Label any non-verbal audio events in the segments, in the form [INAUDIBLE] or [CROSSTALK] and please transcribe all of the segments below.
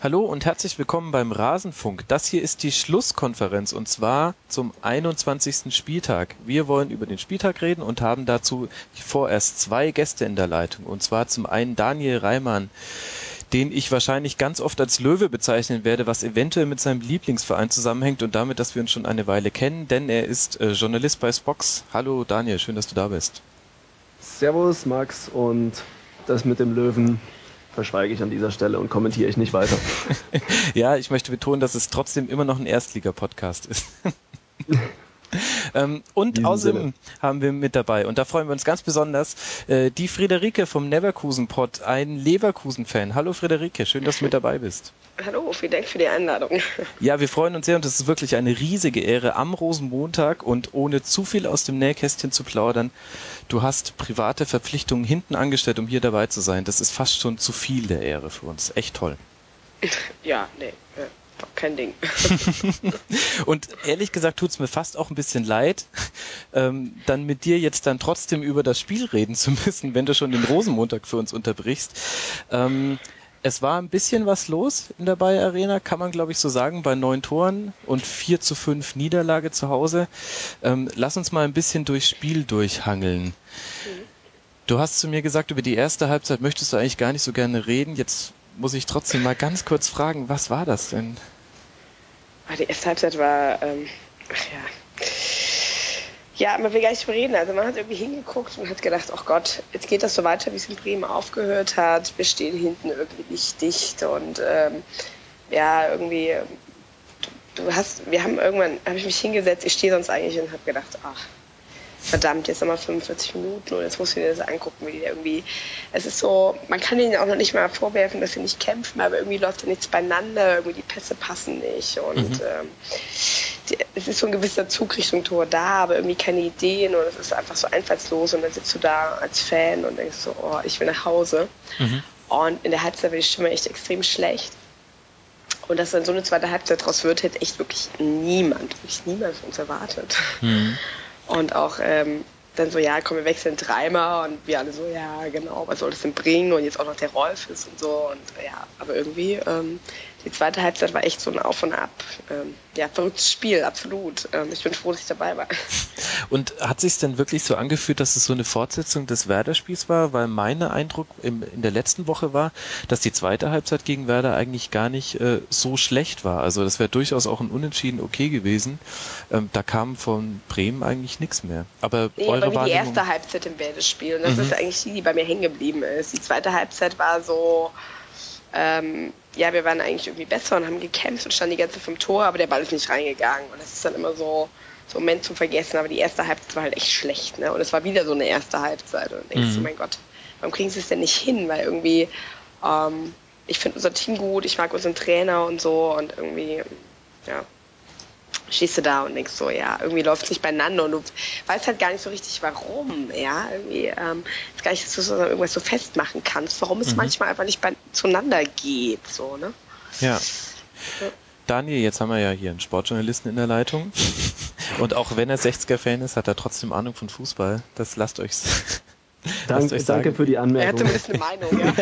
Hallo und herzlich willkommen beim Rasenfunk. Das hier ist die Schlusskonferenz und zwar zum 21. Spieltag. Wir wollen über den Spieltag reden und haben dazu vorerst zwei Gäste in der Leitung. Und zwar zum einen Daniel Reimann, den ich wahrscheinlich ganz oft als Löwe bezeichnen werde, was eventuell mit seinem Lieblingsverein zusammenhängt und damit, dass wir uns schon eine Weile kennen, denn er ist äh, Journalist bei Spox. Hallo Daniel, schön, dass du da bist. Servus Max und das mit dem Löwen verschweige ich an dieser Stelle und kommentiere ich nicht weiter. [LAUGHS] ja, ich möchte betonen, dass es trotzdem immer noch ein Erstliga-Podcast ist. [LAUGHS] ähm, und außerdem Sinne. haben wir mit dabei, und da freuen wir uns ganz besonders, äh, die Friederike vom Neverkusen-Pod, ein Leverkusen-Fan. Hallo Friederike, schön, dass du mit dabei bist. Hallo, vielen Dank für die Einladung. Ja, wir freuen uns sehr und es ist wirklich eine riesige Ehre am Rosenmontag und ohne zu viel aus dem Nähkästchen zu plaudern. Du hast private Verpflichtungen hinten angestellt, um hier dabei zu sein. Das ist fast schon zu viel der Ehre für uns. Echt toll. [LAUGHS] Ja, nee, kein Ding. [LAUGHS] und ehrlich gesagt tut es mir fast auch ein bisschen leid, ähm, dann mit dir jetzt dann trotzdem über das Spiel reden zu müssen, wenn du schon den Rosenmontag für uns unterbrichst. Ähm, es war ein bisschen was los in der Bayer Arena, kann man glaube ich so sagen, bei neun Toren und 4 zu 5 Niederlage zu Hause. Ähm, lass uns mal ein bisschen durchs Spiel durchhangeln. Mhm. Du hast zu mir gesagt, über die erste Halbzeit möchtest du eigentlich gar nicht so gerne reden. Jetzt muss ich trotzdem mal ganz kurz fragen, was war das denn? Ah, die erste Halbzeit war, ähm, ach ja, ja, man will gar nicht reden. Also man hat irgendwie hingeguckt und hat gedacht, oh Gott, jetzt geht das so weiter, wie es in Bremen aufgehört hat. Wir stehen hinten irgendwie nicht dicht und ähm, ja, irgendwie, du hast, wir haben irgendwann, habe ich mich hingesetzt, ich stehe sonst eigentlich und habe gedacht, ach, verdammt, jetzt nochmal 45 Minuten und jetzt muss ich mir das angucken, wie die irgendwie, es ist so, man kann ihnen auch noch nicht mal vorwerfen, dass sie nicht kämpfen, aber irgendwie läuft da nichts beieinander, irgendwie die Pässe passen nicht und mhm. ähm, die, es ist so ein gewisser Zug Richtung Tor da, aber irgendwie keine Ideen und es ist einfach so einfallslos und dann sitzt du da als Fan und denkst so, oh, ich will nach Hause. Mhm. Und in der Halbzeit war die Stimme echt extrem schlecht. Und dass dann so eine zweite Halbzeit draus wird, hätte echt wirklich niemand, wirklich niemand von uns erwartet. Mhm. Und auch ähm, dann so, ja, komm, wir wechseln dreimal und wir alle so, ja, genau, was soll das denn bringen? Und jetzt auch noch der Rolf ist und so. Und ja, aber irgendwie ähm, die zweite Halbzeit war echt so ein Auf und Ab. Ähm, ja, verrücktes Spiel, absolut. Ähm, ich bin froh, dass ich dabei war. [LAUGHS] Und hat sich denn wirklich so angefühlt, dass es so eine Fortsetzung des Werder-Spiels war? Weil mein Eindruck im, in der letzten Woche war, dass die zweite Halbzeit gegen Werder eigentlich gar nicht äh, so schlecht war. Also das wäre durchaus auch ein Unentschieden okay gewesen. Ähm, da kam von Bremen eigentlich nichts mehr. Aber nee, eure wie die erste Halbzeit im Werder-Spiel. Und das mhm. ist eigentlich die, die bei mir hängen geblieben ist. Die zweite Halbzeit war so ähm, ja, wir waren eigentlich irgendwie besser und haben gekämpft und standen die ganze Zeit vom Tor, aber der Ball ist nicht reingegangen. Und das ist dann immer so, so ein Moment zum Vergessen. Aber die erste Halbzeit war halt echt schlecht, ne? Und es war wieder so eine erste Halbzeit. Und denkst du, mhm. mein Gott, warum kriegen sie es denn nicht hin? Weil irgendwie, ähm, ich finde unser Team gut, ich mag unseren Trainer und so und irgendwie, ja, stehst du da und denkst so, ja, irgendwie läuft es nicht beieinander und du weißt halt gar nicht so richtig, warum, ja, irgendwie, ähm, ist gar nicht, dass du so irgendwas so festmachen kannst, warum es mhm. manchmal einfach nicht bei, zueinander geht, so, ne? Ja. Daniel, jetzt haben wir ja hier einen Sportjournalisten in der Leitung. [LAUGHS] Und auch wenn er 60er-Fan ist, hat er trotzdem Ahnung von Fußball. Das lasst euch [LAUGHS] Dank, danke für die Anmerkung. Er hat zumindest eine Meinung, ja.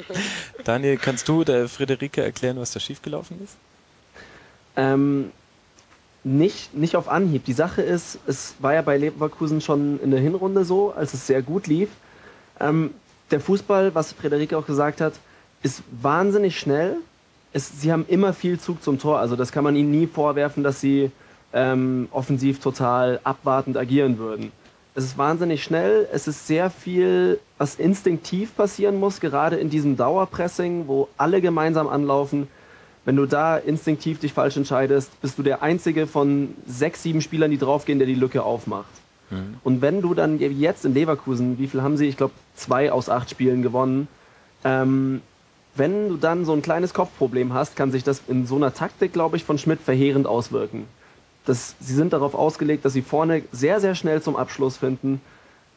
[LAUGHS] Daniel, kannst du der Friederike erklären, was da schiefgelaufen ist? Ähm, nicht, nicht auf Anhieb. Die Sache ist, es war ja bei Leverkusen schon in der Hinrunde so, als es sehr gut lief. Ähm, der Fußball, was Frederike auch gesagt hat, ist wahnsinnig schnell. Es, sie haben immer viel Zug zum Tor. Also das kann man ihnen nie vorwerfen, dass sie ähm, offensiv total abwartend agieren würden. Es ist wahnsinnig schnell. Es ist sehr viel, was instinktiv passieren muss, gerade in diesem Dauerpressing, wo alle gemeinsam anlaufen wenn du da instinktiv dich falsch entscheidest, bist du der einzige von sechs, sieben Spielern, die draufgehen, der die Lücke aufmacht. Mhm. Und wenn du dann jetzt in Leverkusen, wie viel haben sie? Ich glaube, zwei aus acht Spielen gewonnen. Ähm, wenn du dann so ein kleines Kopfproblem hast, kann sich das in so einer Taktik, glaube ich, von Schmidt verheerend auswirken. Das, sie sind darauf ausgelegt, dass sie vorne sehr, sehr schnell zum Abschluss finden,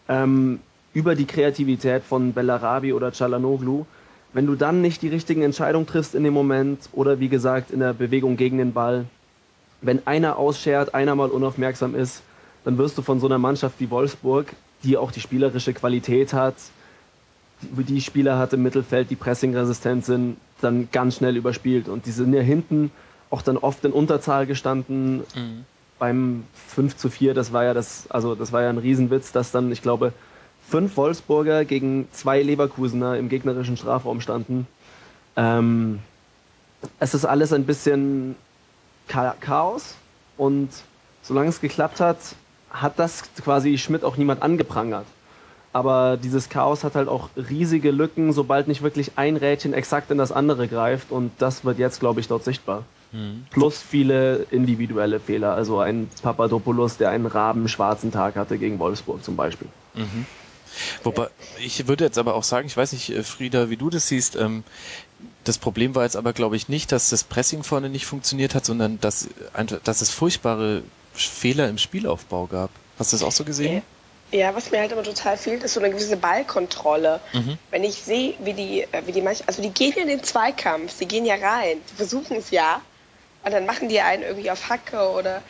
ähm, über die Kreativität von Bellarabi oder Chalanoglu wenn du dann nicht die richtigen Entscheidungen triffst in dem Moment oder wie gesagt in der Bewegung gegen den Ball, wenn einer ausschert, einer mal unaufmerksam ist, dann wirst du von so einer Mannschaft wie Wolfsburg, die auch die spielerische Qualität hat, die Spieler hat im Mittelfeld, die pressingresistent sind, dann ganz schnell überspielt. Und die sind ja hinten auch dann oft in Unterzahl gestanden. Mhm. Beim 5 zu 4, das war ja das, also das war ja ein Riesenwitz, dass dann, ich glaube, fünf Wolfsburger gegen zwei Leverkusener im gegnerischen Strafraum standen. Ähm, es ist alles ein bisschen Chaos und solange es geklappt hat, hat das quasi Schmidt auch niemand angeprangert. Aber dieses Chaos hat halt auch riesige Lücken, sobald nicht wirklich ein Rädchen exakt in das andere greift. Und das wird jetzt, glaube ich, dort sichtbar. Mhm. Plus viele individuelle Fehler. Also ein Papadopoulos, der einen rabenschwarzen Tag hatte gegen Wolfsburg zum Beispiel. Mhm. Wobei, ich würde jetzt aber auch sagen, ich weiß nicht, äh, Frieda, wie du das siehst, ähm, das Problem war jetzt aber, glaube ich, nicht, dass das Pressing vorne nicht funktioniert hat, sondern dass, dass es furchtbare Fehler im Spielaufbau gab. Hast du das auch so gesehen? Ja, was mir halt immer total fehlt, ist so eine gewisse Ballkontrolle. Mhm. Wenn ich sehe, wie die, äh, wie die manch, also die gehen ja in den Zweikampf, sie gehen ja rein, die versuchen es ja, und dann machen die einen irgendwie auf Hacke oder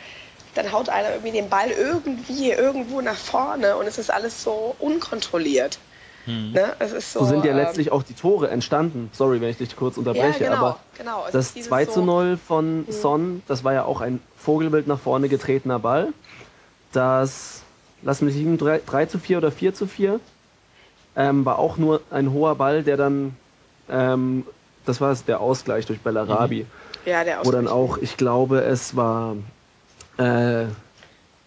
dann haut einer irgendwie den Ball irgendwie irgendwo nach vorne und es ist alles so unkontrolliert. Hm. Ne? Es ist so, so sind ja ähm, letztlich auch die Tore entstanden. Sorry, wenn ich dich kurz unterbreche, ja, genau, aber genau. das 2 zu 0 von hm. Son, das war ja auch ein Vogelbild nach vorne getretener Ball. Das, lass mich liegen, 3, 3 zu 4 oder 4 zu 4, ähm, war auch nur ein hoher Ball, der dann, ähm, das war der Ausgleich durch Bellarabi. Mhm. Ja, der Ausgleich. Wo dann auch, ich glaube, es war äh,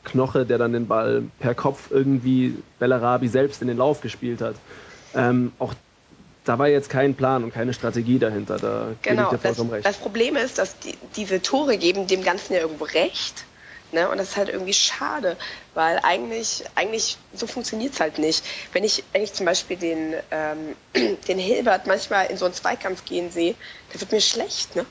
Knoche, der dann den Ball per Kopf irgendwie Bellarabi selbst in den Lauf gespielt hat. Ähm, auch da war jetzt kein Plan und keine Strategie dahinter. Da genau, gebe ich dir vollkommen das, recht. Das Problem ist, dass die, diese Tore geben dem Ganzen ja irgendwo recht. Ne? Und das ist halt irgendwie schade, weil eigentlich, eigentlich so funktioniert es halt nicht. Wenn ich, wenn ich zum Beispiel den, ähm, [CLEARS THROAT] den Hilbert manchmal in so einen Zweikampf gehen sehe, da wird mir schlecht, ne?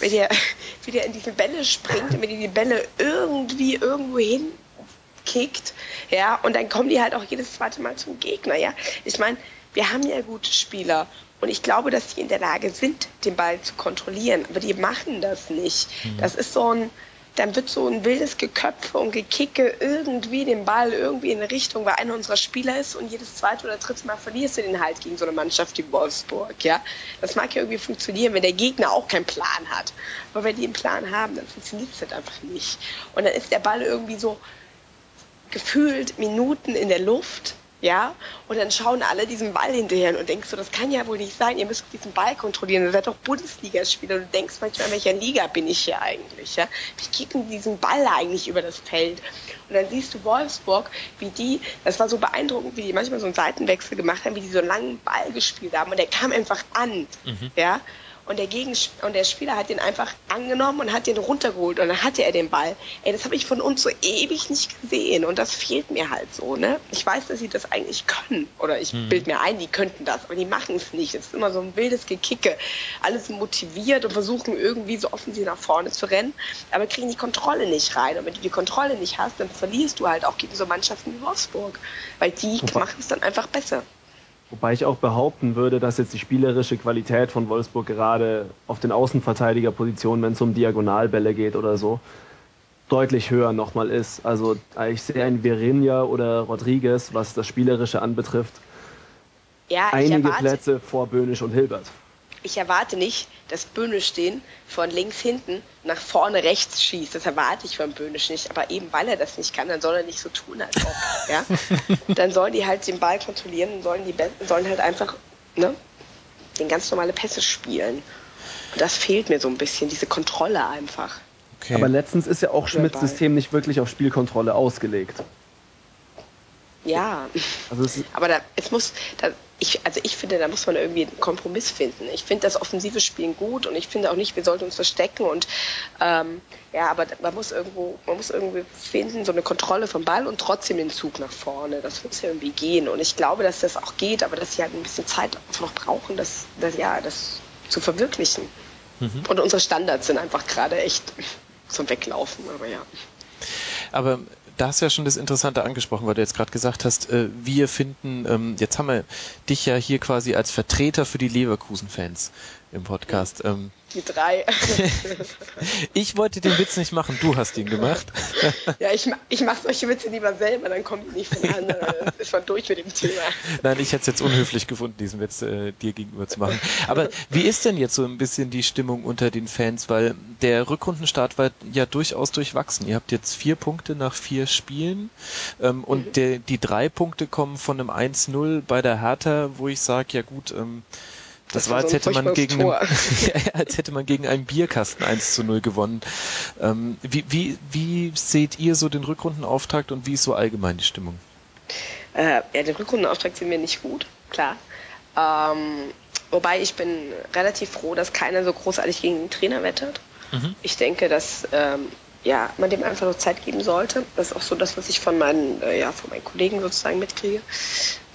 Wenn der, [LAUGHS] wie der in diese Bälle springt und wenn die die Bälle irgendwie irgendwo hinkickt, ja, und dann kommen die halt auch jedes zweite Mal zum Gegner, ja. Ich meine, wir haben ja gute Spieler und ich glaube, dass sie in der Lage sind, den Ball zu kontrollieren, aber die machen das nicht. Mhm. Das ist so ein, dann wird so ein wildes Geköpfe und Gekicke irgendwie den Ball irgendwie in eine Richtung, weil einer unserer Spieler ist und jedes zweite oder dritte Mal verlierst du den halt gegen so eine Mannschaft wie Wolfsburg, ja. Das mag ja irgendwie funktionieren, wenn der Gegner auch keinen Plan hat. Aber wenn die einen Plan haben, dann funktioniert es halt einfach nicht. Und dann ist der Ball irgendwie so gefühlt Minuten in der Luft ja, und dann schauen alle diesen Ball hinterher und denkst so, das kann ja wohl nicht sein, ihr müsst diesen Ball kontrollieren, ihr seid doch Bundesligaspieler, du denkst manchmal, in welcher Liga bin ich hier eigentlich, ja, wie kicken diesen Ball eigentlich über das Feld? Und dann siehst du Wolfsburg, wie die, das war so beeindruckend, wie die manchmal so einen Seitenwechsel gemacht haben, wie die so einen langen Ball gespielt haben. Und der kam einfach an, mhm. ja, und der, Gegensp und der Spieler hat den einfach angenommen und hat den runtergeholt und dann hatte er den Ball. Ey, das habe ich von uns so ewig nicht gesehen und das fehlt mir halt so, ne? Ich weiß, dass sie das eigentlich können oder ich mhm. bild mir ein, die könnten das, aber die machen es nicht. Es ist immer so ein wildes Gekicke. Alles motiviert und versuchen irgendwie so offensiv nach vorne zu rennen, aber kriegen die Kontrolle nicht rein. Und wenn du die Kontrolle nicht hast, dann verlierst du halt auch gegen so Mannschaften wie Wolfsburg, weil die machen es dann einfach besser. Wobei ich auch behaupten würde, dass jetzt die spielerische Qualität von Wolfsburg gerade auf den Außenverteidigerpositionen, wenn es um Diagonalbälle geht oder so, deutlich höher nochmal ist. Also ich sehe einen Virinja oder Rodriguez, was das Spielerische anbetrifft, ja, einige erwarte, Plätze vor Böhnisch und Hilbert ich erwarte nicht, dass Böhnisch den von links hinten nach vorne rechts schießt. Das erwarte ich von Böhnisch nicht. Aber eben weil er das nicht kann, dann soll er nicht so tun, als ob. [LAUGHS] Ja? dann sollen die halt den Ball kontrollieren und sollen, die sollen halt einfach ne, den ganz normale Pässe spielen. Und das fehlt mir so ein bisschen, diese Kontrolle einfach. Okay. Aber letztens ist ja auch Schmidts System nicht wirklich auf Spielkontrolle ausgelegt. Ja, also aber da, es muss, da, ich, also ich finde, da muss man irgendwie einen Kompromiss finden. Ich finde das offensive Spielen gut und ich finde auch nicht, wir sollten uns verstecken und ähm, ja, aber man muss irgendwo, man muss irgendwie finden, so eine Kontrolle vom Ball und trotzdem den Zug nach vorne. Das muss ja irgendwie gehen. Und ich glaube, dass das auch geht, aber dass sie halt ein bisschen Zeit noch brauchen, das, das ja, das zu verwirklichen. Mhm. Und unsere Standards sind einfach gerade echt zum Weglaufen, aber ja. Aber da hast du ja schon das Interessante angesprochen, weil du jetzt gerade gesagt hast, äh, wir finden, ähm, jetzt haben wir dich ja hier quasi als Vertreter für die Leverkusen-Fans im Podcast. Ähm, die drei. [LAUGHS] ich wollte den Witz nicht machen, du hast ihn gemacht. [LAUGHS] ja, ich, ich mache solche Witze lieber selber, dann kommt nicht von anderen. ist man durch mit dem Thema. Nein, ich hätte es jetzt unhöflich gefunden, diesen Witz äh, dir gegenüber zu machen. Aber wie ist denn jetzt so ein bisschen die Stimmung unter den Fans? Weil der Rückrundenstart war ja durchaus durchwachsen. Ihr habt jetzt vier Punkte nach vier Spielen ähm, und mhm. der, die drei Punkte kommen von einem 1-0 bei der Hertha, wo ich sage, ja gut, ähm, das, das war, als, so hätte man gegen einen, [LAUGHS] [LAUGHS] als hätte man gegen einen Bierkasten 1 zu 0 gewonnen. Ähm, wie, wie, wie seht ihr so den Rückrundenauftakt und wie ist so allgemein die Stimmung? Äh, ja, den Rückrundenauftakt sehen wir nicht gut, klar. Ähm, wobei ich bin relativ froh, dass keiner so großartig gegen den Trainer wettert. Mhm. Ich denke, dass ähm, ja, man dem einfach noch Zeit geben sollte. Das ist auch so das, was ich von meinen, äh, ja, von meinen Kollegen sozusagen mitkriege.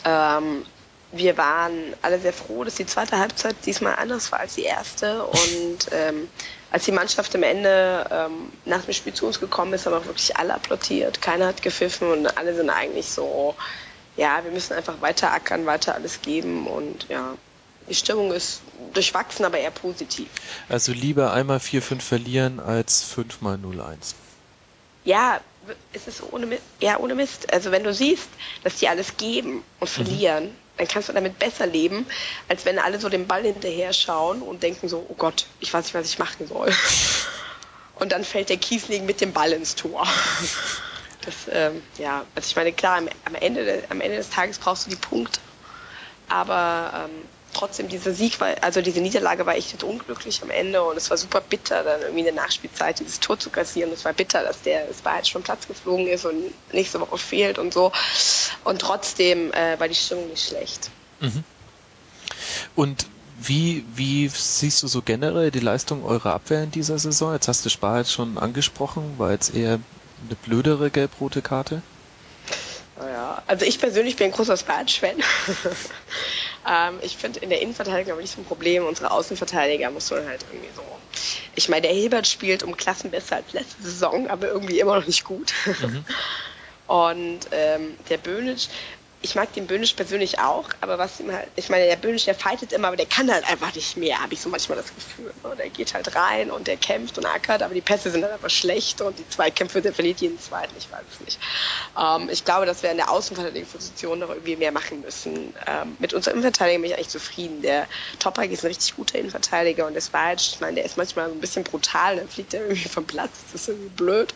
Ähm, wir waren alle sehr froh, dass die zweite Halbzeit diesmal anders war als die erste. Und [LAUGHS] ähm, als die Mannschaft am Ende ähm, nach dem Spiel zu uns gekommen ist, haben auch wirklich alle applaudiert. Keiner hat gepfiffen und alle sind eigentlich so, ja, wir müssen einfach weiter ackern, weiter alles geben. Und ja, die Stimmung ist durchwachsen, aber eher positiv. Also lieber einmal 4-5 verlieren als 5 mal 0-1. Ja, es ist ohne Mist, ja, ohne Mist. Also wenn du siehst, dass die alles geben und mhm. verlieren, mhm dann kannst du damit besser leben, als wenn alle so den Ball hinterher schauen und denken so, oh Gott, ich weiß nicht, was ich machen soll. Und dann fällt der Kiesling mit dem Ball ins Tor. Das, ähm, ja, also ich meine, klar, am, am, Ende, am Ende des Tages brauchst du die Punkte, aber ähm, trotzdem dieser Sieg war, also diese Niederlage war echt unglücklich am Ende und es war super bitter, dann irgendwie in der Nachspielzeit dieses Tor zu kassieren. Es war bitter, dass der es war halt schon Platz geflogen ist und nächste Woche fehlt und so. Und trotzdem äh, war die Stimmung nicht schlecht. Mhm. Und wie, wie siehst du so generell die Leistung eurer Abwehr in dieser Saison? Jetzt hast du Spar jetzt schon angesprochen, war jetzt eher eine blödere gelb-rote Karte? Ja, also ich persönlich bin ein großer Sparge-Fan. [LAUGHS] ähm, ich finde in der Innenverteidigung aber nicht so ein Problem. Unsere Außenverteidiger muss man halt irgendwie so. Ich meine, der Hilbert spielt um Klassen besser als letzte Saison, aber irgendwie immer noch nicht gut. Mhm. [LAUGHS] Und ähm, der Böhnisch, ich mag den Böhnisch persönlich auch, aber was ihm halt, ich meine, der Böhnisch, der fightet immer, aber der kann halt einfach nicht mehr, habe ich so manchmal das Gefühl. Ne? Der geht halt rein und der kämpft und ackert, aber die Pässe sind halt einfach schlecht und die Zweikämpfe, der verliert jeden zweiten, ich weiß es nicht. Ähm, ich glaube, dass wir in der Außenverteidigungsposition noch irgendwie mehr machen müssen. Ähm, mit unserer Innenverteidigung bin ich eigentlich zufrieden. Der Toprak ist ein richtig guter Innenverteidiger und der Swatch, ich meine, der ist manchmal so ein bisschen brutal, dann fliegt er irgendwie vom Platz, das ist irgendwie blöd.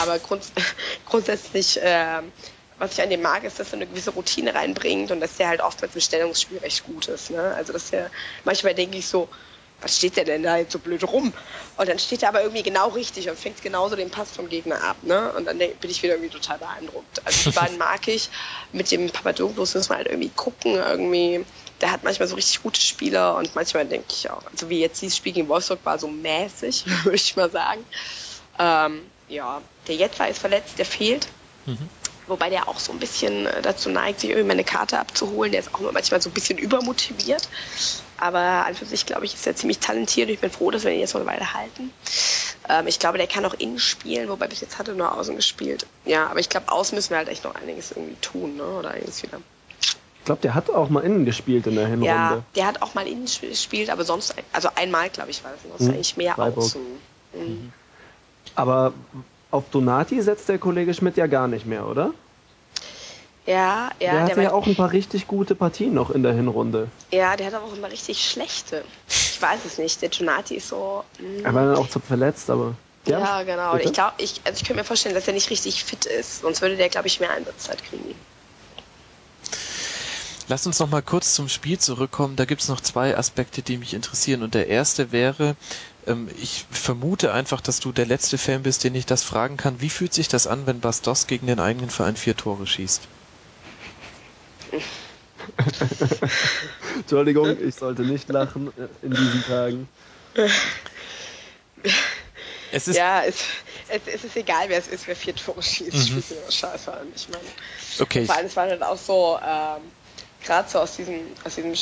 Aber grunds [LAUGHS] grundsätzlich, ähm, was ich an dem mag, ist, dass er eine gewisse Routine reinbringt und dass der halt oftmals im Stellungsspiel recht gut ist. Ne? Also dass der, manchmal denke ich so, was steht der denn da jetzt so blöd rum? Und dann steht er aber irgendwie genau richtig und fängt genauso den Pass vom Gegner ab. Ne? Und dann bin ich wieder irgendwie total beeindruckt. Also die beiden mag ich. Mit dem Papadopoulos müssen wir halt irgendwie gucken. Irgendwie, der hat manchmal so richtig gute Spieler und manchmal denke ich auch, also wie jetzt dieses Spiel gegen Wolfsburg war so mäßig, [LAUGHS] würde ich mal sagen. Ähm, ja, der Jetzer ist verletzt, der fehlt. Mhm wobei der auch so ein bisschen äh, dazu neigt, sich irgendwie meine Karte abzuholen. Der ist auch manchmal so ein bisschen übermotiviert. Aber an für sich, glaube ich, ist er ziemlich talentiert. Ich bin froh, dass wir ihn jetzt noch eine Weile halten. Ähm, ich glaube, der kann auch innen spielen, wobei bis jetzt hat er nur außen gespielt. Ja, aber ich glaube, außen müssen wir halt echt noch einiges irgendwie tun, ne? oder einiges wieder. Ich glaube, der hat auch mal innen gespielt in der Hinrunde. Ja, der hat auch mal innen gespielt, aber sonst, also einmal, glaube ich, war das. Sonst hm, eigentlich mehr Freiburg. außen. Mhm. Aber auf Donati setzt der Kollege Schmidt ja gar nicht mehr, oder? Ja, ja. Der hatte der ja auch ein paar richtig gute Partien noch in der Hinrunde. Ja, der hat aber auch immer richtig schlechte. Ich weiß es nicht. Der Donati ist so. Mh. Er war dann auch zu verletzt, aber. Ja, ja genau. Bitte? Ich glaube, ich, also ich könnte mir vorstellen, dass er nicht richtig fit ist. Sonst würde der, glaube ich, mehr Einsatzzeit kriegen. Lass uns noch mal kurz zum Spiel zurückkommen. Da gibt es noch zwei Aspekte, die mich interessieren. Und der erste wäre, ähm, ich vermute einfach, dass du der letzte Fan bist, den ich das fragen kann. Wie fühlt sich das an, wenn Bastos gegen den eigenen Verein vier Tore schießt? [LAUGHS] Entschuldigung, ich sollte nicht lachen in diesen Tagen. Es ist ja, es, es, es, ist egal, wer es ist, wer vier Tore schießt. Mhm. Spielt mir scheiße an. Ich meine, okay. vor allem, es war dann auch so, ähm, gerade so aus diesem, aus diesem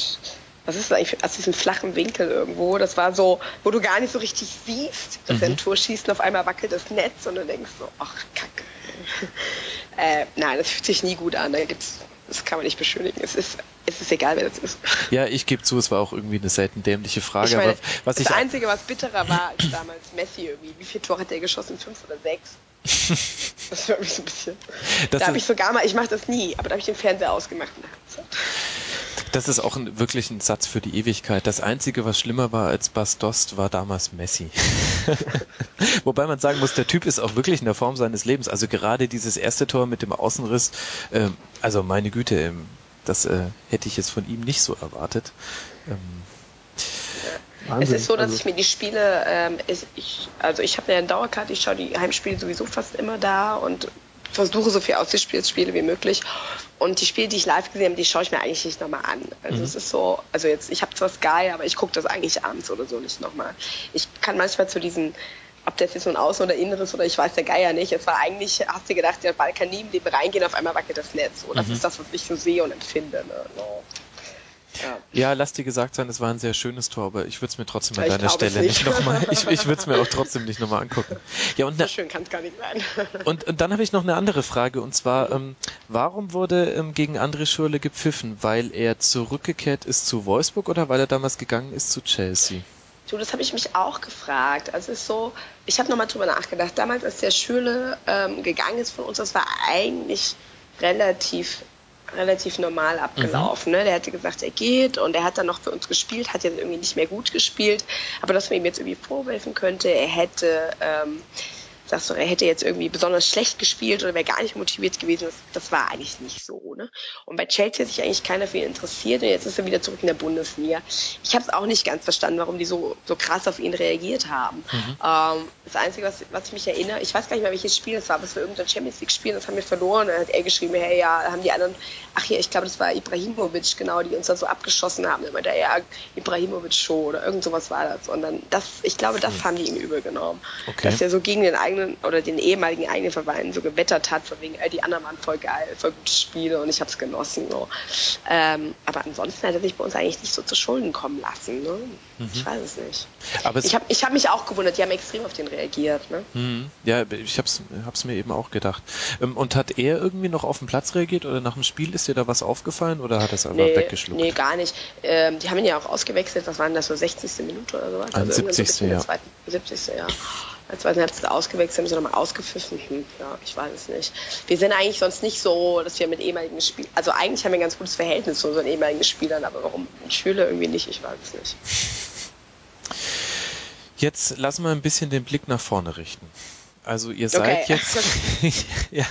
was ist das eigentlich, aus diesem flachen Winkel irgendwo. Das war so, wo du gar nicht so richtig siehst, dass mhm. er ein Tor schießt und auf einmal wackelt das Netz und du denkst so, ach Kacke. [LAUGHS] äh, nein, das fühlt sich nie gut an. Da gibt's, das kann man nicht beschönigen. Es ist, es ist egal, wer das ist. Ja, ich gebe zu, es war auch irgendwie eine selten dämliche Frage. Ich meine, aber was das ich Einzige, was bitterer war, ist damals Messi irgendwie. Wie viele Tore hat der geschossen? Fünf oder sechs? [LAUGHS] Das war mich so ein bisschen. Das da habe ich sogar mal, ich mache das nie, aber da habe ich den Fernseher ausgemacht. Das ist auch ein, wirklich ein Satz für die Ewigkeit. Das Einzige, was schlimmer war als Bas Dost, war damals Messi. [LAUGHS] Wobei man sagen muss, der Typ ist auch wirklich in der Form seines Lebens. Also gerade dieses erste Tor mit dem Außenriss, ähm, also meine Güte, ähm, das äh, hätte ich jetzt von ihm nicht so erwartet. Ähm, Wahnsinn. Es ist so, dass Also- ich mir die Spiele, ähm, ich, ich, also ich habe eine Dauerkarte, ich schaue die Heimspiele sowieso fast immer da und versuche so viel Ausspiele wie möglich. Und die Spiele, die ich live gesehen habe, die schaue ich mir eigentlich nicht nochmal an. Also es ist so, also jetzt, ich habe zwar Sky, aber ich gucke das eigentlich abends oder so nicht nochmal. Ich kann manchmal zu diesen, ob das jetzt so ein Außen- oder Inneres oder ich weiß der Geier nicht. Es war eigentlich, hast du gedacht, der Ball kann nie im Leben reingehen, auf einmal wackelt das Netz. So, das ist das, was ich so sehe und empfinde. Ne? No. Ja. ja, lass dir gesagt sein, es war ein sehr schönes Tor, aber ich würde es mir trotzdem an Ich deiner Stelle nicht nicht. nochmal, [LAUGHS] ich, ich würde es mir auch trotzdem nicht nochmal angucken. Ja, und So schön kann es gar nicht sein. [LAUGHS] Und, und dann habe ich noch eine andere Frage und zwar, ähm, warum wurde ähm, gegen André Schürrle gepfiffen? Weil er zurückgekehrt ist zu Wolfsburg oder weil er damals gegangen ist zu Chelsea? Du, das habe ich mich auch gefragt. Also es ist so, ich habe nochmal drüber nachgedacht. Damals, als der Schüle ähm, gegangen ist von uns, das war eigentlich relativ relativ normal abgelaufen. Ne? Der hatte gesagt, er geht und er hat dann noch für uns gespielt, hat jetzt irgendwie nicht mehr gut gespielt. Aber dass man ihm jetzt irgendwie vorwerfen könnte, er hätte, ähm, sagst du, er hätte jetzt irgendwie besonders schlecht gespielt oder wäre gar nicht motiviert gewesen, das, das war eigentlich nicht so. Ne? Und bei Chelsea hat sich eigentlich keiner für ihn interessiert und jetzt ist er wieder zurück in der Bundesliga. Ich habe es auch nicht ganz verstanden, warum die so, so krass auf ihn reagiert haben. Ähm, das Einzige, was, was ich mich erinnere, ich weiß gar nicht mehr, welches Spiel das war, aber es war irgendein Champions League Spiel, das haben wir verloren. Dann hat er geschrieben, hey, ja, haben die anderen, ach ja, ich glaube, das war Ibrahimovic, genau, die uns da so abgeschossen haben. Dann meinte er, ja, Ibrahimovic Show oder irgend sowas war das. Und dann, das, ich glaube, das haben die ihm übel genommen. Okay. Dass er so gegen den eigenen oder den ehemaligen eigenen Verein so gewettert hat, von wegen, ey, die anderen waren voll geil, voll gute Spiele und ich habe es genossen. So. Ähm, aber ansonsten hat er sich bei uns eigentlich nicht so zu Schulden kommen lassen. Ne? Ich weiß es nicht. Aber es, Ich habe ich hab mich auch gewundert, die haben extrem auf den reagiert. Ne? Hm, ja, ich hab's, hab's mir eben auch gedacht. Ähm, Und hat er irgendwie noch auf den Platz reagiert oder nach dem Spiel ist dir da was aufgefallen oder hat er es einfach Nee, weggeschluckt? nee, gar nicht. Ähm, die haben ihn ja auch ausgewechselt, was waren das, so 60. Minute oder sowas? Ein irgendwann so 70. in der ja. Zweiten, 70. ja. Als zweiten Halbzeit ausgewechselt, haben sie nochmal ausgepfiffen. Hm, ja, ich weiß es nicht. Wir sind eigentlich sonst nicht so, dass wir mit ehemaligen Spielern, also eigentlich haben wir ein ganz gutes Verhältnis zu unseren ehemaligen Spielern, aber warum Schüler irgendwie nicht, ich weiß es nicht. Jetzt lassen wir ein bisschen den Blick nach vorne richten. Also ihr seid Okay. jetzt, [LAUGHS] [LAUGHS] ja,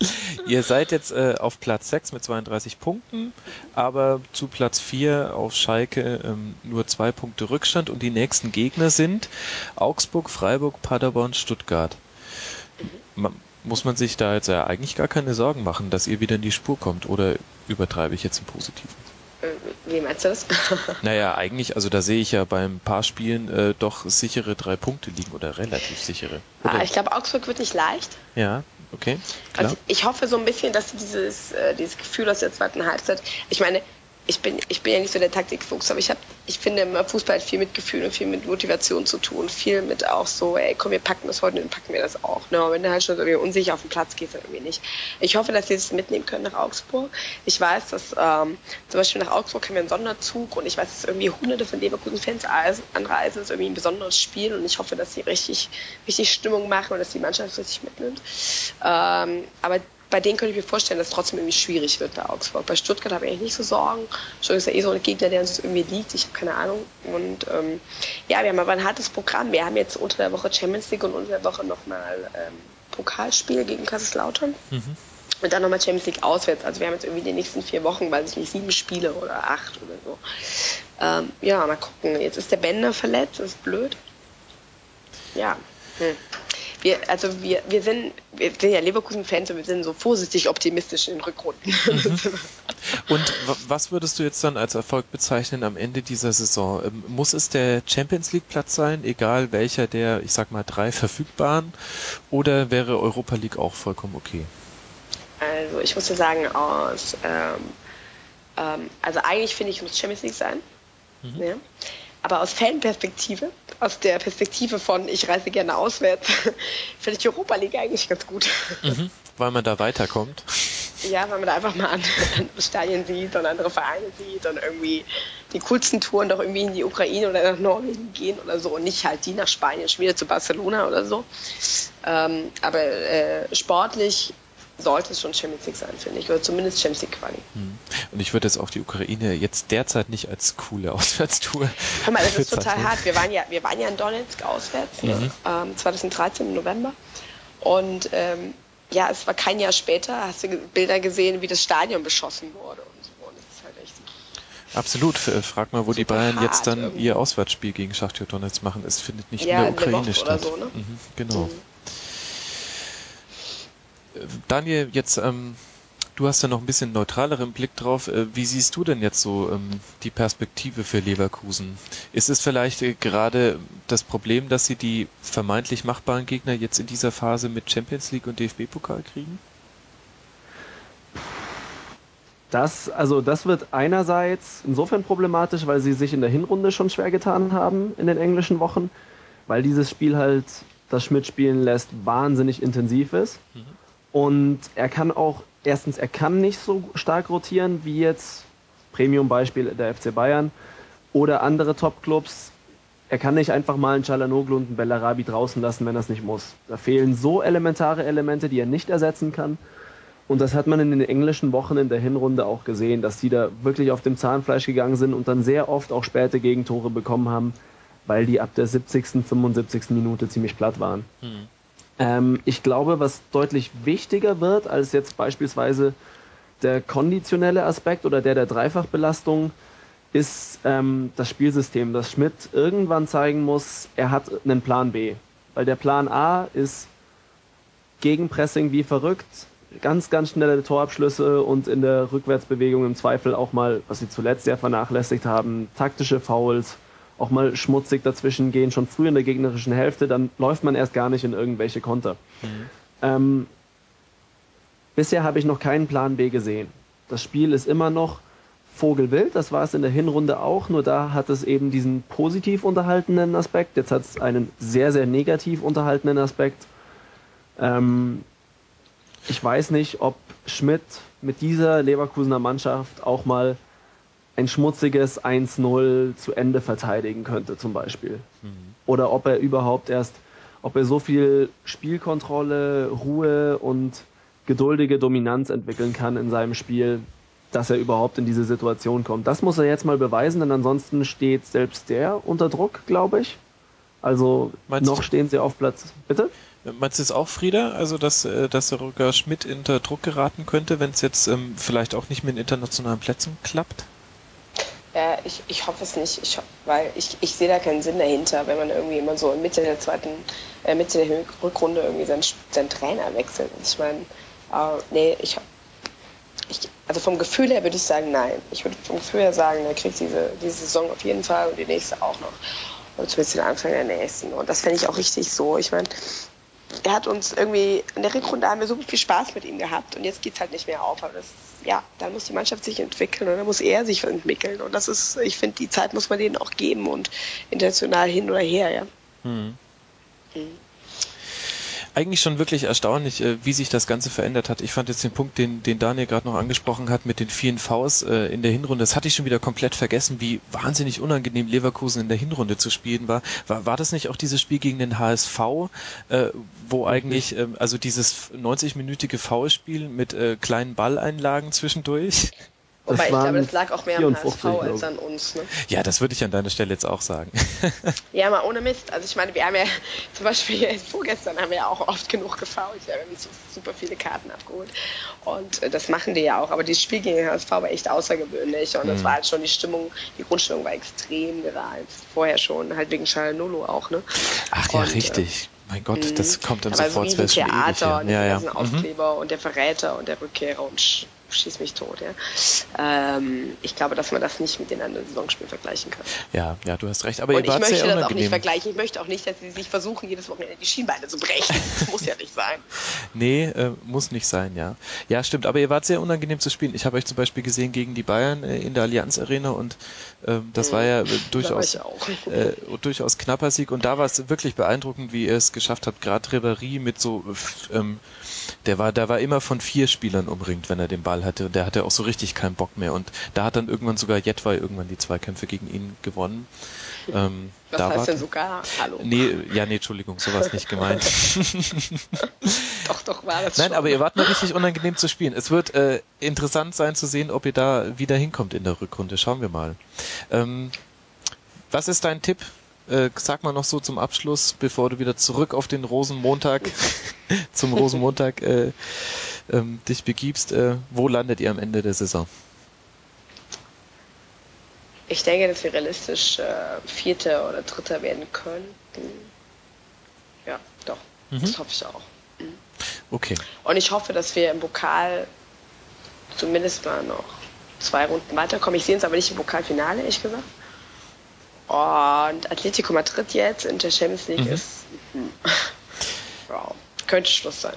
[LAUGHS] ihr seid jetzt äh, auf Platz 6 mit 32 Punkten, aber zu Platz 4 auf Schalke ähm, nur zwei Punkte Rückstand und die nächsten Gegner sind Augsburg, Freiburg, Paderborn, Stuttgart. Ma muss man sich da jetzt ja eigentlich gar keine Sorgen machen, dass ihr wieder in die Spur kommt oder übertreibe ich jetzt im Positiven? Äh, Wie meinst du das? [LAUGHS] Naja, eigentlich, also da sehe ich ja beim paar Spielen äh, doch sichere drei Punkte liegen oder relativ sichere. ah, Oder? ich glaube, Augsburg wird nicht leicht. Ja, okay, klar. Also ich hoffe so ein bisschen, dass dieses, äh, dieses Gefühl aus der zweiten Halbzeit, ich meine, ich bin, ich bin ja nicht so der Taktikfuchs, aber ich habe, ich finde immer, Fußball hat viel mit Gefühl und viel mit Motivation zu tun, viel mit auch so, ey, komm, wir packen das heute, dann packen wir das auch. Ne? Aber wenn du halt schon irgendwie unsicher auf den Platz gehst, dann irgendwie nicht. Ich hoffe, dass sie das mitnehmen können nach Augsburg. Ich weiß, dass ähm, zum Beispiel nach Augsburg haben wir einen Sonderzug und ich weiß, dass irgendwie hunderte von Leverkusen-Fans anreisen, das ist irgendwie ein besonderes Spiel und ich hoffe, dass sie richtig, richtig Stimmung machen und dass die Mannschaft richtig mitnimmt. Ähm, aber bei denen könnte ich mir vorstellen, dass es trotzdem irgendwie schwierig wird bei Augsburg. Bei Stuttgart habe ich eigentlich nicht so Sorgen. Stuttgart ist ja eh so ein Gegner, der uns irgendwie liegt. Ich habe keine Ahnung. Und ähm, ja, wir haben aber ein hartes Programm. Wir haben jetzt unter der Woche Champions League und unter der Woche nochmal ähm, Pokalspiel gegen Kaiserslautern. Und dann nochmal Champions League auswärts. Also wir haben jetzt irgendwie die nächsten vier Wochen, weiß ich nicht, sieben Spiele oder acht oder so. Ähm, ja, mal gucken. Jetzt ist der Bänder verletzt, das ist blöd. Ja. Hm. Wir, also wir, wir sind, wir sind ja Leverkusen-Fans und wir sind so vorsichtig optimistisch in den Rückrunden. Und w- was würdest du jetzt dann als Erfolg bezeichnen am Ende dieser Saison? Ähm, Muss es der Champions League Platz sein, egal welcher der, ich sag mal, drei verfügbaren, oder wäre Europa League auch vollkommen okay? Also ich muss ja sagen, aus, ähm, ähm, also eigentlich finde ich, muss Champions League sein. Ja. Aber aus Fanperspektive, aus der Perspektive von ich reise gerne auswärts, [LAUGHS] finde ich Europa League eigentlich ganz gut. Weil man da weiterkommt? Ja, weil man da einfach mal andere Stadien sieht und andere Vereine sieht und irgendwie die coolsten Touren doch irgendwie in die Ukraine oder nach Norwegen gehen oder so und nicht halt die nach Spanien, schon wieder zu Barcelona oder so. Ähm, aber äh, sportlich sollte es schon Champions League sein, finde ich. Oder zumindest Champions League Quali. Hm. Und ich würde jetzt auch die Ukraine jetzt derzeit nicht als coole [LAUGHS] Auswärtstour. Hör mal, das ist total hart. Wir waren ja, wir waren ja in Donetsk auswärts, mhm. ähm, 2013 im November. Und ähm, ja, es war kein Jahr später, hast du Bilder gesehen, wie das Stadion beschossen wurde und so. Und das ist halt echt. Absolut. Frag mal, wo die Bayern jetzt dann irgendwie. ihr Auswärtsspiel gegen Schachtjo Donetsk machen. Es findet nicht ja, in der Ukraine statt. So, ne? mhm, genau. Mhm. Daniel, jetzt, ähm, du hast ja noch ein bisschen neutraleren Blick drauf. Äh, wie siehst du denn jetzt so ähm, die Perspektive für Leverkusen? Ist es vielleicht äh, gerade das Problem, dass sie die vermeintlich machbaren Gegner jetzt in dieser Phase mit Champions League und DFB-Pokal kriegen? Das, also das wird einerseits insofern problematisch, weil sie sich in der Hinrunde schon schwer getan haben in den englischen Wochen, weil dieses Spiel halt das Schmidt spielen lässt, wahnsinnig intensiv ist. Mhm. Und er kann auch, erstens, er kann nicht so stark rotieren wie jetzt Premium-Beispiel der FC Bayern oder andere Top-Clubs. Er kann nicht einfach mal einen Chalanoglu und einen Bellarabi draußen lassen, wenn er es nicht muss. Da fehlen so elementare Elemente, die er nicht ersetzen kann. Und das hat man in den englischen Wochen in der Hinrunde auch gesehen, dass die da wirklich auf dem Zahnfleisch gegangen sind und dann sehr oft auch späte Gegentore bekommen haben, weil die ab der 70., 75. Minute ziemlich platt waren. Mhm. Ähm, ich glaube, was deutlich wichtiger wird als jetzt beispielsweise der konditionelle Aspekt oder der der Dreifachbelastung, ist ähm, das Spielsystem, dass Schmidt irgendwann zeigen muss, er hat einen Plan B. Weil der Plan A ist Gegenpressing wie verrückt, ganz, ganz schnelle Torabschlüsse und in der Rückwärtsbewegung im Zweifel auch mal, was sie zuletzt sehr vernachlässigt haben, taktische Fouls auch mal schmutzig dazwischen gehen, schon früh in der gegnerischen Hälfte, dann läuft man erst gar nicht in irgendwelche Konter. Mhm. Ähm, bisher habe ich noch keinen Plan B gesehen. Das Spiel ist immer noch Vogelwild, das war es in der Hinrunde auch, nur da hat es eben diesen positiv unterhaltenen Aspekt, jetzt hat es einen sehr, sehr negativ unterhaltenen Aspekt. Ähm, ich weiß nicht, ob Schmidt mit dieser Leverkusener Mannschaft auch mal ein schmutziges 1-0 zu Ende verteidigen könnte zum Beispiel. Mhm. Oder ob er überhaupt erst, ob er so viel Spielkontrolle, Ruhe und geduldige Dominanz entwickeln kann in seinem Spiel, dass er überhaupt in diese Situation kommt. Das muss er jetzt mal beweisen, denn ansonsten steht selbst der unter Druck, glaube ich. Also Meinst noch du? stehen sie auf Platz. Bitte? Meinst du es auch, Frieda? Also, dass, äh, dass Rücker Schmidt unter Druck geraten könnte, wenn es jetzt ähm, vielleicht auch nicht mit internationalen Plätzen klappt? Ja, ich, ich hoffe es nicht, ich, weil ich, ich sehe da keinen Sinn dahinter, wenn man irgendwie immer so in Mitte der zweiten, äh, Mitte der Rückrunde irgendwie seinen, seinen Trainer wechselt. Ich meine, äh, nee, ich, ich, also vom Gefühl her würde ich sagen, nein. Ich würde vom Gefühl her sagen, er kriegt diese, diese Saison auf jeden Fall und die nächste auch noch. Und zumindest den Anfang der nächsten. Und das fände ich auch richtig so. Ich meine, er hat uns irgendwie, in der Rückrunde haben wir so viel Spaß mit ihm gehabt und jetzt geht es halt nicht mehr auf. Aber das ja, dann muss die Mannschaft sich entwickeln und dann muss er sich entwickeln. Und das ist, ich finde, die Zeit muss man denen auch geben und international hin oder her, ja. Mhm. Mhm eigentlich schon wirklich erstaunlich, äh, wie sich das Ganze verändert hat. Ich fand jetzt den Punkt, den, den Daniel gerade noch angesprochen hat mit den vielen Vs äh, in der Hinrunde, das hatte ich schon wieder komplett vergessen, wie wahnsinnig unangenehm Leverkusen in der Hinrunde zu spielen war. War, war das nicht auch dieses Spiel gegen den HSV, äh, wo eigentlich, äh, also dieses 90-minütige Foulspiel mit äh, kleinen Balleinlagen zwischendurch? Wobei ich glaube, das lag auch mehr am HSV als an uns. Ne? Ja, das würde ich an deiner Stelle jetzt auch sagen. [LAUGHS] ja, mal ohne Mist. Also ich meine, wir haben ja [LAUGHS] zum Beispiel vorgestern haben wir ja auch oft genug gefault. Wir haben so super viele Karten abgeholt. Und äh, das machen die ja auch. Aber dieses Spiel gegen den HSV war echt außergewöhnlich. Und mhm. das war halt schon die Stimmung, die Grundstimmung war extrem gereizt. Vorher schon, halt wegen Nolo auch, ne? Ach ja, und, richtig. Äh, mein Gott, das mhm. kommt dann aber sofort. So wie Theater und ja, ja. Mhm. Aufkleber mhm. und der Verräter und der Rückkehrer und schieß mich tot. Ja. Ähm, ich glaube, dass man das nicht mit den anderen Saisonspielen vergleichen kann. Ja, ja, du hast recht. Aber Und ich möchte das auch unangenehm. nicht vergleichen. Ich möchte auch nicht, dass sie sich versuchen, jedes Wochenende die Schienbeine zu brechen. Das muss ja nicht sein. [LAUGHS] Nee, äh, muss nicht sein, ja. Ja, stimmt, aber ihr wart sehr unangenehm zu spielen. Ich habe euch zum Beispiel gesehen gegen die Bayern äh, in der Allianz Arena und ähm, das war ja äh, Da war durchaus, auch. [LAUGHS] äh, durchaus knapper Sieg und da war es wirklich beeindruckend, wie ihr es geschafft habt. Gerade Ribéry mit so, ähm, der war, der war immer von vier Spielern umringt, wenn er den Ball hatte. Und der hatte auch so richtig keinen Bock mehr. Und da hat dann irgendwann sogar Jetway irgendwann die Zweikämpfe gegen ihn gewonnen. Ähm, Was da heißt war, denn sogar? Hallo. Nee, ja, nee, Entschuldigung, sowas nicht gemeint. [LAUGHS] Doch, doch, war das Nein, schon. aber ihr wart mal richtig unangenehm zu spielen. Es wird äh, interessant sein zu sehen, ob ihr da wieder hinkommt in der Rückrunde. Schauen wir mal. Ähm, was ist dein Tipp? Äh, sag mal noch so zum Abschluss, bevor du wieder zurück auf den Rosenmontag, [LAUGHS] zum Rosenmontag äh, ähm, dich begibst. Äh, wo landet ihr am Ende der Saison? Ich denke, dass wir realistisch äh, Vierter oder Dritter werden könnten. Ja, doch. Mhm. Das hoffe ich auch. Okay. Und ich hoffe, dass wir im Pokal zumindest mal noch zwei Runden weiterkommen. Ich sehe uns aber nicht im Pokalfinale, ehrlich gesagt. Und Atletico Madrid jetzt in der Champions League Mhm. ist. hm, Wow. Könnte Schluss sein.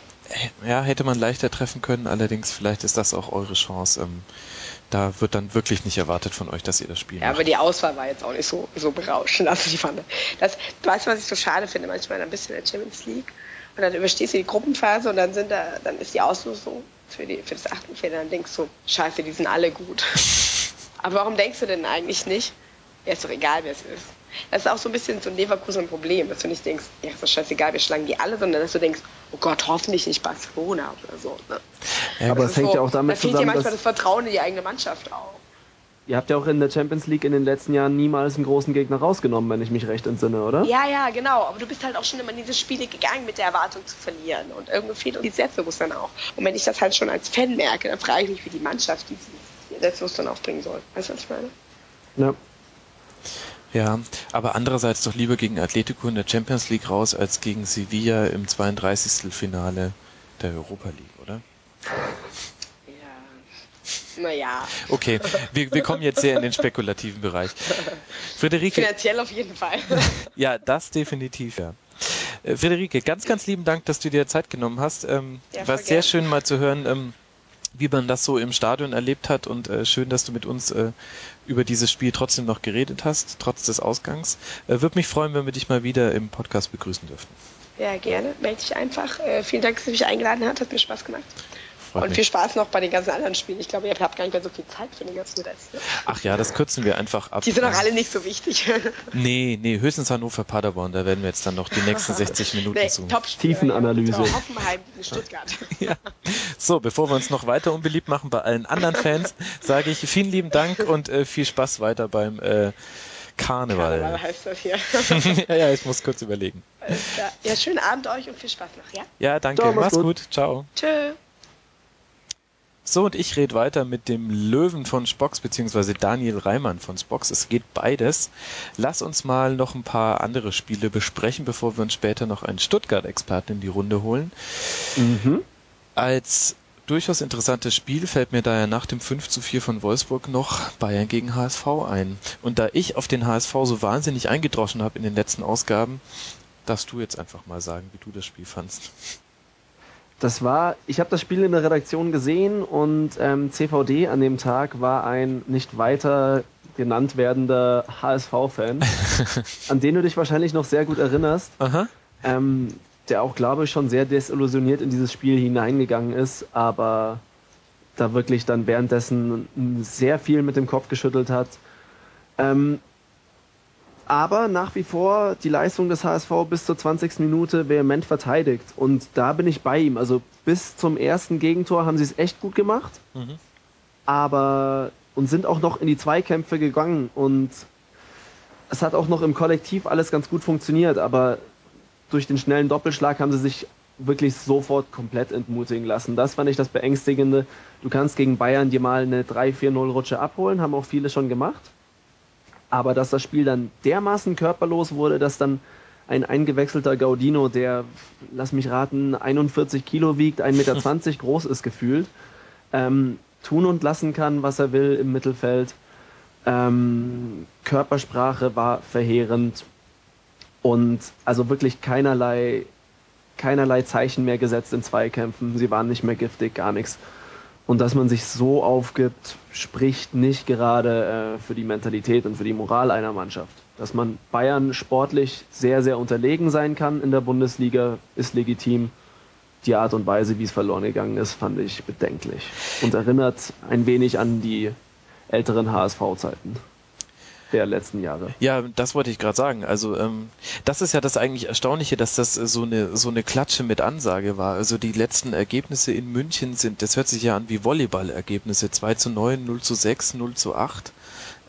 Ja, hätte man leichter treffen können, allerdings vielleicht ist das auch eure Chance. Ähm, da wird dann wirklich nicht erwartet von euch, dass ihr das Spiel Ja, macht. aber die Auswahl war jetzt auch nicht so, so berauschend. [LAUGHS] Also die fand, das, weißt du, was ich so schade finde? Manchmal ein bisschen in der Champions League. Und dann überstehst du die Gruppenphase und dann sind da, dann ist die Auslosung für, die, für das Achtelfinale. Dann denkst du, scheiße, die sind alle gut. [LAUGHS] aber warum denkst du denn eigentlich nicht? Ja, ist doch egal, wer es ist. Das ist auch so ein bisschen so ein Leverkusen-Problem, dass du nicht denkst, ja, ist doch scheißegal, wir schlagen die alle, sondern dass du denkst, oh Gott, hoffentlich nicht Barcelona oder so. Ne? Ja, Aber Das es ist hängt so, ja auch damit da fehlt dir zusammen, manchmal dass das Vertrauen in die eigene Mannschaft auch. ihr habt ja auch in der Champions League in den letzten Jahren niemals einen großen Gegner rausgenommen, wenn ich mich recht entsinne, oder? Ja, ja, genau. Aber du bist halt auch schon immer in diese Spiele gegangen mit der Erwartung zu verlieren. Und irgendwie fehlt uns die Selbstbewusstsein auch. Und wenn ich das halt schon als Fan merke, dann frage ich mich, wie die Mannschaft dieses Selbstbewusstsein aufbringen soll. Weißt du, was ich meine? Ja. Ja, aber andererseits doch lieber gegen Atletico in der Champions League raus als gegen Sevilla im 32. Finale der Europa League, oder? Ja. Naja, Okay, wir, wir kommen jetzt sehr in den spekulativen Bereich. [LAUGHS] Friederike, finanziell auf jeden Fall. [LAUGHS] ja, das definitiv, ja. Äh, Friederike, ganz, ganz lieben Dank, dass du dir Zeit genommen hast. Ähm, Ja, war sehr gern. schön mal zu hören, ähm, wie man das so im Stadion erlebt hat und äh, schön, dass du mit uns äh, über dieses Spiel trotzdem noch geredet hast, trotz des Ausgangs. Äh, Würde mich freuen, wenn wir dich mal wieder im Podcast begrüßen dürften. Ja, gerne. Melde dich einfach. Äh, vielen Dank, dass du mich eingeladen hast. Hat mir Spaß gemacht. Freut Und mich. viel Spaß noch bei den ganzen anderen Spielen. Ich glaube, ihr habt gar nicht mehr so viel Zeit für den ganzen Rest. Ne? Ach ja, das kürzen wir einfach ab. Die sind auch alle nicht so wichtig. [LAUGHS] Nee, nee, höchstens Hannover Paderborn, da werden wir jetzt dann noch die nächsten [LAUGHS] 60 Minuten nee, zu. Tiefenanalyse. Hoffenheim gegen Stuttgart. [LAUGHS] Ja. So, bevor wir uns noch weiter unbeliebt machen bei allen anderen Fans, sage ich vielen lieben Dank und äh, viel Spaß weiter beim äh, Karneval. Karneval heißt das hier. ja, ja, ich muss kurz überlegen. ja. ja, schönen Abend euch und viel Spaß noch, ja? Ja, danke. Ciao, Mach's mach's gut. Ciao. Tschö. So, und ich rede weiter mit dem Löwen von Spox, beziehungsweise Daniel Reimann von Spox. Es geht beides. Lass uns mal noch ein paar andere Spiele besprechen, bevor wir uns später noch einen Stuttgart-Experten in die Runde holen. Mhm. Als durchaus interessantes Spiel fällt mir daher nach dem 5 zu 4 von Wolfsburg noch Bayern gegen HSV ein. Und da ich auf den HSV so wahnsinnig eingedroschen habe in den letzten Ausgaben, darfst du jetzt einfach mal sagen, wie du das Spiel fandst. Das war, ich habe das Spiel in der Redaktion gesehen und ähm, CVD an dem Tag war ein nicht weiter genannt werdender HSV-Fan, [LAUGHS] an den du dich wahrscheinlich noch sehr gut erinnerst, ähm, der auch, glaube ich, schon sehr desillusioniert in dieses Spiel hineingegangen ist, aber da wirklich dann währenddessen sehr viel mit dem Kopf geschüttelt hat. Ähm, aber nach wie vor die Leistung des HSV bis zur 20. Minute vehement verteidigt. Und da bin ich bei ihm. Also bis zum ersten Gegentor haben sie es echt gut gemacht. Mhm. Aber und sind auch noch in die Zweikämpfe gegangen. Und es hat auch noch im Kollektiv alles ganz gut funktioniert. Aber durch den schnellen Doppelschlag haben sie sich wirklich sofort komplett entmutigen lassen. Das fand ich das Beängstigende. Du kannst gegen Bayern dir mal eine 3-4-0-Rutsche abholen, haben auch viele schon gemacht. Aber dass das Spiel dann dermaßen körperlos wurde, dass dann ein eingewechselter Gaudino, der, lass mich raten, 41 Kilo wiegt, 1,20 Meter [LAUGHS] groß ist gefühlt, ähm, tun und lassen kann, was er will im Mittelfeld. Ähm, Körpersprache war verheerend und also wirklich keinerlei, keinerlei Zeichen mehr gesetzt in Zweikämpfen. Sie waren nicht mehr giftig, gar nichts. Und dass man sich so aufgibt, spricht nicht gerade äh, für die Mentalität und für die Moral einer Mannschaft. Dass man Bayern sportlich sehr, sehr unterlegen sein kann in der Bundesliga, ist legitim. Die Art und Weise, wie es verloren gegangen ist, fand ich bedenklich und erinnert ein wenig an die älteren HSV-Zeiten der letzten Jahre. Ja, das wollte ich gerade sagen. Also ähm, das ist ja das eigentlich Erstaunliche, dass das so eine so eine Klatsche mit Ansage war. Also die letzten Ergebnisse in München sind, das hört sich ja an wie Volleyball-Ergebnisse. 2 zu 9, 0 zu 6, 0 zu 8.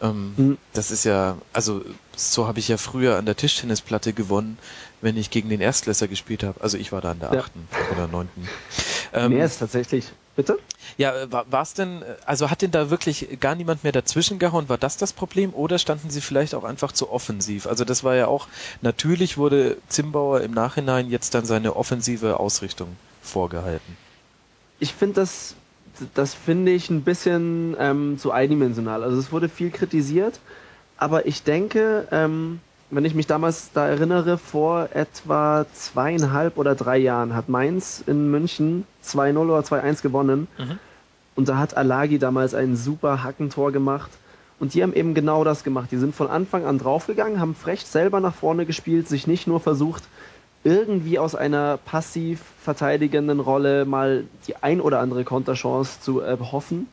Ähm, mhm. Das ist ja, also so habe ich ja früher an der Tischtennisplatte gewonnen, wenn ich gegen den Erstklässer gespielt habe. Also ich war da an der achten ja. oder neunten. Ähm, Mehr ist tatsächlich. Bitte? Ja, war es denn, also hat denn da wirklich gar niemand mehr dazwischen gehauen? War das das Problem oder standen sie vielleicht auch einfach zu offensiv? Also das war ja auch, natürlich wurde Zimbauer im Nachhinein jetzt dann seine offensive Ausrichtung vorgehalten. Ich finde das das finde ich ein bisschen ähm, zu eindimensional. Also es wurde viel kritisiert, aber ich denke, ähm, wenn ich mich damals da erinnere, vor etwa zweieinhalb oder drei Jahren hat Mainz in München 2-0 oder 2-1 gewonnen. Mhm. Und da hat Alagi damals ein super Hackentor gemacht. Und die haben eben genau das gemacht. Die sind von Anfang an draufgegangen, haben frech selber nach vorne gespielt, sich nicht nur versucht, irgendwie aus einer passiv verteidigenden Rolle mal die ein oder andere Konterchance zu erhoffen,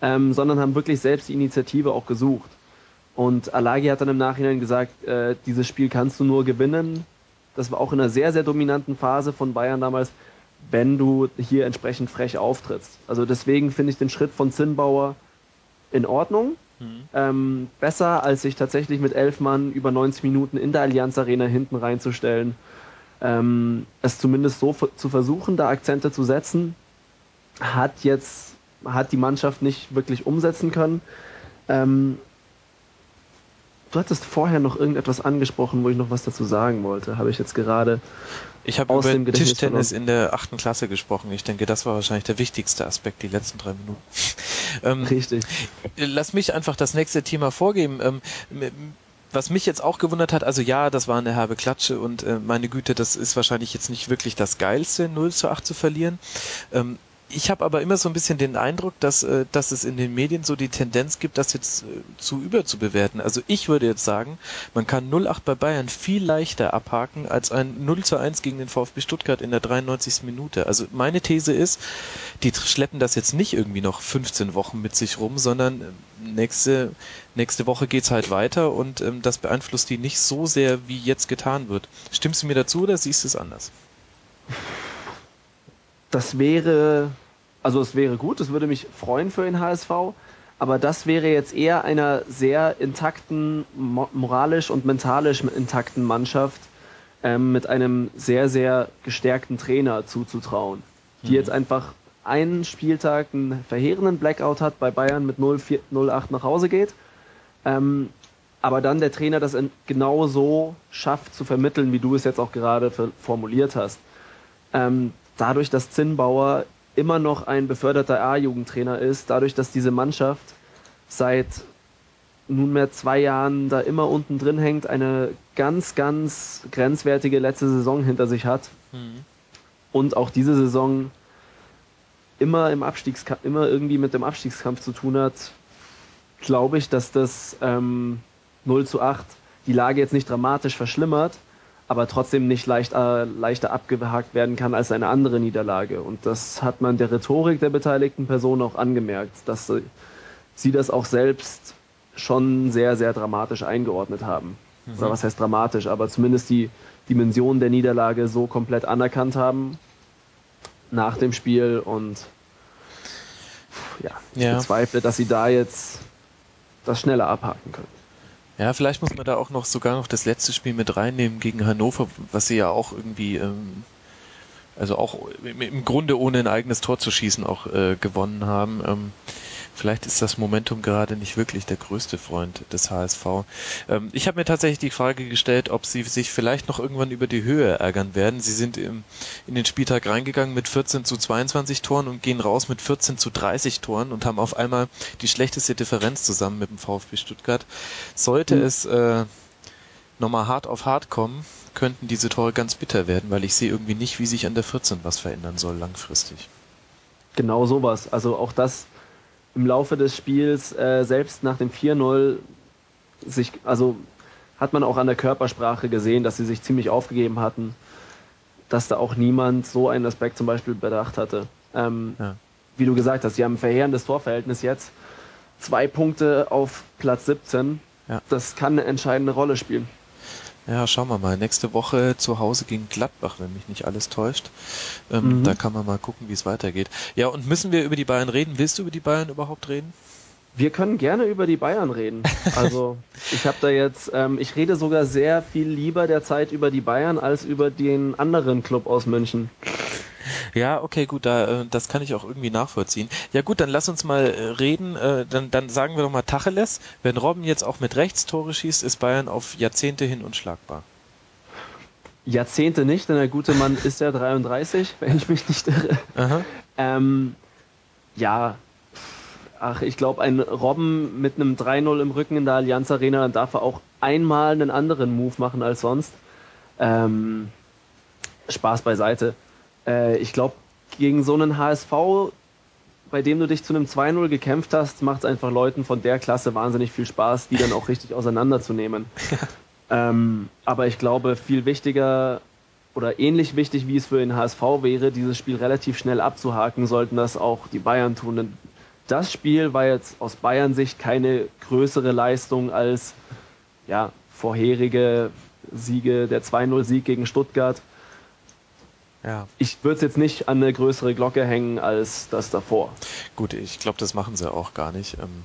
ähm, sondern haben wirklich selbst die Initiative auch gesucht. Und Alagi hat dann im Nachhinein gesagt, äh, dieses Spiel kannst du nur gewinnen. Das war auch in einer sehr, sehr dominanten Phase von Bayern damals, wenn du hier entsprechend frech auftrittst. Also deswegen finde ich den Schritt von Zinnbauer in Ordnung. Mhm. Ähm, besser, als sich tatsächlich mit elf Mann über 90 Minuten in der Allianz Arena hinten reinzustellen ähm, es zumindest so zu versuchen, da Akzente zu setzen, hat jetzt hat die Mannschaft nicht wirklich umsetzen können. Ähm, du hattest vorher noch irgendetwas angesprochen, wo ich noch was dazu sagen wollte. Habe ich jetzt gerade. Ich habe über dem Tischtennis in der achten Klasse gesprochen. Ich denke, das war wahrscheinlich der wichtigste Aspekt, die letzten drei Minuten. [LAUGHS] ähm, Richtig. Lass mich einfach das nächste Thema vorgeben. Ähm, was mich jetzt auch gewundert hat, also ja, das war eine herbe Klatsche und äh, meine Güte, das ist wahrscheinlich jetzt nicht wirklich das Geilste, 0 zu 8 zu verlieren. Ähm, ich habe aber immer so ein bisschen den Eindruck, dass, äh, dass es in den Medien so die Tendenz gibt, das jetzt äh, zu überzubewerten. Also ich würde jetzt sagen, man kann 0-8 bei Bayern viel leichter abhaken als ein 0 zu 1 gegen den VfB Stuttgart in der 93. Minute. Also meine These ist, die schleppen das jetzt nicht irgendwie noch 15 Wochen mit sich rum, sondern äh, nächste, nächste Woche geht's halt weiter und ähm, das beeinflusst die nicht so sehr, wie jetzt getan wird. Stimmst du mir dazu oder siehst du es anders? [LAUGHS] das wäre, also es wäre gut, es würde mich freuen für den HSV, aber das wäre jetzt eher einer sehr intakten, moralisch und mentalisch intakten Mannschaft ähm, mit einem sehr, sehr gestärkten Trainer zuzutrauen, die mhm. jetzt einfach einen Spieltag einen verheerenden Blackout hat, bei Bayern mit 0-8 nach Hause geht, ähm, aber dann der Trainer das genau so schafft zu vermitteln, wie du es jetzt auch gerade formuliert hast. Ähm, dadurch, dass Zinnbauer immer noch ein beförderter A-Jugendtrainer ist, dadurch, dass diese Mannschaft seit nunmehr zwei Jahren da immer unten drin hängt, eine ganz, ganz grenzwertige letzte Saison hinter sich hat mhm. und auch diese Saison immer im Abstiegskampf, immer irgendwie mit dem Abstiegskampf zu tun hat, glaube ich, dass das ähm, 0 zu 8 die Lage jetzt nicht dramatisch verschlimmert, aber trotzdem nicht leicht, äh, leichter abgehakt werden kann als eine andere Niederlage. Und das hat man der Rhetorik der beteiligten Personen auch angemerkt, dass sie, sie das auch selbst schon sehr, sehr dramatisch eingeordnet haben. Mhm. Oder was heißt dramatisch, aber zumindest die Dimension der Niederlage so komplett anerkannt haben nach dem Spiel und ja, ich ja. bezweifle, dass sie da jetzt das schneller abhaken können. Ja, vielleicht muss man da auch noch sogar noch das letzte Spiel mit reinnehmen gegen Hannover, was sie ja auch irgendwie, ähm, also auch im, Grunde ohne ein eigenes Tor zu schießen auch äh, gewonnen haben. Ähm, Vielleicht ist das Momentum gerade nicht wirklich der größte Freund des HSV. Ähm, ich habe mir tatsächlich die Frage gestellt, ob sie sich vielleicht noch irgendwann über die Höhe ärgern werden. Sie sind im, in den Spieltag reingegangen mit 14 zu 22 Toren und gehen raus mit 14 zu 30 Toren und haben auf einmal die schlechteste Differenz zusammen mit dem VfB Stuttgart. Sollte mhm. es äh, nochmal hart auf hart kommen, könnten diese Tore ganz bitter werden, weil ich sehe irgendwie nicht, wie sich an der 14 was verändern soll langfristig. Genau sowas. Also auch das im Laufe des Spiels, äh, selbst nach dem 4-0, sich, also hat man auch an der Körpersprache gesehen, dass sie sich ziemlich aufgegeben hatten, dass da auch niemand so einen Aspekt zum Beispiel bedacht hatte. Ähm, ja. Wie du gesagt hast, sie haben ein verheerendes Torverhältnis jetzt. Zwei Punkte auf Platz 17. Ja. Das kann eine entscheidende Rolle spielen. Ja, schauen wir mal. Nächste Woche zu Hause gegen Gladbach, wenn mich nicht alles täuscht. Ähm, mhm. Da kann man mal gucken, wie es weitergeht. Ja, und müssen wir über die Bayern reden? Willst du über die Bayern überhaupt reden? Wir können gerne über die Bayern reden. Also [LAUGHS] ich habe da jetzt, ähm, ich rede sogar sehr viel lieber derzeit über die Bayern als über den anderen Club aus München. Ja, okay, gut, da, äh, das kann ich auch irgendwie nachvollziehen. Ja gut, dann lass uns mal äh, reden. Äh, dann, dann sagen wir doch mal Tacheles. Wenn Robben jetzt auch mit rechts Tore schießt, ist Bayern auf Jahrzehnte hin unschlagbar. Jahrzehnte nicht, denn der gute Mann [LAUGHS] ist ja 33, wenn ich mich nicht irre. Ähm, ja, ach, ich glaube, ein Robben mit einem 3-0 im Rücken in der Allianz Arena, dann darf er auch einmal einen anderen Move machen als sonst. Ähm, Spaß beiseite. Äh, ich glaube, gegen so einen HSV, bei dem du dich zu einem 2-0 gekämpft hast, macht es einfach Leuten von der Klasse wahnsinnig viel Spaß, die dann auch richtig auseinanderzunehmen. [LAUGHS] ähm, aber ich glaube, viel wichtiger oder ähnlich wichtig, wie es für den HSV wäre, dieses Spiel relativ schnell abzuhaken, sollten das auch die Bayern tun. Denn das Spiel war jetzt aus Bayern Sicht keine größere Leistung als ja, vorherige Siege, der 2-0-Sieg gegen Stuttgart. Ja. Ich würde es jetzt nicht an eine größere Glocke hängen als das davor. Gut, ich glaube, das machen sie auch gar nicht. Ähm,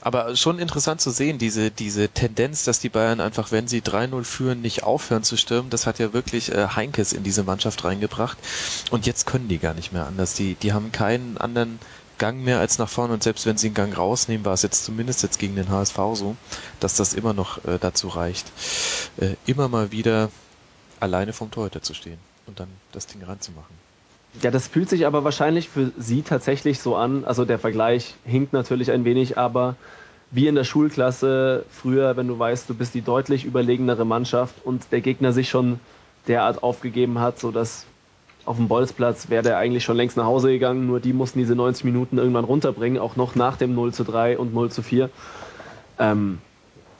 aber schon interessant zu sehen, diese, diese Tendenz, dass die Bayern einfach, wenn sie 3-0 führen, nicht aufhören zu stürmen, das hat ja wirklich äh, Heinkes in diese Mannschaft reingebracht. Und jetzt können die gar nicht mehr anders. Die, die haben keinen anderen Gang mehr als nach vorne und selbst wenn sie einen Gang rausnehmen, war es jetzt zumindest jetzt gegen den HSV so, dass das immer noch äh, dazu reicht, äh, immer mal wieder alleine vom Torhüter zu stehen und dann das Ding ranzumachen. Ja, das fühlt sich aber wahrscheinlich für Sie tatsächlich so an. Also der Vergleich hinkt natürlich ein wenig, aber wie in der Schulklasse früher, wenn du weißt, du bist die deutlich überlegenere Mannschaft und der Gegner sich schon derart aufgegeben hat, sodass auf dem Bolzplatz wäre der eigentlich schon längst nach Hause gegangen, nur die mussten diese 90 Minuten irgendwann runterbringen, auch noch nach dem 0 zu 3 und 0 zu 4. Ähm,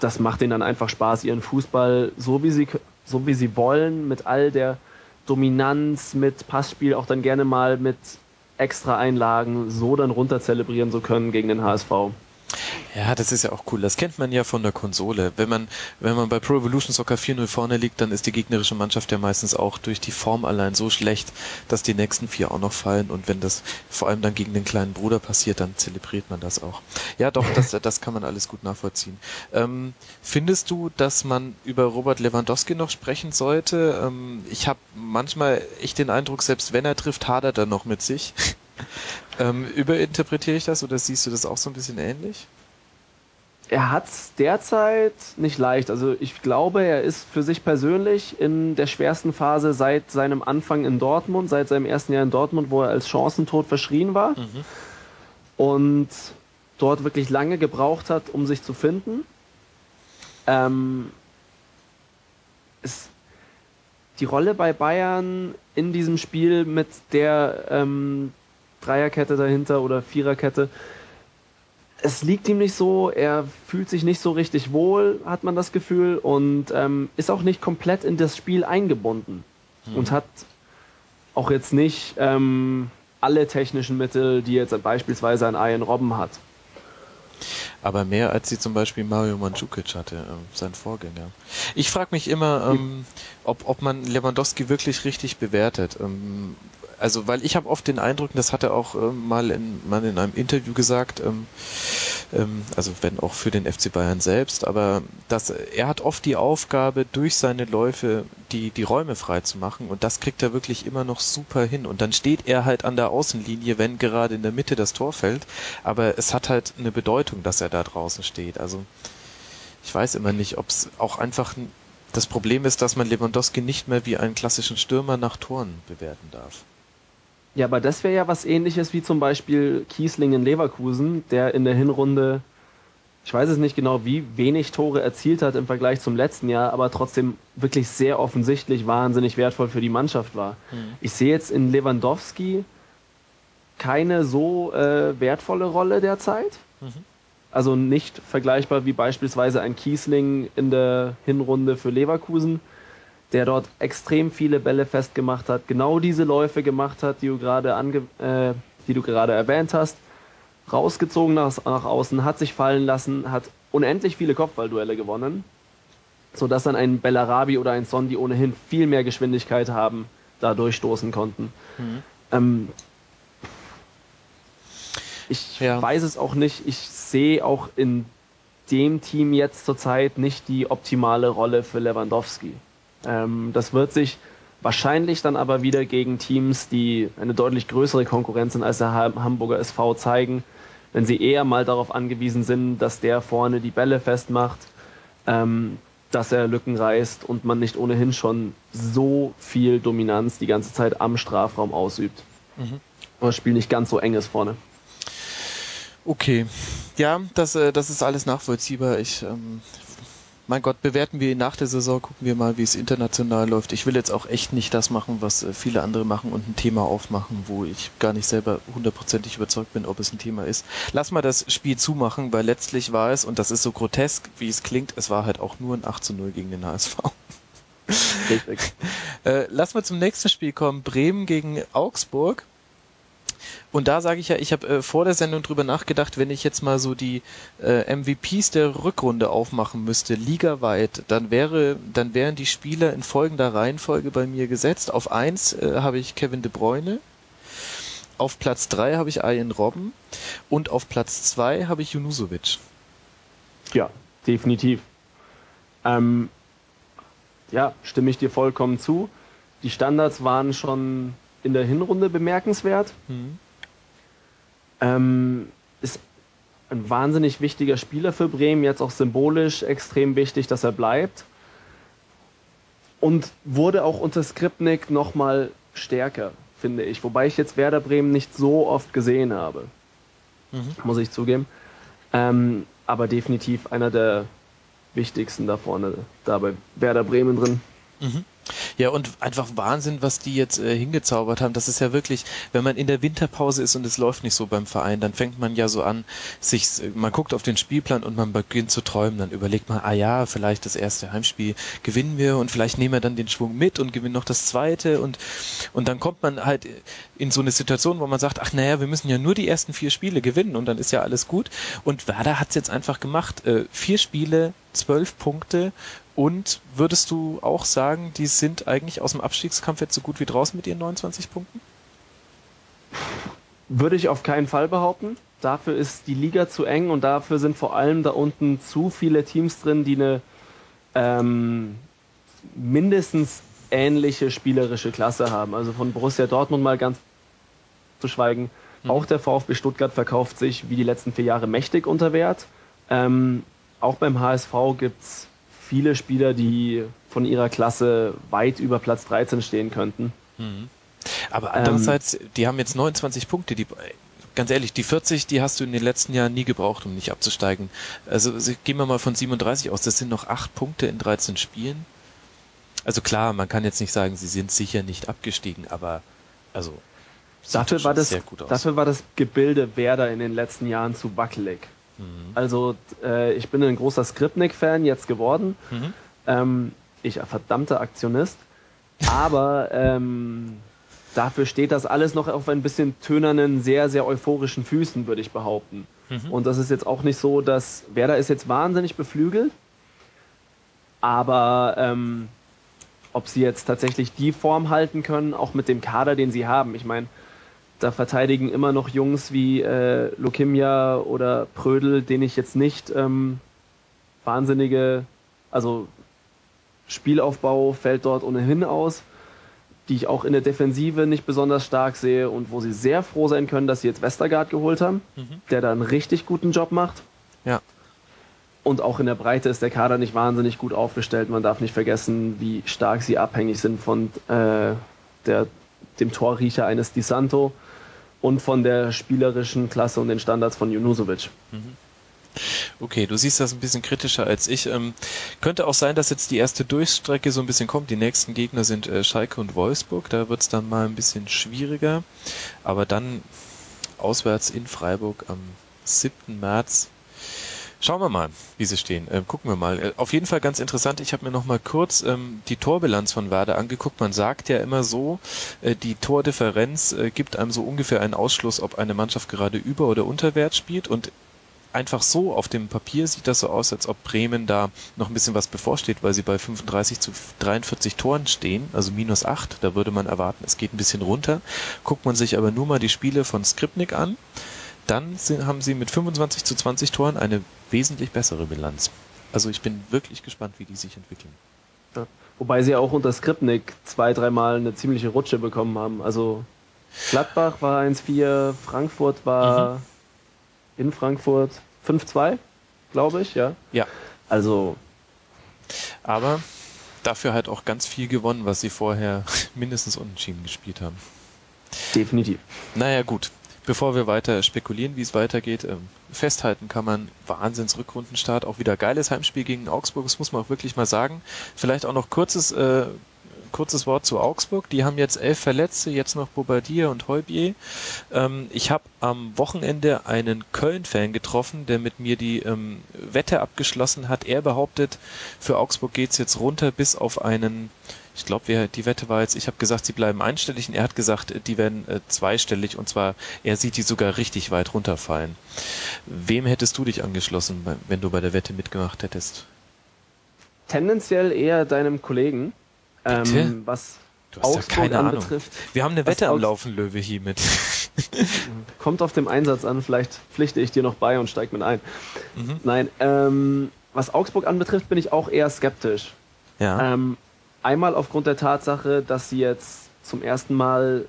das macht ihnen dann einfach Spaß, ihren Fußball so wie sie, so wie sie wollen, mit all der Dominanz, mit Passspiel, auch dann gerne mal mit extra Einlagen so dann runter zelebrieren zu können gegen den HSV. Ja, das ist ja auch cool. Das kennt man ja von der Konsole. Wenn man, wenn man bei Pro Evolution Soccer 4-0 vorne liegt, dann ist die gegnerische Mannschaft ja meistens auch durch die Form allein so schlecht, dass die nächsten vier auch noch fallen. Und wenn das vor allem dann gegen den kleinen Bruder passiert, dann zelebriert man das auch. Ja, doch, das, das kann man alles gut nachvollziehen. Ähm, findest du, dass man über Robert Lewandowski noch sprechen sollte? Ähm, ich habe manchmal echt den Eindruck, selbst wenn er trifft, hadert er noch mit sich. [LAUGHS] ähm, überinterpretiere ich das oder siehst du das auch so ein bisschen ähnlich? er hat es derzeit nicht leicht. Also ich glaube, er ist für sich persönlich in der schwersten Phase seit seinem Anfang in Dortmund, seit seinem ersten Jahr in Dortmund, wo er als Chancentod verschrien war mhm. und dort wirklich lange gebraucht hat, um sich zu finden. Ähm, ist die Rolle bei Bayern in diesem Spiel mit der ähm, Dreierkette dahinter oder Viererkette es liegt ihm nicht so, er fühlt sich nicht so richtig wohl, hat man das Gefühl, und ähm, ist auch nicht komplett in das Spiel eingebunden mhm. und hat auch jetzt nicht ähm, alle technischen Mittel, die jetzt beispielsweise ein Ian Robben hat. Aber mehr als sie zum Beispiel Mario Mandzukic hatte, äh, sein Vorgänger. Ich frage mich immer, ähm, ob, ob man Lewandowski wirklich richtig bewertet. Ähm, also weil ich habe oft den Eindruck, das hat er auch ähm, mal, in, mal in einem Interview gesagt, ähm, ähm, also wenn auch für den FC Bayern selbst, aber das, er hat oft die Aufgabe, durch seine Läufe die, die Räume frei zu machen und das kriegt er wirklich immer noch super hin. Und dann steht er halt an der Außenlinie, wenn gerade in der Mitte das Tor fällt, aber es hat halt eine Bedeutung, dass er da draußen steht, also ich weiß immer nicht, ob es auch einfach das Problem ist, dass man Lewandowski nicht mehr wie einen klassischen Stürmer nach Toren bewerten darf. Ja, aber das wäre ja was ähnliches wie zum Beispiel Kiesling in Leverkusen, der in der Hinrunde, ich weiß es nicht genau, wie wenig Tore erzielt hat im Vergleich zum letzten Jahr, aber trotzdem wirklich sehr offensichtlich wahnsinnig wertvoll für die Mannschaft war. Mhm. Ich sehe jetzt in Lewandowski keine so äh, wertvolle Rolle derzeit. Mhm. Also nicht vergleichbar wie beispielsweise ein Kiesling in der Hinrunde für Leverkusen der dort extrem viele Bälle festgemacht hat, genau diese Läufe gemacht hat, die du gerade ange äh, die du gerade erwähnt hast, rausgezogen nach, nach außen, hat sich fallen lassen, hat unendlich viele Kopfballduelle gewonnen, sodass dann ein Bellarabi oder ein Son, die ohnehin viel mehr Geschwindigkeit haben, da durchstoßen konnten. Mhm. Ähm, ich ja. weiß es auch nicht. Ich sehe auch in dem Team jetzt zurzeit nicht die optimale Rolle für Lewandowski. Ähm, das wird sich wahrscheinlich dann aber wieder gegen Teams, die eine deutlich größere Konkurrenz sind als der Hamburger SV zeigen, wenn sie eher mal darauf angewiesen sind, dass der vorne die Bälle festmacht, ähm, dass er Lücken reißt und man nicht ohnehin schon so viel Dominanz die ganze Zeit am Strafraum ausübt. Mhm. Und das Spiel nicht ganz so eng ist vorne. Okay. Ja, das, äh, das ist alles nachvollziehbar. Ich ähm, mein Gott, bewerten wir ihn nach der Saison, gucken wir mal, wie es international läuft. Ich will jetzt auch echt nicht das machen, was äh, viele andere machen und ein Thema aufmachen, wo ich gar nicht selber hundertprozentig überzeugt bin, ob es ein Thema ist. Lass mal das Spiel zumachen, weil letztlich war es, und das ist so grotesk, wie es klingt, es war halt auch nur ein 8 zu 0 gegen den HSV. Richtig. [LAUGHS] äh, lass mal zum nächsten Spiel kommen. Bremen gegen Augsburg. Und da sage ich ja, ich habe äh, vor der Sendung drüber nachgedacht, wenn ich jetzt mal so die äh, MVPs der Rückrunde aufmachen müsste, ligaweit, dann wäre, dann wären die Spieler in folgender Reihenfolge bei mir gesetzt. Auf eins äh, habe ich Kevin De Bruyne, auf Platz drei habe ich Ian Robben und auf Platz zwei habe ich Junusovic. Ja, definitiv. Ähm, ja, stimme ich dir vollkommen zu. Die Standards waren schon in der Hinrunde bemerkenswert. Mhm. Ähm, ist ein wahnsinnig wichtiger Spieler für Bremen, jetzt auch symbolisch extrem wichtig, dass er bleibt. Und wurde auch unter Skripnik nochmal stärker, finde ich. Wobei ich jetzt Werder Bremen nicht so oft gesehen habe. Mhm. Muss ich zugeben. Ähm, aber definitiv einer der wichtigsten da vorne, da bei Werder Bremen drin. Mhm. Ja, und einfach Wahnsinn, was die jetzt äh, hingezaubert haben. Das ist ja wirklich, wenn man in der Winterpause ist und es läuft nicht so beim Verein, dann fängt man ja so an, sich, man guckt auf den Spielplan und man beginnt zu träumen. Dann überlegt man, ah ja, vielleicht das erste Heimspiel gewinnen wir und vielleicht nehmen wir dann den Schwung mit und gewinnen noch das zweite und, und dann kommt man halt in so eine Situation, wo man sagt, ach naja, wir müssen ja nur die ersten vier Spiele gewinnen und dann ist ja alles gut. Und Werder hat es jetzt einfach gemacht. Äh, vier Spiele, zwölf Punkte und würdest du auch sagen, die sind eigentlich aus dem Abstiegskampf jetzt so gut wie draußen mit ihren 29 Punkten? Würde ich auf keinen Fall behaupten. Dafür ist die Liga zu eng und dafür sind vor allem da unten zu viele Teams drin, die eine ähm, mindestens ähnliche spielerische Klasse haben. Also von Borussia Dortmund mal ganz zu schweigen. Mhm. Auch der VfB Stuttgart verkauft sich wie die letzten vier Jahre mächtig unter Wert. Ähm, auch beim HSV gibt es viele Spieler, die von ihrer Klasse weit über Platz 13 stehen könnten. Mhm. Aber andererseits, ähm, die haben jetzt 29 Punkte, die ganz ehrlich, die 40, die hast du in den letzten Jahren nie gebraucht, um nicht abzusteigen. Also gehen wir mal von 37 aus, das sind noch 8 Punkte in 13 Spielen. Also klar, man kann jetzt nicht sagen, sie sind sicher nicht abgestiegen, aber also dafür war das dafür war das Gebilde Werder in den letzten Jahren zu wackelig. Mhm. Also äh, ich bin ein großer Skripnik-Fan jetzt geworden. Mhm. Ähm, ich verdammter Aktionist. Aber [LAUGHS] ähm, dafür steht das alles noch auf ein bisschen tönernen, sehr, sehr euphorischen Füßen, würde ich behaupten. Mhm. Und das ist jetzt auch nicht so, dass Werder ist jetzt wahnsinnig beflügelt. Aber ähm, ob sie jetzt tatsächlich die Form halten können, auch mit dem Kader, den sie haben. Ich meine, da verteidigen immer noch Jungs wie äh, Lokimia oder Prödel, den ich jetzt nicht ähm, wahnsinnige, also Spielaufbau fällt dort ohnehin aus, die ich auch in der Defensive nicht besonders stark sehe und wo sie sehr froh sein können, dass sie jetzt Westergaard geholt haben, mhm. der da einen richtig guten Job macht. Ja. Und auch in der Breite ist der Kader nicht wahnsinnig gut aufgestellt. Man darf nicht vergessen, wie stark sie abhängig sind von äh, der, dem Torriecher eines Di Santo und von der spielerischen Klasse und den Standards von Junusovic. Mhm. Okay, du siehst das ein bisschen kritischer als ich. Ähm, könnte auch sein, dass jetzt die erste Durchstrecke so ein bisschen kommt. Die nächsten Gegner sind äh, Schalke und Wolfsburg. Da wird es dann mal ein bisschen schwieriger. Aber dann auswärts in Freiburg am 7. März. Schauen wir mal, wie sie stehen. Ähm, gucken wir mal. Äh, auf jeden Fall ganz interessant. Ich habe mir noch mal kurz ähm, die Torbilanz von Werder angeguckt. Man sagt ja immer so, äh, die Tordifferenz äh, gibt einem so ungefähr einen Ausschluss, ob eine Mannschaft gerade über oder unter Wert spielt. Und einfach so auf dem Papier sieht das so aus, als ob Bremen da noch ein bisschen was bevorsteht, weil sie bei 35 zu 43 Toren stehen, also minus 8. Da würde man erwarten, es geht ein bisschen runter. Guckt man sich aber nur mal die Spiele von Skripnik an, dann sind, haben sie mit 25 zu 20 Toren eine wesentlich bessere Bilanz. Also ich bin wirklich gespannt, wie die sich entwickeln. Ja. Wobei sie auch unter Skripnik zwei, dreimal eine ziemliche Rutsche bekommen haben. Also Gladbach war 1-4, Frankfurt war mhm. in Frankfurt 5-2, glaube ich, ja. Ja. Also. Aber dafür halt auch ganz viel gewonnen, was sie vorher [LAUGHS] mindestens unentschieden gespielt haben. Definitiv. Naja, gut. Bevor wir weiter spekulieren, wie es weitergeht, ähm, festhalten kann man Wahnsinns Rückrundenstart, auch wieder geiles Heimspiel gegen Augsburg, das muss man auch wirklich mal sagen. Vielleicht auch noch kurzes äh, kurzes Wort zu Augsburg. Die haben jetzt elf Verletzte, jetzt noch Bobadilla und Heubier. Ähm, ich habe am Wochenende einen Köln-Fan getroffen, der mit mir die ähm, Wette abgeschlossen hat. Er behauptet, für Augsburg geht's jetzt runter bis auf einen ich glaube, die Wette war jetzt, ich habe gesagt, sie bleiben einstellig und er hat gesagt, die werden äh, zweistellig und zwar, er sieht die sogar richtig weit runterfallen. Wem hättest du dich angeschlossen, wenn du bei der Wette mitgemacht hättest? Tendenziell eher deinem Kollegen. Ähm, was du hast Augsburg ja keine Ahnung. Betrifft, Wir haben eine Wette am Laufen, Löwe, hiermit. [LAUGHS] Kommt auf dem Einsatz an, vielleicht pflichte ich dir noch bei und steig mit ein. Mhm. Nein, ähm, was Augsburg anbetrifft, bin ich auch eher skeptisch. Ja. Ähm, einmal aufgrund der Tatsache, dass sie jetzt zum ersten Mal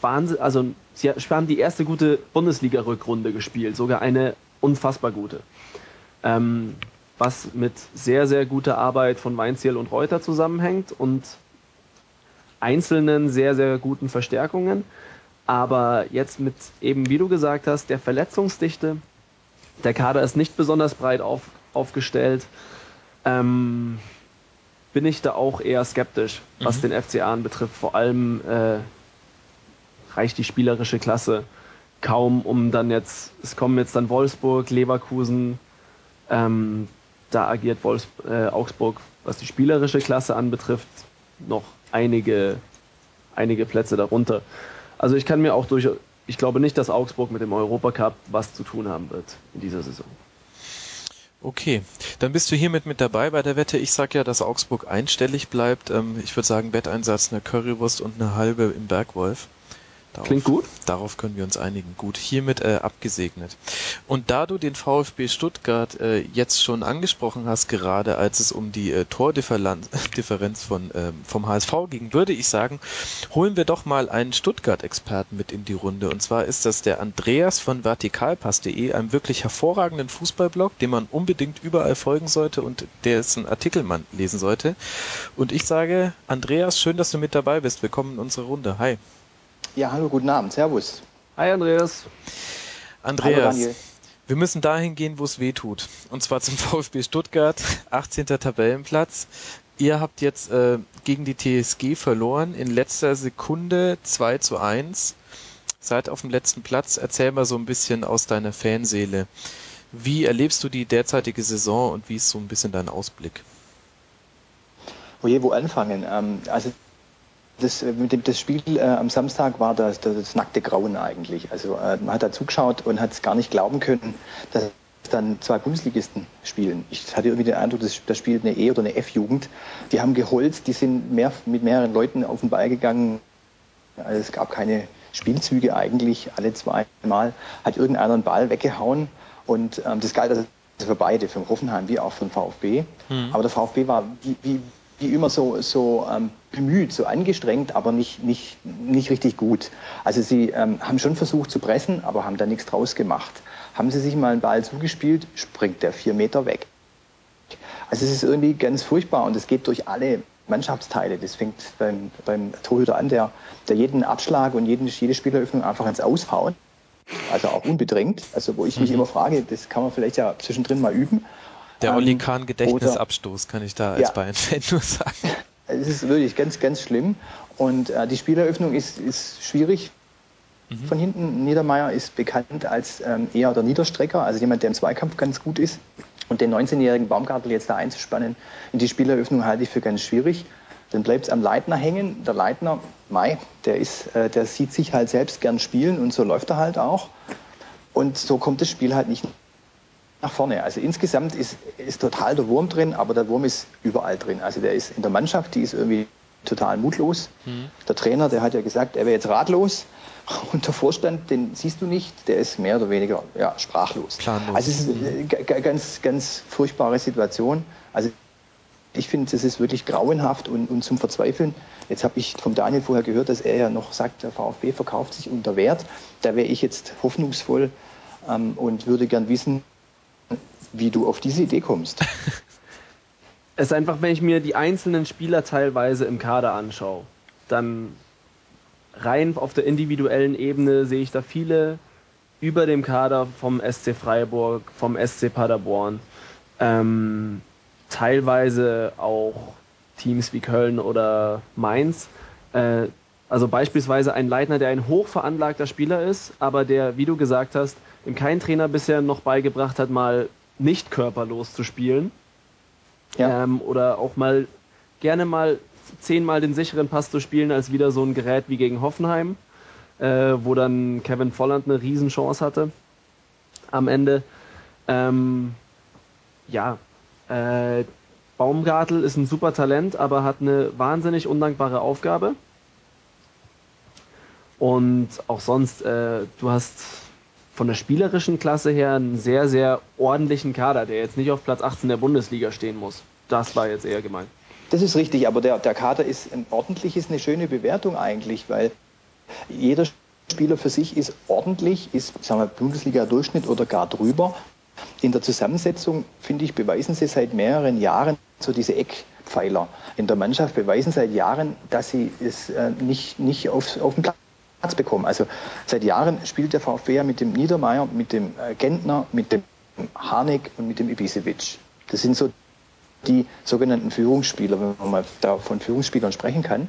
Wahnsinn, also sie haben die erste gute Bundesliga-Rückrunde gespielt, sogar eine unfassbar gute. Ähm, was mit sehr, sehr guter Arbeit von Weinziel und Reuter zusammenhängt und einzelnen sehr, sehr guten Verstärkungen. Aber jetzt mit eben, wie du gesagt hast, der Verletzungsdichte, der Kader ist nicht besonders breit auf, aufgestellt, ähm, bin ich da auch eher skeptisch, was mhm. den FCA anbetrifft. Vor allem äh, reicht die spielerische Klasse kaum, um dann jetzt, es kommen jetzt dann Wolfsburg, Leverkusen, ähm, da agiert Wolfs äh, Augsburg, was die spielerische Klasse anbetrifft, noch einige, einige Plätze darunter. Also ich kann mir auch durch, ich glaube nicht, dass Augsburg mit dem Europacup was zu tun haben wird in dieser Saison. Okay, dann bist du hiermit mit dabei bei der Wette. Ich sage ja, dass Augsburg einstellig bleibt. Ähm, ich würde sagen, Wetteinsatz eine Currywurst und eine halbe im Bergwolf. Darauf, Klingt gut. Darauf können wir uns einigen. Gut, hiermit äh, abgesegnet. Und da du den VfB Stuttgart äh, jetzt schon angesprochen hast, gerade als es um die äh, Tordifferenz [LAUGHS] von, äh, vom HSV ging, würde ich sagen, holen wir doch mal einen Stuttgart-Experten mit in die Runde. Und zwar ist das der Andreas von vertikalpass.de, einem wirklich hervorragenden Fußballblog, dem man unbedingt überall folgen sollte und dessen Artikel man lesen sollte. Und ich sage, Andreas, schön, dass du mit dabei bist. Willkommen in unserer Runde. Hi. Ja, hallo, guten Abend. Servus. Hi, Andreas. Andreas, hallo, wir müssen dahin gehen, wo es weh tut. Und zwar zum [LAUGHS] VfB Stuttgart, 18. Tabellenplatz. Ihr habt jetzt äh, gegen die TSG verloren, in letzter Sekunde 2 zu 1. Seid auf dem letzten Platz. Erzähl mal so ein bisschen aus deiner Fanseele. Wie erlebst du die derzeitige Saison und wie ist so ein bisschen dein Ausblick? Wo je wo anfangen? Ähm, also das, äh, mit dem, das Spiel äh, am Samstag war das, das, das, nackte Grauen eigentlich. Also äh, man hat da zugeschaut und hat es gar nicht glauben können, dass dann zwei Bundesligisten spielen. Ich hatte irgendwie den Eindruck, das, das spielt eine E- oder eine F-Jugend. Die haben geholzt, die sind mehr, mit mehreren Leuten auf den Ball gegangen. Also es gab keine Spielzüge eigentlich alle zweimal hat irgendeiner einen Ball weggehauen und ähm, das galt also für beide, für Hoffenheim wie auch für den VfB. Mhm. Aber der VfB war wie, wie, wie immer so, so ähm, bemüht, so angestrengt, aber nicht, nicht, nicht richtig gut. Also sie ähm, haben schon versucht zu pressen, aber haben da nichts draus gemacht. Haben sie sich mal einen Ball zugespielt, springt der vier Meter weg. Also es ist irgendwie ganz furchtbar und es geht durch alle Mannschaftsteile. Das fängt beim, beim Torhüter an, der, der jeden Abschlag und jeden, jede Spieleröffnung einfach ins Aushauen. Also auch unbedrängt. Also wo ich mich mhm. immer frage, das kann man vielleicht ja zwischendrin mal üben. Der ähm, Olli Kahn Gedächtnisabstoß kann ich da als ja, Bayern-Fan [LAUGHS] nur sagen. Es ist wirklich ganz, ganz schlimm. Und äh, die Spieleröffnung ist, ist schwierig. Mhm. Von hinten, Niedermeyer ist bekannt als ähm, eher der Niederstrecker, also jemand, der im Zweikampf ganz gut ist. Und den 19-jährigen Baumgartel jetzt da einzuspannen in die Spieleröffnung halte ich für ganz schwierig. Dann bleibt es am Leitner hängen. Der Leitner, Mai, der, ist, äh, der sieht sich halt selbst gern spielen und so läuft er halt auch. Und so kommt das Spiel halt nicht nach vorne. Also insgesamt ist, ist total der Wurm drin, aber der Wurm ist überall drin. Also der ist in der Mannschaft, die ist irgendwie total mutlos. Mhm. Der Trainer, der hat ja gesagt, er wäre jetzt ratlos. [LAUGHS] Und der Vorstand, den siehst du nicht, der ist mehr oder weniger ja, sprachlos. Planlos. Also es ist eine ganz, ganz furchtbare Situation. Also ich finde, es ist wirklich grauenhaft und, und zum Verzweifeln. Jetzt habe ich vom Daniel vorher gehört, dass er ja noch sagt, der VfB verkauft sich unter Wert. Da wäre ich jetzt hoffnungsvoll ähm, und würde gern wissen, wie du auf diese Idee kommst. [LAUGHS] es ist einfach, wenn ich mir die einzelnen Spieler teilweise im Kader anschaue, dann rein auf der individuellen Ebene sehe ich da viele über dem Kader vom SC Freiburg, vom SC Paderborn, ähm, teilweise auch Teams wie Köln oder Mainz. Äh, also beispielsweise ein Leitner, der ein hochveranlagter Spieler ist, aber der, wie du gesagt hast, ihm kein Trainer bisher noch beigebracht hat, mal nicht körperlos zu spielen. Ja. Ähm, oder auch mal gerne mal zehnmal den sicheren Pass zu spielen, als wieder so ein Gerät wie gegen Hoffenheim, äh, wo dann Kevin Volland eine Riesenchance hatte am Ende. Ähm, ja, äh, Baumgartel ist ein super Talent, aber hat eine wahnsinnig undankbare Aufgabe. Und auch sonst, äh, du hast von der spielerischen Klasse her einen sehr, sehr ordentlichen Kader, der jetzt nicht auf Platz 18 der Bundesliga stehen muss. Das war jetzt eher gemeint. Das ist richtig, aber der, der Kader ist ein ordentlich, ist eine schöne Bewertung eigentlich, weil jeder Spieler für sich ist ordentlich, ist Bundesliga-Durchschnitt oder gar drüber. In der Zusammensetzung, finde ich, beweisen sie seit mehreren Jahren so diese Eckpfeiler in der Mannschaft, beweisen seit Jahren, dass sie es äh, nicht, nicht auf, auf den Platz bekommen. Also seit Jahren spielt der VfB ja mit dem Niedermeyer, mit dem äh, Gentner, mit dem Harnik und mit dem Ibisevic. Das sind so die sogenannten Führungsspieler, wenn man mal da von Führungsspielern sprechen kann.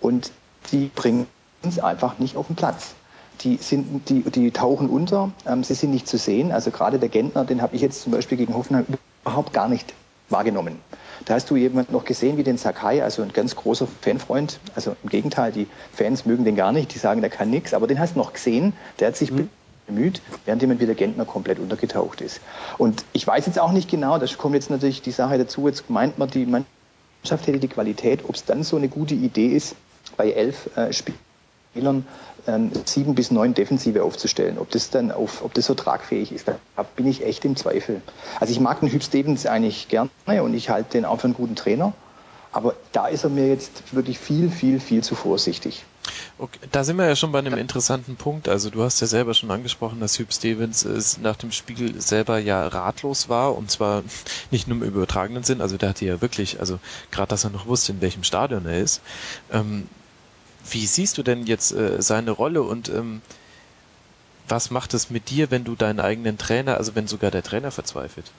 Und die bringen es einfach nicht auf den Platz. Die, sind, die, die tauchen unter, ähm, sie sind nicht zu sehen. Also gerade der Gentner, den habe ich jetzt zum Beispiel gegen Hoffenheim überhaupt gar nicht wahrgenommen. Da hast du jemanden noch gesehen wie den Sakai, also ein ganz großer Fanfreund. Also im Gegenteil, die Fans mögen den gar nicht, die sagen, der kann nichts. Aber den hast du noch gesehen, der hat sich mhm bemüht, während jemand wie der Gentner komplett untergetaucht ist. Und ich weiß jetzt auch nicht genau, da kommt jetzt natürlich die Sache dazu, jetzt meint man, die Mannschaft hätte die Qualität, ob es dann so eine gute Idee ist, bei elf äh, Spielern ähm, sieben bis neun Defensive aufzustellen. Ob das dann auf, ob das so tragfähig ist, da bin ich echt im Zweifel. Also ich mag den Hüb Stevens eigentlich gerne und ich halte den auch für einen guten Trainer. Aber da ist er mir jetzt wirklich viel, viel, viel zu vorsichtig. Okay, da sind wir ja schon bei einem interessanten Punkt. Also du hast ja selber schon angesprochen, dass Hugh Stevens äh, nach dem Spiel selber ja ratlos war und zwar [LAUGHS] nicht nur im übertragenen Sinn. Also der hatte ja wirklich, also gerade, dass er noch wusste, in welchem Stadion er ist. Ähm, wie siehst du denn jetzt äh, seine Rolle und ähm, was macht es mit dir, wenn du deinen eigenen Trainer, also wenn sogar der Trainer verzweifelt?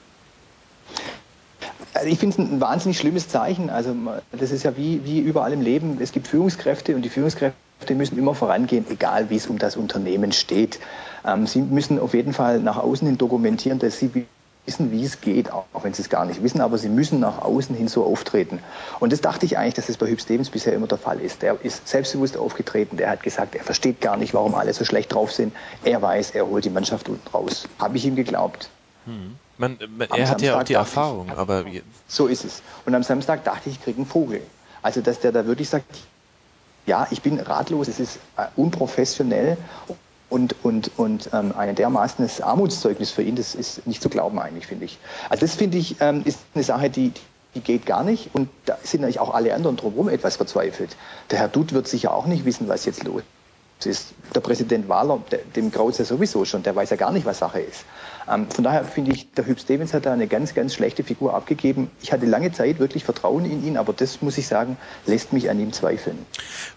Also ich finde es ein wahnsinnig schlimmes Zeichen. Also das ist ja wie, wie überall im Leben. Es gibt Führungskräfte und die Führungskräfte müssen immer vorangehen, egal wie es um das Unternehmen steht. Ähm, sie müssen auf jeden Fall nach außen hin dokumentieren, dass sie wissen, wie es geht, auch wenn sie es gar nicht wissen, aber sie müssen nach außen hin so auftreten. Und das dachte ich eigentlich, dass das bei Hüb Stevens bisher immer der Fall ist. Der ist selbstbewusst aufgetreten, der hat gesagt, er versteht gar nicht, warum alle so schlecht drauf sind. Er weiß, er holt die Mannschaft unten raus. Habe ich ihm geglaubt. Hm. Man, man, er hat ja auch die Erfahrung, ich, aber. So ist es. Und am Samstag dachte ich, ich kriege einen Vogel. Also, dass der da wirklich sagt, ja, ich bin ratlos, es ist äh, unprofessionell und, und, und ähm, ein dermaßenes Armutszeugnis für ihn, das ist nicht zu glauben eigentlich, finde ich. Also das finde ich, ähm, ist eine Sache, die, die geht gar nicht und da sind natürlich auch alle anderen drumherum etwas verzweifelt. Der Herr Dutt wird sicher auch nicht wissen, was jetzt los ist. Der Präsident Wahler, dem graut ja sowieso schon, der weiß ja gar nicht, was Sache ist. Ähm, von daher finde ich, der Hüb Stevens hat da eine ganz, ganz schlechte Figur abgegeben. Ich hatte lange Zeit wirklich Vertrauen in ihn, aber das muss ich sagen, lässt mich an ihm zweifeln.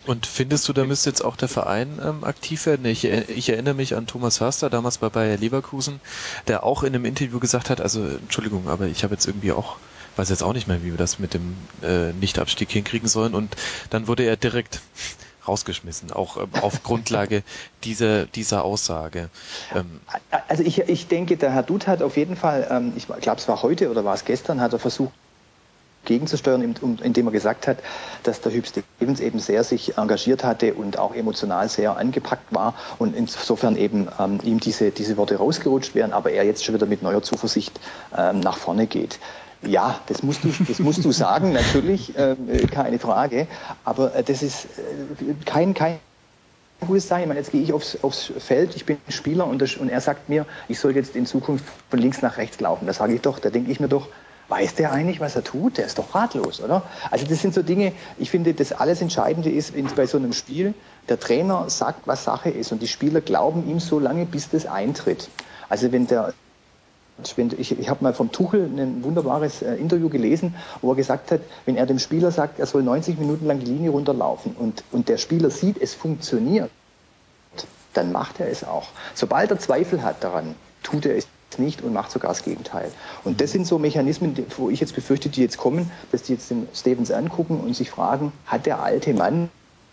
Und findest du, da müsste jetzt auch der Verein ähm, aktiv werden? Ich, ich, erinnere mich an Thomas Förster, damals bei Bayer Leverkusen, der auch in einem Interview gesagt hat, also Entschuldigung, aber ich habe jetzt irgendwie auch weiß jetzt auch nicht mehr, wie wir das mit dem äh, Nichtabstieg hinkriegen sollen. Und dann wurde er direkt rausgeschmissen, auch äh, auf [LAUGHS] Grundlage dieser, dieser Aussage. Ähm, also ich, ich denke, der Herr Dutt hat auf jeden Fall, ähm, ich glaube, es war heute oder war es gestern, hat er versucht, gegenzusteuern, indem er gesagt hat, dass der Hüb Stevens eben sehr sich engagiert hatte und auch emotional sehr angepackt war und insofern eben ähm, ihm diese, diese Worte rausgerutscht wären, aber er jetzt schon wieder mit neuer Zuversicht ähm, nach vorne geht. Ja, das musst du, das musst du sagen, natürlich, äh, keine Frage. Aber äh, das ist äh, kein, kein gutes Zeichen. Ich meine, jetzt gehe ich aufs, aufs Feld, ich bin Spieler und, das, und er sagt mir, ich soll jetzt in Zukunft von links nach rechts laufen. Da sage ich doch, da denke ich mir doch, weiß der eigentlich, was er tut? Der ist doch ratlos, oder? Also das sind so Dinge, ich finde, das alles Entscheidende ist bei so einem Spiel, der Trainer sagt, was Sache ist und die Spieler glauben ihm so lange, bis das eintritt. Also wenn der ich, ich habe mal vom Tuchel ein wunderbares äh, Interview gelesen, wo er gesagt hat, wenn er dem Spieler sagt, er soll 90 Minuten lang die Linie runterlaufen und, und der Spieler sieht, es funktioniert, dann macht er es auch. Sobald er Zweifel hat daran, tut er es nicht und macht sogar das Gegenteil. Und das sind so Mechanismen, wo ich jetzt befürchte, die jetzt kommen, dass die jetzt den Stevens angucken und sich fragen, hat der alte Mann,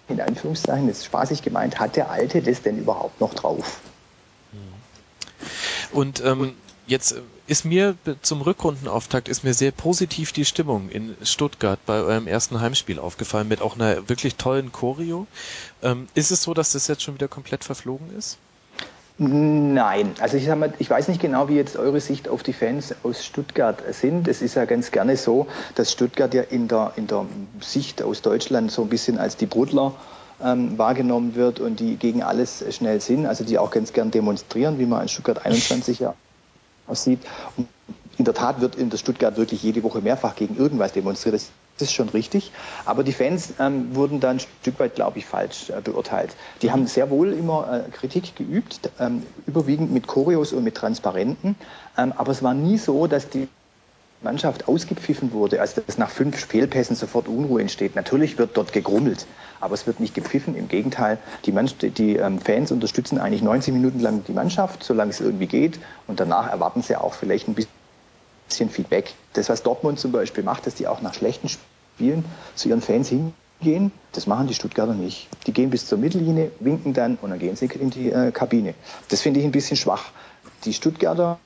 in Anführungszeichen, jetzt spaßig gemeint, hat der Alte das denn überhaupt noch drauf? Und ähm, Jetzt äh, ist mir zum Rückrundenauftakt ist mir sehr positiv die Stimmung in Stuttgart bei eurem ersten Heimspiel aufgefallen mit auch einer wirklich tollen Choreo. Ähm, ist es so, dass das jetzt schon wieder komplett verflogen ist? Nein, also ich, mal, ich weiß nicht genau, wie jetzt eure Sicht auf die Fans aus Stuttgart sind. Es ist ja ganz gerne so, dass Stuttgart ja in der, in der Sicht aus Deutschland so ein bisschen als die Brudler ähm, wahrgenommen wird und die gegen alles schnell sind, also die auch ganz gern demonstrieren, wie man in Stuttgart 21 ja aussieht. Und in der Tat wird in der Stuttgart wirklich jede Woche mehrfach gegen irgendwas demonstriert. Das ist schon richtig. Aber die Fans ähm, wurden da ein Stück weit, glaube ich, falsch äh, beurteilt. Die haben sehr wohl immer äh, Kritik geübt, ähm, überwiegend mit Choreos und mit Transparenten. Ähm, aber es war nie so, dass die Mannschaft ausgepfiffen wurde, also dass nach fünf Fehlpässen sofort Unruhe entsteht. Natürlich wird dort gegrummelt, aber es wird nicht gepfiffen. Im Gegenteil, die, die ähm, Fans unterstützen eigentlich 90 Minuten lang die Mannschaft, solange es irgendwie geht. Und danach erwarten sie auch vielleicht ein bisschen Feedback. Das, was Dortmund zum Beispiel macht, dass die auch nach schlechten Spielen zu ihren Fans hingehen, das machen die Stuttgarter nicht. Die gehen bis zur Mittellinie, winken dann und dann gehen sie in die äh, Kabine. Das finde ich ein bisschen schwach. Die Stuttgarter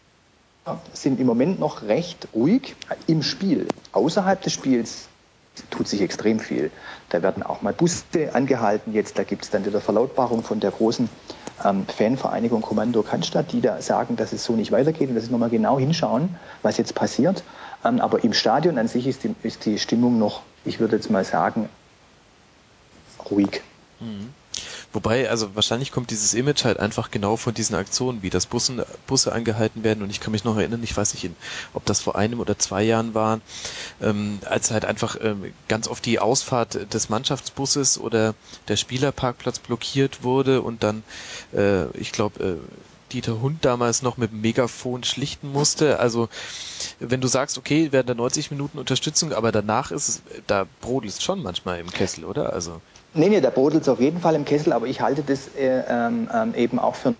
sind im Moment noch recht ruhig im Spiel. Außerhalb des Spiels tut sich extrem viel. Da werden auch mal Busse angehalten. Jetzt, da gibt es dann wieder Verlautbarung von der großen ähm, Fanvereinigung Kommando Cannstatt, die da sagen, dass es so nicht weitergeht und dass sie nochmal genau hinschauen, was jetzt passiert. Ähm, aber im Stadion an sich ist die, ist die Stimmung noch, ich würde jetzt mal sagen, ruhig. Mhm. Wobei, also wahrscheinlich kommt dieses Image halt einfach genau von diesen Aktionen, wie das Bussen, Busse angehalten werden. Und ich kann mich noch erinnern, ich weiß nicht, ob das vor einem oder zwei Jahren war, ähm, als halt einfach ähm, ganz oft die Ausfahrt des Mannschaftsbusses oder der Spielerparkplatz blockiert wurde und dann, äh, ich glaube, äh, Dieter Hund damals noch mit dem Megafon schlichten musste. Also wenn du sagst, okay, werden da 90 Minuten Unterstützung, aber danach ist es, da brodelt schon manchmal im Kessel, oder? Also Nee, nee, da brodelt es auf jeden Fall im Kessel, aber ich halte das äh, ähm, ähm, eben auch für ein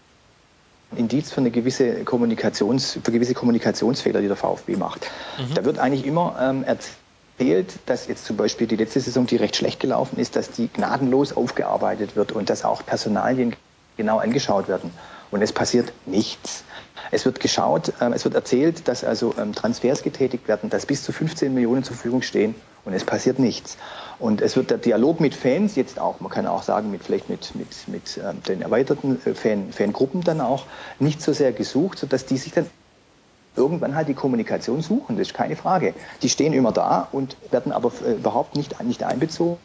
Indiz für eine gewisse Kommunikations, für gewisse Kommunikationsfehler, die der VfB macht. Mhm. Da wird eigentlich immer ähm, erzählt, dass jetzt zum Beispiel die letzte Saison, die recht schlecht gelaufen ist, dass die gnadenlos aufgearbeitet wird und dass auch Personalien genau angeschaut werden. Und es passiert nichts. Es wird geschaut, ähm, es wird erzählt, dass also ähm, Transfers getätigt werden, dass bis zu 15 Millionen zur Verfügung stehen und es passiert nichts. Und es wird der Dialog mit Fans jetzt auch, man kann auch sagen, mit vielleicht mit, mit, mit ähm, den erweiterten äh, Fan, Fangruppen dann auch nicht so sehr gesucht, sodass die sich dann irgendwann halt die Kommunikation suchen, das ist keine Frage. Die stehen immer da und werden aber äh, überhaupt nicht, nicht einbezogen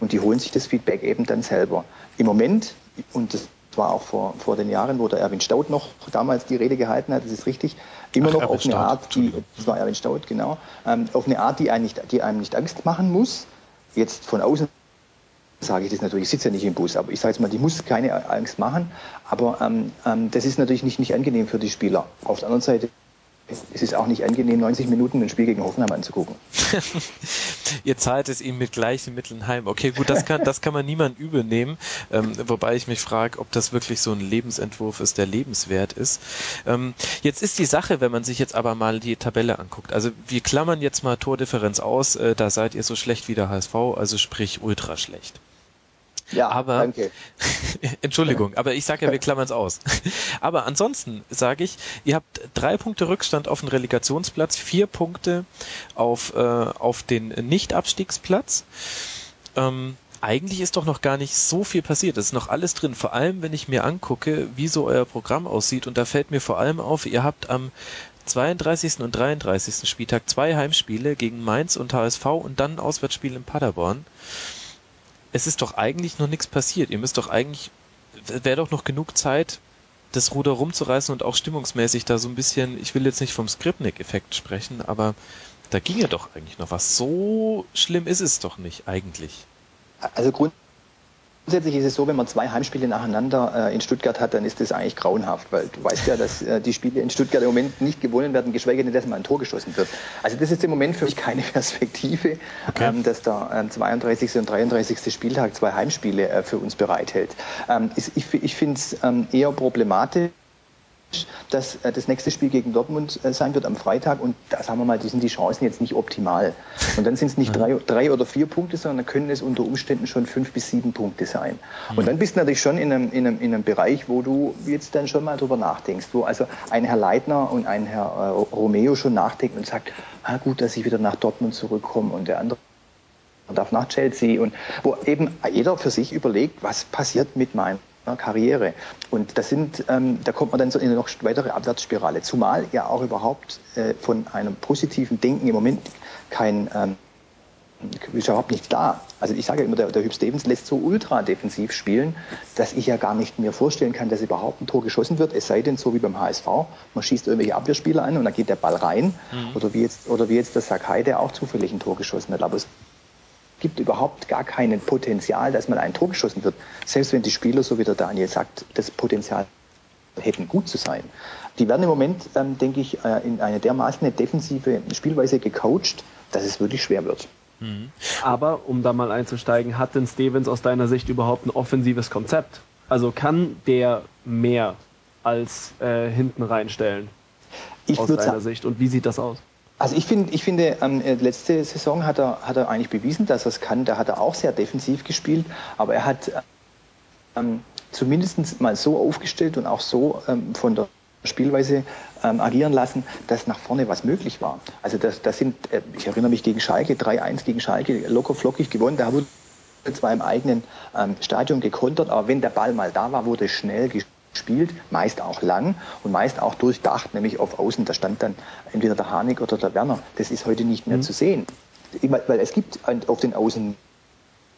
und die holen sich das Feedback eben dann selber. Im Moment, und das war auch vor, vor den Jahren, wo der Erwin Staud noch damals die Rede gehalten hat, das ist richtig, immer Ach, noch Erwin auf eine Staud. Art, die, das war Erwin Staud, genau, ähm, auf eine Art, die einem, nicht, die einem nicht Angst machen muss. Jetzt von außen sage ich das natürlich, ich sitze ja nicht im Bus, aber ich sage jetzt mal, die muss keine Angst machen, aber ähm, ähm, das ist natürlich nicht, nicht angenehm für die Spieler. Auf der anderen Seite es ist auch nicht angenehm, 90 Minuten ein Spiel gegen Hoffenheim anzugucken. [LAUGHS] Ihr zahlt es ihm mit gleichen Mitteln heim. Okay, gut, das kann, das kann man niemand übel nehmen, ähm, wobei ich mich frage, ob das wirklich so ein Lebensentwurf ist, der lebenswert ist. Ähm, jetzt ist die Sache, wenn man sich jetzt aber mal die Tabelle anguckt. Also wir klammern jetzt mal Tordifferenz aus, äh, da seid ihr so schlecht wie der HSV, also sprich ultra schlecht. Ja, aber, danke. [LAUGHS] Entschuldigung, aber ich sage ja, wir klammern es aus. [LAUGHS] aber ansonsten sage ich, ihr habt drei Punkte Rückstand auf den Relegationsplatz, vier Punkte auf, äh, auf den Nicht-Abstiegsplatz. Ähm, eigentlich ist doch noch gar nicht so viel passiert. Es ist noch alles drin. Vor allem, wenn ich mir angucke, wie so euer Programm aussieht. Und da fällt mir vor allem auf, ihr habt am 32. und 33. Spieltag zwei Heimspiele gegen Mainz und HSV und dann ein Auswärtsspiel in Paderborn es ist doch eigentlich noch nichts passiert. Ihr müsst doch eigentlich, wäre doch noch genug Zeit, das Ruder rumzureißen und auch stimmungsmäßig da so ein bisschen, ich will jetzt nicht vom Skripnik-Effekt sprechen, aber da ging ja doch eigentlich noch was. So schlimm ist es doch nicht eigentlich. Also Grund Grundsätzlich ist es so, wenn man zwei Heimspiele nacheinander äh, in Stuttgart hat, dann ist das eigentlich grauenhaft, weil du weißt ja, dass äh, die Spiele in Stuttgart im Moment nicht gewonnen werden, geschweige denn, dass mal ein Tor geschossen wird. Also das ist im Moment für mich keine [LAUGHS] Perspektive, okay. ähm, dass der äh, 32. und 33. Spieltag zwei Heimspiele äh, für uns bereithält. Ähm, ist, ich ich finde es ähm, eher problematisch, dass äh, das nächste Spiel gegen Dortmund äh, sein wird am Freitag. Und da sagen wir mal, die sind die Chancen jetzt nicht optimal. Und dann sind es nicht drei, drei oder vier Punkte, sondern dann können es unter Umständen schon fünf bis sieben Punkte sein. Und dann bist du natürlich schon in einem, in einem, in einem Bereich, wo du jetzt dann schon mal drüber nachdenkst, wo also ein Herr Leitner und ein Herr äh, Romeo schon nachdenken und sagt, ah, gut, dass ich wieder nach Dortmund zurückkomme und der andere darf nach Chelsea. Und wo eben jeder für sich überlegt, was passiert mit meinem Karriere. Und das sind, ähm, da kommt man dann so in eine noch weitere Abwärtsspirale. Zumal ja auch überhaupt äh, von einem positiven Denken im Moment kein ähm, ist überhaupt nichts da. Also ich sage immer, der, der Hüb Stevens lässt so ultra defensiv spielen, dass ich ja gar nicht mir vorstellen kann, dass überhaupt ein Tor geschossen wird. Es sei denn, so wie beim HSV, man schießt irgendwelche Abwehrspieler an und dann geht der Ball rein. Mhm. Oder, wie jetzt, oder wie jetzt der Sakai, der auch zufällig ein Tor geschossen hat. Aber es gibt überhaupt gar kein Potenzial, dass man ein Tor geschossen wird. Selbst wenn die Spieler, so wie der Daniel sagt, das Potenzial hätten, gut zu sein. Die werden im Moment, ähm, denke ich, äh, in eine dermaßen defensive Spielweise gecoacht, dass es wirklich schwer wird. Mhm. Aber, um da mal einzusteigen, hat denn Stevens aus deiner Sicht überhaupt ein offensives Konzept? Also kann der mehr als äh, hinten reinstellen? Ich aus deiner Sicht. Und wie sieht das aus? Also ich, find, ich finde, ähm, äh, letzte Saison hat er, hat er eigentlich bewiesen, dass er es kann. Da hat er auch sehr defensiv gespielt, aber er hat ähm, zumindest mal so aufgestellt und auch so ähm, von der Spielweise ähm, agieren lassen, dass nach vorne was möglich war. Also das, das sind, äh, ich erinnere mich gegen Schalke, 3-1 gegen Schalke, locker flockig gewonnen. Da wurde zwar im eigenen ähm, Stadion gekontert, aber wenn der Ball mal da war, wurde schnell gespielt spielt, meist auch lang und meist auch durchdacht, nämlich auf Außen. Da stand dann entweder der Harnik oder der Werner. Das ist heute nicht mehr mhm. zu sehen. Weil es gibt auf den Außen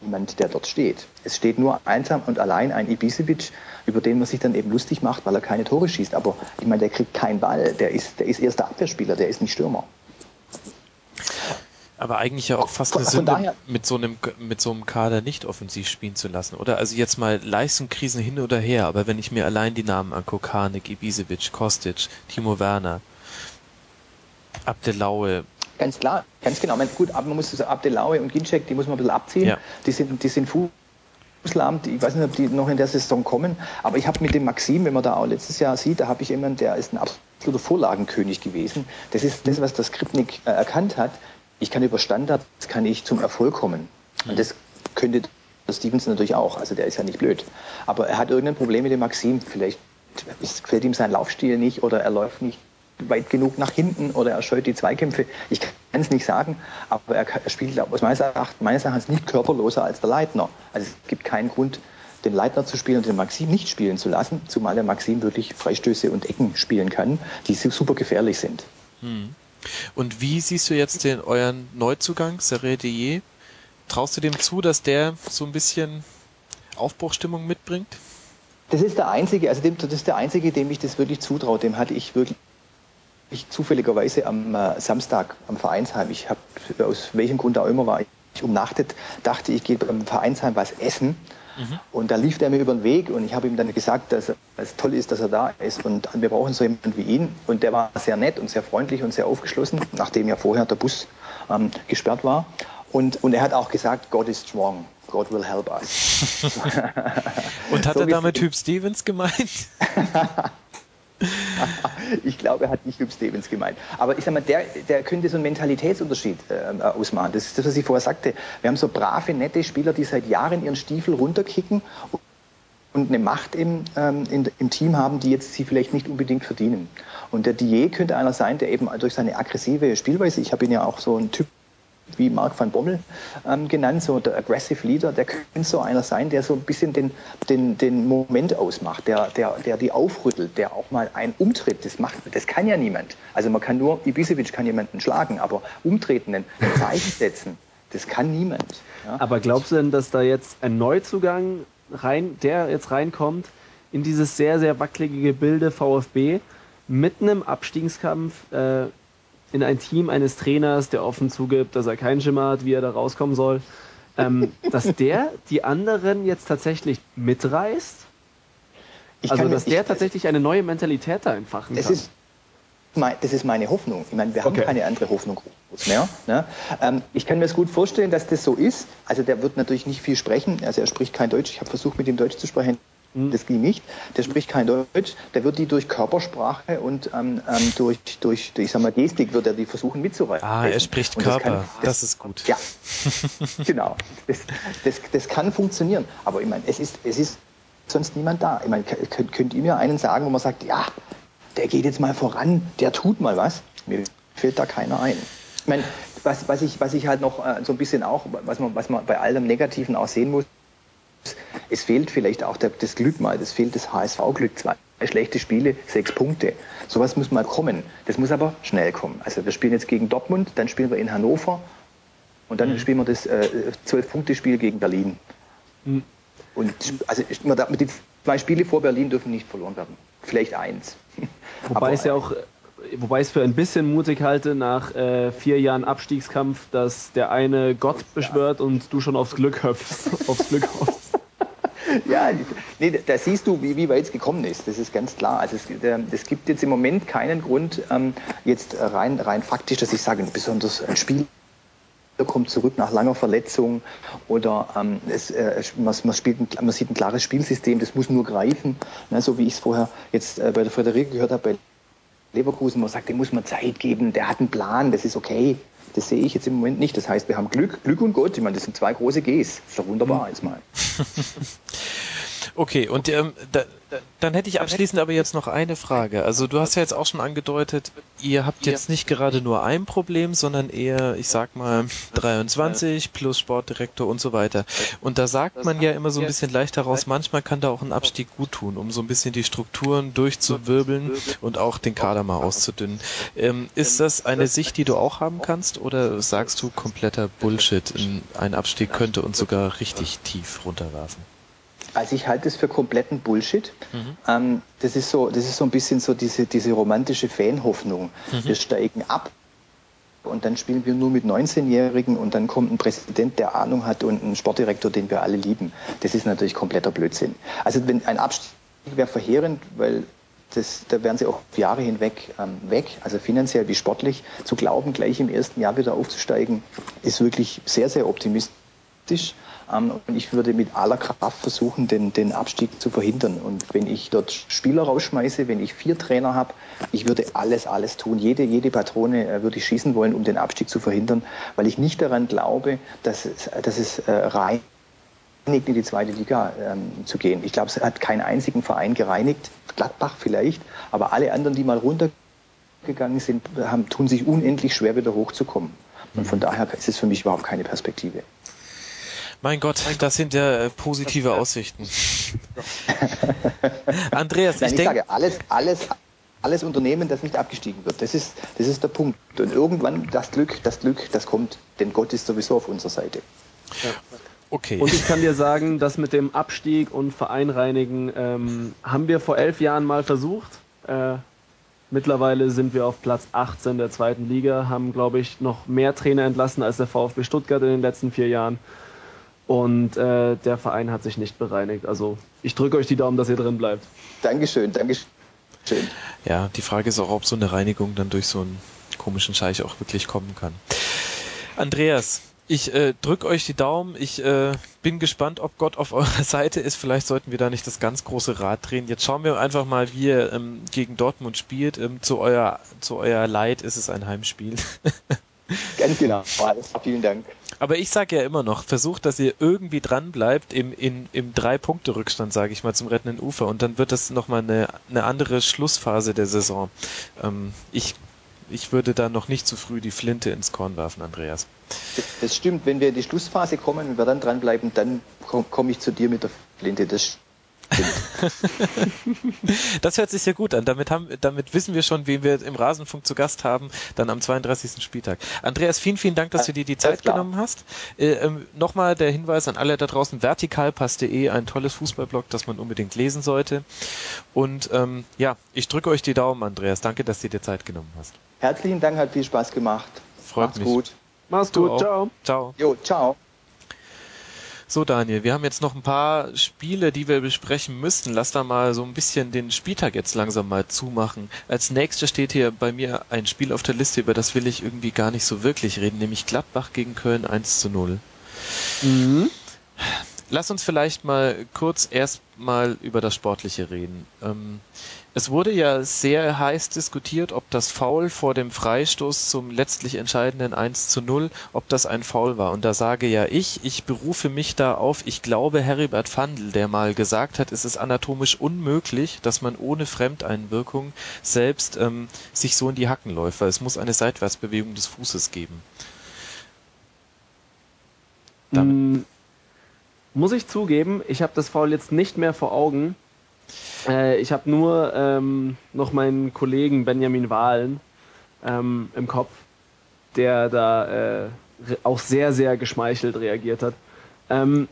niemand, der dort steht. Es steht nur einsam und allein ein Ibisevic, über den man sich dann eben lustig macht, weil er keine Tore schießt. Aber ich meine, der kriegt keinen Ball. Der ist, der ist erster Abwehrspieler, der ist nicht Stürmer. Aber eigentlich ja auch fast eine Sünde, mit so einem, mit so einem Kader nicht offensiv spielen zu lassen, oder? Also jetzt mal Leistungskrisen hin oder her, aber wenn ich mir allein die Namen angucke, Harnik, Ibisevic, Kostic, Timo Werner, Abdelaue. Ganz klar, ganz genau. Man, gut, aber man muss Abdelaue und Ginczek, die muss man ein bisschen abziehen. Ja. Die sind, die sind fußlahmt. Ich weiß nicht, ob die noch in der Saison kommen, aber ich habe mit dem Maxim, wenn man da auch letztes Jahr sieht, da habe ich jemanden, der ist ein absoluter Vorlagenkönig gewesen. Das ist das, was der Skripnik äh, erkannt hat ich kann über Standards kann ich zum Erfolg kommen. Und mhm. das könnte Stevenson natürlich auch. Also der ist ja nicht blöd. Aber er hat irgendein Problem mit dem Maxim. Vielleicht gefällt ihm sein Laufstil nicht oder er läuft nicht weit genug nach hinten oder er scheut die Zweikämpfe. Ich kann es nicht sagen, aber er, er spielt aus meines Erachtens, meines Erachtens nicht körperloser als der Leitner. Also es gibt keinen Grund, den Leitner zu spielen und den Maxim nicht spielen zu lassen, zumal der Maxim wirklich Freistöße und Ecken spielen kann, die super gefährlich sind. Hm. Und wie siehst du jetzt den euren Neuzugang, Serre Dier? traust du dem zu, dass der so ein bisschen Aufbruchstimmung mitbringt? Das ist der einzige, also dem, das ist der einzige, dem ich das wirklich zutraue. Dem hatte ich wirklich ich zufälligerweise am äh, Samstag am Vereinsheim. Ich habe aus welchem Grund auch immer war ich umnachtet, dachte ich gehe beim Vereinsheim was essen. Mhm. Und da lief der mir über den Weg und ich habe ihm dann gesagt, dass es toll ist, dass er da ist und wir brauchen so jemanden wie ihn. Und der war sehr nett und sehr freundlich und sehr aufgeschlossen, nachdem ja vorher der Bus ähm, gesperrt war. Und, und er hat auch gesagt, God is strong. God will help us. [LAUGHS] und hat so er damit Typ Stevens gemeint? [LAUGHS] [LAUGHS] ich glaube, er hat nicht Hugh Stevens gemeint. Aber ich sag mal, der, der könnte so einen Mentalitätsunterschied äh, ausmachen. Das ist das, was ich vorher sagte. Wir haben so brave, nette Spieler, die seit Jahren ihren Stiefel runterkicken und eine Macht im, ähm, in, im Team haben, die jetzt sie vielleicht nicht unbedingt verdienen. Und der Dier könnte einer sein, der eben durch seine aggressive Spielweise, ich habe ihn ja auch so einen Typ wie Mark van Bommel ähm, genannt, so der Aggressive Leader, der könnte so einer sein, der so ein bisschen den, den, den Moment ausmacht, der, der, der die aufrüttelt, der auch mal einen umtritt. Das, macht, das kann ja niemand. Also man kann nur, Ibisevic kann jemanden schlagen, aber umtreten, ein Zeichen setzen, das kann niemand. Ja? Aber glaubst du denn, dass da jetzt ein Neuzugang rein, der jetzt reinkommt, in dieses sehr, sehr wackelige Gebilde VfB mit einem Abstiegskampf äh, in ein Team eines Trainers, der offen zugibt, dass er keinen Schimmer hat, wie er da rauskommen soll, ähm, [LAUGHS] dass der die anderen jetzt tatsächlich mitreißt? Ich also, dass der ich, tatsächlich eine neue Mentalität da entfachen kann. Ist, das ist meine Hoffnung. Ich meine, wir haben okay. keine andere Hoffnung mehr. Ne? Ähm, ich kann mir das gut vorstellen, dass das so ist. Also der wird natürlich nicht viel sprechen. Also er spricht kein Deutsch. Ich habe versucht, mit ihm Deutsch zu sprechen. Hm. Das ging nicht. Der spricht kein Deutsch. Der wird die durch Körpersprache und ähm, ähm, durch, durch, ich sag mal, Gestik wird er die versuchen mitzureißen. Ah, er spricht Körper. Das, kann, das, das, ist gut. Ja, [LAUGHS] genau. Das, das, das kann funktionieren. Aber ich meine, es ist, es ist sonst niemand da. Ich meine, könnt, könnt ihr mir einen sagen, wo man sagt, ja, der geht jetzt mal voran, der tut mal was? Mir fällt da keiner ein. Ich meine, was, was, ich, was ich halt noch äh, so ein bisschen auch, was man, was man bei allem Negativen auch sehen muss, es fehlt vielleicht auch das Glück mal, es fehlt das HSV-Glück. Zwei schlechte Spiele, sechs Punkte. Sowas muss mal kommen. Das muss aber schnell kommen. Also wir spielen jetzt gegen Dortmund, dann spielen wir in Hannover und dann mhm. spielen wir das Zwölf-Punkte-Spiel gegen Berlin. Mhm. Und also den zwei Spiele vor Berlin dürfen nicht verloren werden. Vielleicht eins. [LAUGHS] Wobei es ja auch wobei ich es für ein bisschen mutig halte, nach äh, vier Jahren Abstiegskampf, dass der eine Gott beschwört und du schon aufs Glück hüpfst. [LAUGHS] aufs Glück hoffst. [LAUGHS] ja, nee, da siehst du, wie, wie weit es gekommen ist. Das ist ganz klar. Also es, es gibt jetzt im Moment keinen Grund, ähm, jetzt rein, rein faktisch, dass ich sage, besonders ein Spiel kommt zurück nach langer Verletzung oder ähm, es, äh, man, man, spielt ein, man sieht ein klares Spielsystem, das muss nur greifen, ne, so wie ich es vorher jetzt äh, bei der Frederike gehört habe, bei Leverkusen, man sagt, dem muss man Zeit geben, der hat einen Plan, das ist okay. Das sehe ich jetzt im Moment nicht. Das heißt, wir haben Glück, Glück und Gott. Ich meine, das sind zwei große Gs. Das ist doch wunderbar mhm. jetzt mal. [LAUGHS] Okay, und ähm, da, dann hätte ich abschließend aber jetzt noch eine Frage. Also du hast ja jetzt auch schon angedeutet, ihr habt jetzt nicht gerade nur ein Problem, sondern eher, ich sag mal, 23 plus Sportdirektor und so weiter. Und da sagt man ja immer so ein bisschen leicht heraus, manchmal kann da auch ein Abstieg gut tun, um so ein bisschen die Strukturen durchzuwirbeln und auch den Kader mal auszudünnen. Ähm, ist das eine Sicht, die du auch haben kannst oder sagst du kompletter Bullshit, ein Abstieg könnte uns sogar richtig tief runterwerfen? Also ich halte es für kompletten Bullshit. Mhm. Ähm, das, ist so, das ist so ein bisschen so diese, diese romantische Fanhoffnung. Mhm. Wir steigen ab und dann spielen wir nur mit 19-Jährigen und dann kommt ein Präsident, der Ahnung hat und ein Sportdirektor, den wir alle lieben. Das ist natürlich kompletter Blödsinn. Also wenn ein Abstieg wäre verheerend, weil das, da wären sie auch Jahre hinweg ähm, weg, also finanziell wie sportlich. Zu glauben, gleich im ersten Jahr wieder aufzusteigen, ist wirklich sehr, sehr optimistisch. Ähm, und ich würde mit aller Kraft versuchen, den, den Abstieg zu verhindern. Und wenn ich dort Spieler rausschmeiße, wenn ich vier Trainer habe, ich würde alles, alles tun. Jede, jede Patrone äh, würde ich schießen wollen, um den Abstieg zu verhindern, weil ich nicht daran glaube, dass es, dass es äh, rein in die zweite Liga ähm, zu gehen. Ich glaube, es hat keinen einzigen Verein gereinigt, Gladbach vielleicht, aber alle anderen, die mal runtergegangen sind, haben, tun sich unendlich schwer, wieder hochzukommen. Und von daher ist es für mich überhaupt keine Perspektive. Mein Gott, das sind ja äh, positive Aussichten. [LAUGHS] Andreas, Nein, ich, ich denke, sage, alles, alles, alles Unternehmen, das nicht abgestiegen wird, das ist, das ist der Punkt. Und irgendwann das Glück, das Glück, das kommt, denn Gott ist sowieso auf unserer Seite. Ja. Okay. Und ich kann dir sagen, dass mit dem Abstieg und Vereinreinigen ähm, haben wir vor elf Jahren mal versucht. Äh, mittlerweile sind wir auf Platz 18 der zweiten Liga, haben, glaube ich, noch mehr Trainer entlassen als der VfB Stuttgart in den letzten vier Jahren. Und äh, der Verein hat sich nicht bereinigt. Also ich drücke euch die Daumen, dass ihr drin bleibt. Dankeschön, Dankeschön. Ja, die Frage ist auch, ob so eine Reinigung dann durch so einen komischen Scheich auch wirklich kommen kann. Andreas, ich äh, drücke euch die Daumen. Ich äh, bin gespannt, ob Gott auf [LAUGHS] eurer Seite ist. Vielleicht sollten wir da nicht das ganz große Rad drehen. Jetzt schauen wir einfach mal, wie ihr ähm, gegen Dortmund spielt. Ähm, zu, euer, zu euer Leid ist es ein Heimspiel. [LAUGHS] Ganz genau. Alles, vielen Dank. Aber ich sage ja immer noch, versucht, dass ihr irgendwie dran bleibt im, in, im Drei-Punkte-Rückstand, sage ich mal, zum rettenden Ufer. Und dann wird das nochmal eine, eine andere Schlussphase der Saison. Ähm, ich ich würde da noch nicht zu früh die Flinte ins Korn werfen, Andreas. Das stimmt. Wenn wir in die Schlussphase kommen und wir dann dranbleiben, dann komme ich zu dir mit der Flinte. Das das hört sich sehr gut an. Damit, haben, damit wissen wir schon, wen wir im Rasenfunk zu Gast haben, dann am 32. Spieltag. Andreas, vielen, vielen Dank, dass du dir die Zeit genommen hast. Äh, ähm, Nochmal der Hinweis an alle da draußen, vertikalpass.de, ein tolles Fußballblog, das man unbedingt lesen sollte. Und ähm, ja, ich drücke euch die Daumen, Andreas. Danke, dass du dir Zeit genommen hast. Herzlichen Dank, hat viel Spaß gemacht. Freut Macht's mich. gut. Mach's gut. Ciao. Ciao. Jo, ciao. So, Daniel, wir haben jetzt noch ein paar Spiele, die wir besprechen müssten. Lass da mal so ein bisschen den Spieltag jetzt langsam mal zumachen. Als nächstes steht hier bei mir ein Spiel auf der Liste, über das will ich irgendwie gar nicht so wirklich reden, nämlich Gladbach gegen Köln 1 zu 0. Mhm. Lass uns vielleicht mal kurz erstmal über das Sportliche reden. Ähm, es wurde ja sehr heiß diskutiert, ob das Foul vor dem Freistoß zum letztlich entscheidenden 1 zu 0, ob das ein Foul war. Und da sage ja ich, ich berufe mich da auf, ich glaube Heribert Fandl, der mal gesagt hat, es ist anatomisch unmöglich, dass man ohne Fremdeinwirkung selbst ähm, sich so in die Hacken läuft, weil es muss eine Seitwärtsbewegung des Fußes geben. Damit. Mm, muss ich zugeben, ich habe das Foul jetzt nicht mehr vor Augen. Äh, ich habe nur ähm, noch meinen Kollegen Benjamin Wahlen ähm, im Kopf, der da äh, auch sehr, sehr geschmeichelt reagiert hat. Ähm,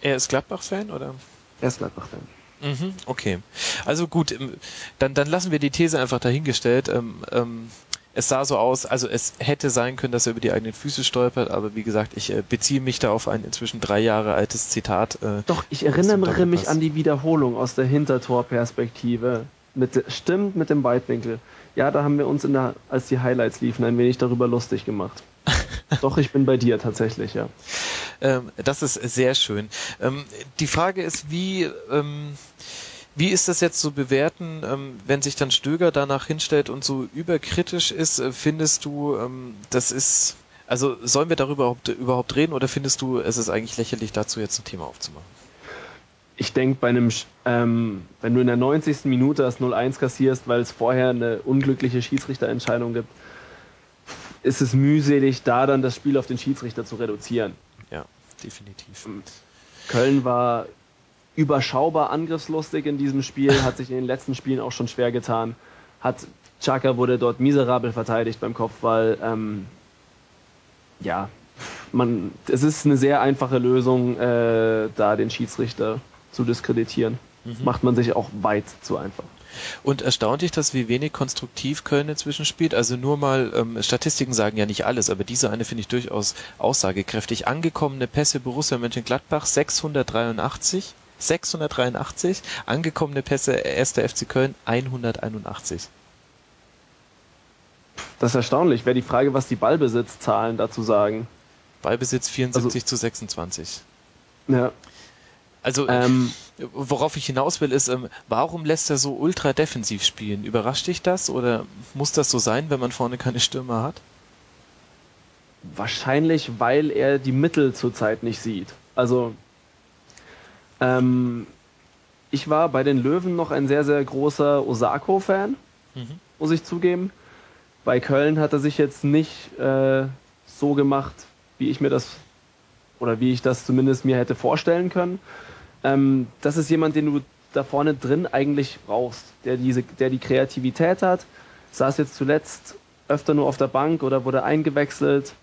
er ist Gladbach-Fan, oder? Er ist Gladbach-Fan. Mhm, okay. Also gut, ähm, dann, dann lassen wir die These einfach dahingestellt. Ähm, ähm, es sah so aus, also es hätte sein können, dass er über die eigenen Füße stolpert, aber wie gesagt, ich äh, beziehe mich da auf ein inzwischen drei Jahre altes Zitat. Äh, Doch, ich erinnere mich an die Wiederholung aus der Hintertorperspektive. Mit, stimmt mit dem Weitwinkel. Ja, da haben wir uns in der, als die Highlights liefen, ein wenig darüber lustig gemacht. [LAUGHS] Doch, ich bin bei dir tatsächlich, ja. Ähm, das ist sehr schön. Ähm, die Frage ist, wie, ähm, wie ist das jetzt zu bewerten, ähm, wenn sich dann Stöger danach hinstellt und so überkritisch ist? Äh, findest du, ähm, das ist, also sollen wir darüber überhaupt, reden oder findest du, es ist eigentlich lächerlich, dazu jetzt ein Thema aufzumachen? Ich denke, bei einem, ähm, wenn du in der 90. Minute das 0-1 kassierst, weil es vorher eine unglückliche Schiedsrichterentscheidung gibt, ist es mühselig, da dann das Spiel auf den Schiedsrichter zu reduzieren. Ja, definitiv. Köln war überschaubar angriffslustig in diesem Spiel, hat sich in den letzten Spielen auch schon schwer getan. Hat Chaka wurde dort miserabel verteidigt beim Kopfball. Ähm, ja, man, es ist eine sehr einfache Lösung, äh, da den Schiedsrichter zu diskreditieren. Mhm. Macht man sich auch weit zu einfach. Und erstaunlich, dass wie wenig konstruktiv Köln inzwischen spielt. Also nur mal, ähm, Statistiken sagen ja nicht alles, aber diese eine finde ich durchaus aussagekräftig. Angekommene Pässe Borussia Mönchengladbach 683, 683, angekommene Pässe 1. FC Köln 181. Das ist erstaunlich. Wäre die Frage, was die Ballbesitzzahlen dazu sagen. Ballbesitz 74 also, zu 26. Ja. Also, ähm, worauf ich hinaus will, ist, ähm, warum lässt er so ultra defensiv spielen? Überrascht dich das oder muss das so sein, wenn man vorne keine Stürmer hat? Wahrscheinlich, weil er die Mittel zurzeit nicht sieht. Also, ähm, ich war bei den Löwen noch ein sehr, sehr großer Osako-Fan, mhm. muss ich zugeben. Bei Köln hat er sich jetzt nicht äh, so gemacht, wie ich mir das oder wie ich das zumindest mir hätte vorstellen können. Ähm, das ist jemand, den du da vorne drin eigentlich brauchst, der diese, der die Kreativität hat. Saß jetzt zuletzt öfter nur auf der Bank oder wurde eingewechselt.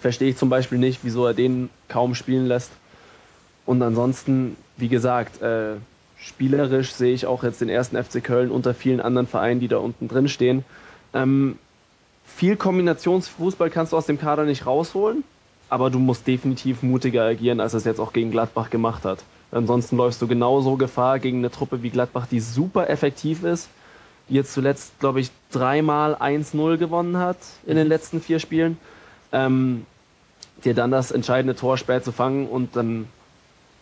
verstehe ich zum Beispiel nicht, wieso er den kaum spielen lässt. Und ansonsten, wie gesagt, äh, spielerisch sehe ich auch jetzt den ersten FC Köln unter vielen anderen Vereinen, die da unten drin stehen. Ähm, viel Kombinationsfußball kannst du aus dem Kader nicht rausholen, aber du musst definitiv mutiger agieren, als es jetzt auch gegen Gladbach gemacht hat. Ansonsten läufst du genauso Gefahr gegen eine Truppe wie Gladbach, die super effektiv ist, die jetzt zuletzt, glaube ich, dreimal 1-0 gewonnen hat in den letzten vier Spielen. Ähm, dir dann das entscheidende Tor spät zu fangen und dann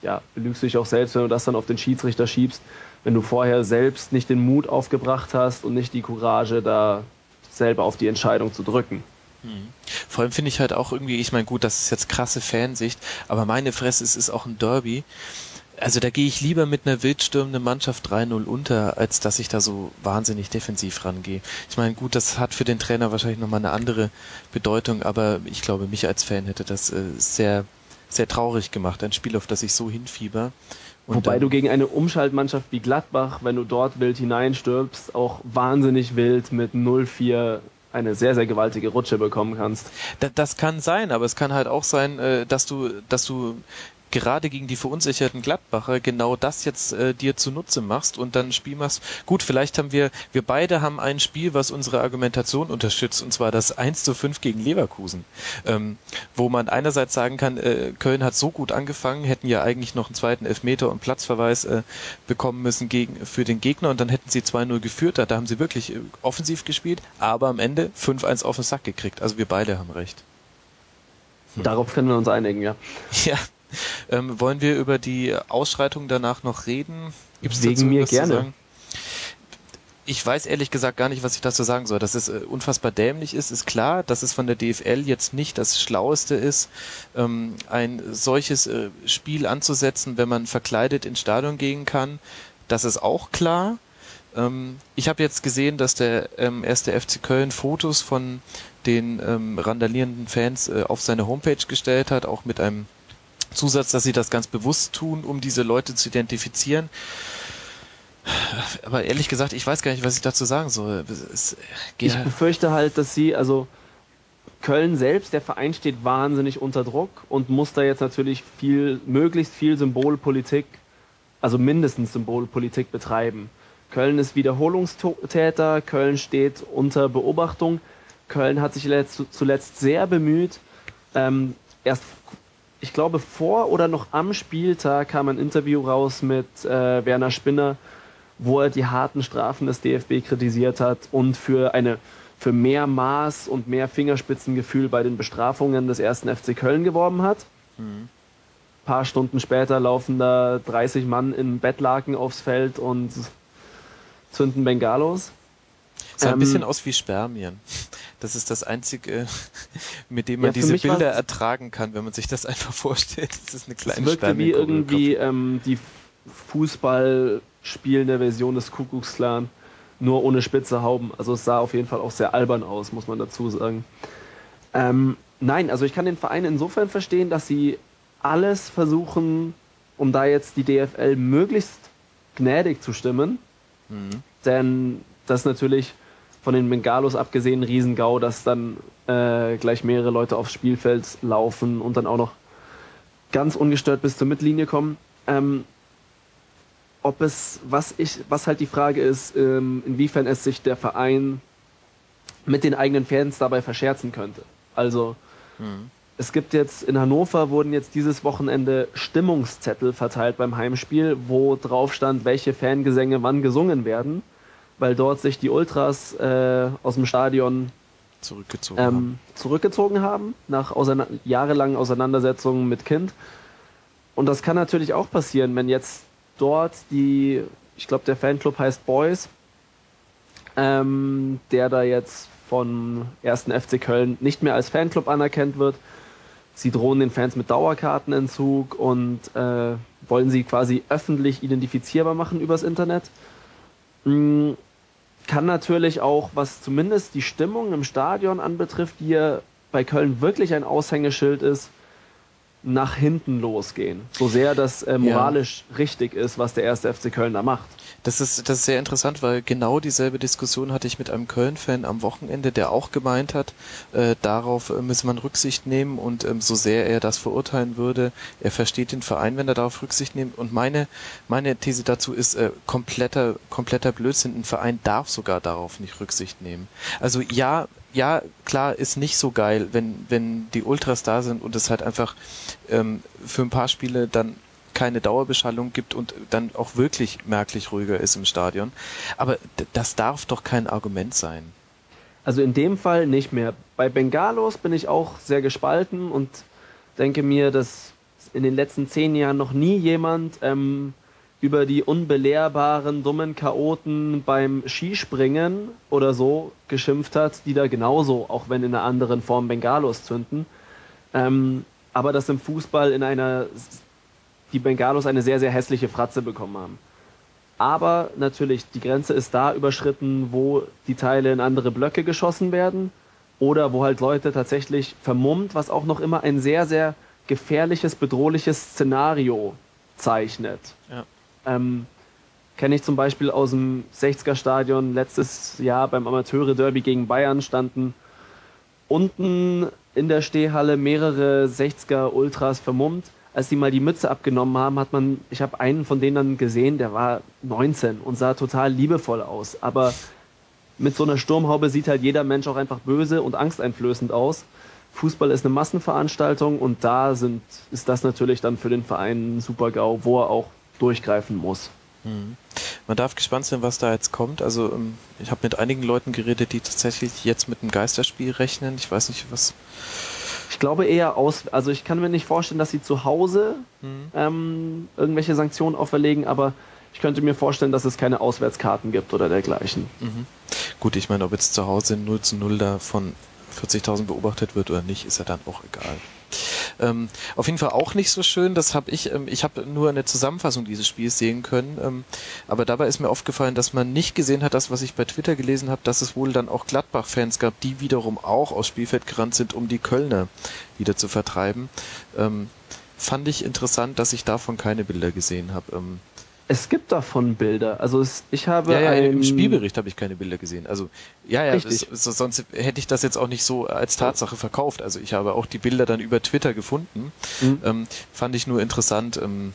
ja, belügst dich auch selbst, wenn du das dann auf den Schiedsrichter schiebst, wenn du vorher selbst nicht den Mut aufgebracht hast und nicht die Courage, da selber auf die Entscheidung zu drücken. Mhm. Vor allem finde ich halt auch irgendwie, ich meine, gut, das ist jetzt krasse Fansicht, aber meine Fresse, es ist auch ein Derby also da gehe ich lieber mit einer wildstürmenden Mannschaft 3-0 unter, als dass ich da so wahnsinnig defensiv rangehe. Ich meine, gut, das hat für den Trainer wahrscheinlich nochmal eine andere Bedeutung, aber ich glaube, mich als Fan hätte das äh, sehr, sehr traurig gemacht, ein Spiel, auf das ich so hinfieber. Und Wobei du gegen eine Umschaltmannschaft wie Gladbach, wenn du dort wild hineinstürmst, auch wahnsinnig wild mit 0-4 eine sehr, sehr gewaltige Rutsche bekommen kannst. das kann sein, aber es kann halt auch sein, äh, dass du, dass du gerade gegen die verunsicherten Gladbacher genau das jetzt äh, dir zunutze machst und dann ein Spiel machst. Gut, vielleicht haben wir, wir beide haben ein Spiel, was unsere Argumentation unterstützt, und zwar das 1 zu 5 gegen Leverkusen, ähm, wo man einerseits sagen kann, äh, Köln hat so gut angefangen, hätten ja eigentlich noch einen zweiten Elfmeter und Platzverweis äh, bekommen müssen gegen, für den Gegner und dann hätten sie 2-0 geführt, da, da haben sie wirklich äh, offensiv gespielt, aber am Ende 5-1 auf den Sack gekriegt. Also wir beide haben recht. Hm. Darauf können wir uns einigen, ja. Ja, ähm, wollen wir über die Ausschreitung danach noch reden? Gibt's Wegen mir gerne. Ich weiß ehrlich gesagt gar nicht, was ich dazu sagen soll. Dass es äh, unfassbar dämlich ist, ist klar. Dass es von der DFL jetzt nicht das Schlaueste ist, ähm, ein solches äh, Spiel anzusetzen, wenn man verkleidet ins Stadion gehen kann. Das ist auch klar. Ähm, ich habe jetzt gesehen, dass der ähm, erste FC Köln Fotos von den ähm, randalierenden Fans äh, auf seine Homepage gestellt hat, auch mit einem Zusatz, dass sie das ganz bewusst tun, um diese Leute zu identifizieren. Aber ehrlich gesagt, ich weiß gar nicht, was ich dazu sagen soll. Ich befürchte halt, dass sie, also Köln selbst, der Verein steht wahnsinnig unter Druck und muss da jetzt natürlich viel, möglichst viel Symbolpolitik, also mindestens Symbolpolitik betreiben. Köln ist Wiederholungstäter, Köln steht unter Beobachtung. Köln hat sich zuletzt sehr bemüht, ähm, erst ich glaube, vor oder noch am Spieltag kam ein Interview raus mit äh, Werner Spinner, wo er die harten Strafen des DFB kritisiert hat und für eine für mehr Maß und mehr Fingerspitzengefühl bei den Bestrafungen des ersten FC Köln geworben hat. Mhm. paar Stunden später laufen da 30 Mann in Bettlaken aufs Feld und zünden Bengalos. Sah ähm, ein bisschen aus wie Spermien. Das ist das Einzige, [LAUGHS] mit dem man ja, diese Bilder ertragen kann, wenn man sich das [LAUGHS] einfach vorstellt. Das ist eine kleine Es wirkte wie irgendwie ähm, die Fußball spielende Version des Kuckucksklan, nur ohne spitze Hauben. Also es sah auf jeden Fall auch sehr albern aus, muss man dazu sagen. Ähm, nein, also ich kann den Verein insofern verstehen, dass sie alles versuchen, um da jetzt die DFL möglichst gnädig zu stimmen. Mhm. Denn das natürlich von den Bengalos abgesehen Riesengau, dass dann äh, gleich mehrere Leute aufs Spielfeld laufen und dann auch noch ganz ungestört bis zur Mittellinie kommen. Ähm, ob es, was ich, was halt die Frage ist, ähm, inwiefern es sich der Verein mit den eigenen Fans dabei verscherzen könnte. Also mhm. es gibt jetzt in Hannover wurden jetzt dieses Wochenende Stimmungszettel verteilt beim Heimspiel, wo drauf stand, welche Fangesänge wann gesungen werden weil dort sich die Ultras äh, aus dem Stadion zurückgezogen, ähm, haben. zurückgezogen haben, nach auseina jahrelangen Auseinandersetzungen mit Kind. Und das kann natürlich auch passieren, wenn jetzt dort die, ich glaube, der Fanclub heißt Boys, ähm, der da jetzt von 1. FC Köln nicht mehr als Fanclub anerkannt wird. Sie drohen den Fans mit Dauerkartenentzug und äh, wollen sie quasi öffentlich identifizierbar machen übers Internet. Mm, kann natürlich auch, was zumindest die Stimmung im Stadion anbetrifft, die ja bei Köln wirklich ein Aushängeschild ist, nach hinten losgehen. So sehr das äh, moralisch ja. richtig ist, was der erste FC Köln da macht. Das ist, das ist sehr interessant, weil genau dieselbe Diskussion hatte ich mit einem Köln-Fan am Wochenende, der auch gemeint hat, äh, darauf äh, müsse man Rücksicht nehmen und ähm, so sehr er das verurteilen würde, er versteht den Verein, wenn er darauf Rücksicht nimmt. Und meine, meine These dazu ist äh, kompletter, kompletter Blödsinn. Ein Verein darf sogar darauf nicht Rücksicht nehmen. Also ja, ja, klar, ist nicht so geil, wenn, wenn die Ultras da sind und es halt einfach ähm, für ein paar Spiele dann keine Dauerbeschallung gibt und dann auch wirklich merklich ruhiger ist im Stadion. Aber das darf doch kein Argument sein. Also in dem Fall nicht mehr. Bei Bengalos bin ich auch sehr gespalten und denke mir, dass in den letzten zehn Jahren noch nie jemand ähm, über die unbelehrbaren, dummen Chaoten beim Skispringen oder so geschimpft hat, die da genauso, auch wenn in einer anderen Form Bengalos zünden. Ähm, aber das im Fußball in einer die Bengalos eine sehr, sehr hässliche Fratze bekommen haben. Aber natürlich, die Grenze ist da überschritten, wo die Teile in andere Blöcke geschossen werden oder wo halt Leute tatsächlich vermummt, was auch noch immer ein sehr, sehr gefährliches, bedrohliches Szenario zeichnet. Ja. Ähm, Kenne ich zum Beispiel aus dem 60er-Stadion letztes Jahr beim Amateure-Derby gegen Bayern standen unten in der Stehhalle mehrere 60er-Ultras vermummt als die mal die Mütze abgenommen haben, hat man, ich habe einen von denen dann gesehen, der war 19 und sah total liebevoll aus. Aber mit so einer Sturmhaube sieht halt jeder Mensch auch einfach böse und angsteinflößend aus. Fußball ist eine Massenveranstaltung und da sind, ist das natürlich dann für den Verein ein super GAU, wo er auch durchgreifen muss. Mhm. Man darf gespannt sein, was da jetzt kommt. Also ähm, ich habe mit einigen Leuten geredet, die tatsächlich jetzt mit einem Geisterspiel rechnen. Ich weiß nicht, was ich glaube eher aus, also ich kann mir nicht vorstellen, dass sie zu Hause mhm. ähm, irgendwelche Sanktionen auferlegen, aber ich könnte mir vorstellen, dass es keine Auswärtskarten gibt oder dergleichen. Mhm. Gut, ich meine, ob jetzt zu Hause 0 zu 0 da von 40.000 beobachtet wird oder nicht, ist ja dann auch egal. Ähm, auf jeden Fall auch nicht so schön, das habe ich, ähm, ich habe nur eine Zusammenfassung dieses Spiels sehen können, ähm, aber dabei ist mir aufgefallen, dass man nicht gesehen hat, das, was ich bei Twitter gelesen habe, dass es wohl dann auch Gladbach-Fans gab, die wiederum auch aus Spielfeld gerannt sind, um die Kölner wieder zu vertreiben. Ähm, fand ich interessant, dass ich davon keine Bilder gesehen habe. Es gibt davon Bilder. Also es, ich habe ja, ja, im Spielbericht habe ich keine Bilder gesehen. Also ja, ja, es, so, sonst hätte ich das jetzt auch nicht so als Tatsache verkauft. Also ich habe auch die Bilder dann über Twitter gefunden. Mhm. Ähm, fand ich nur interessant. Ähm,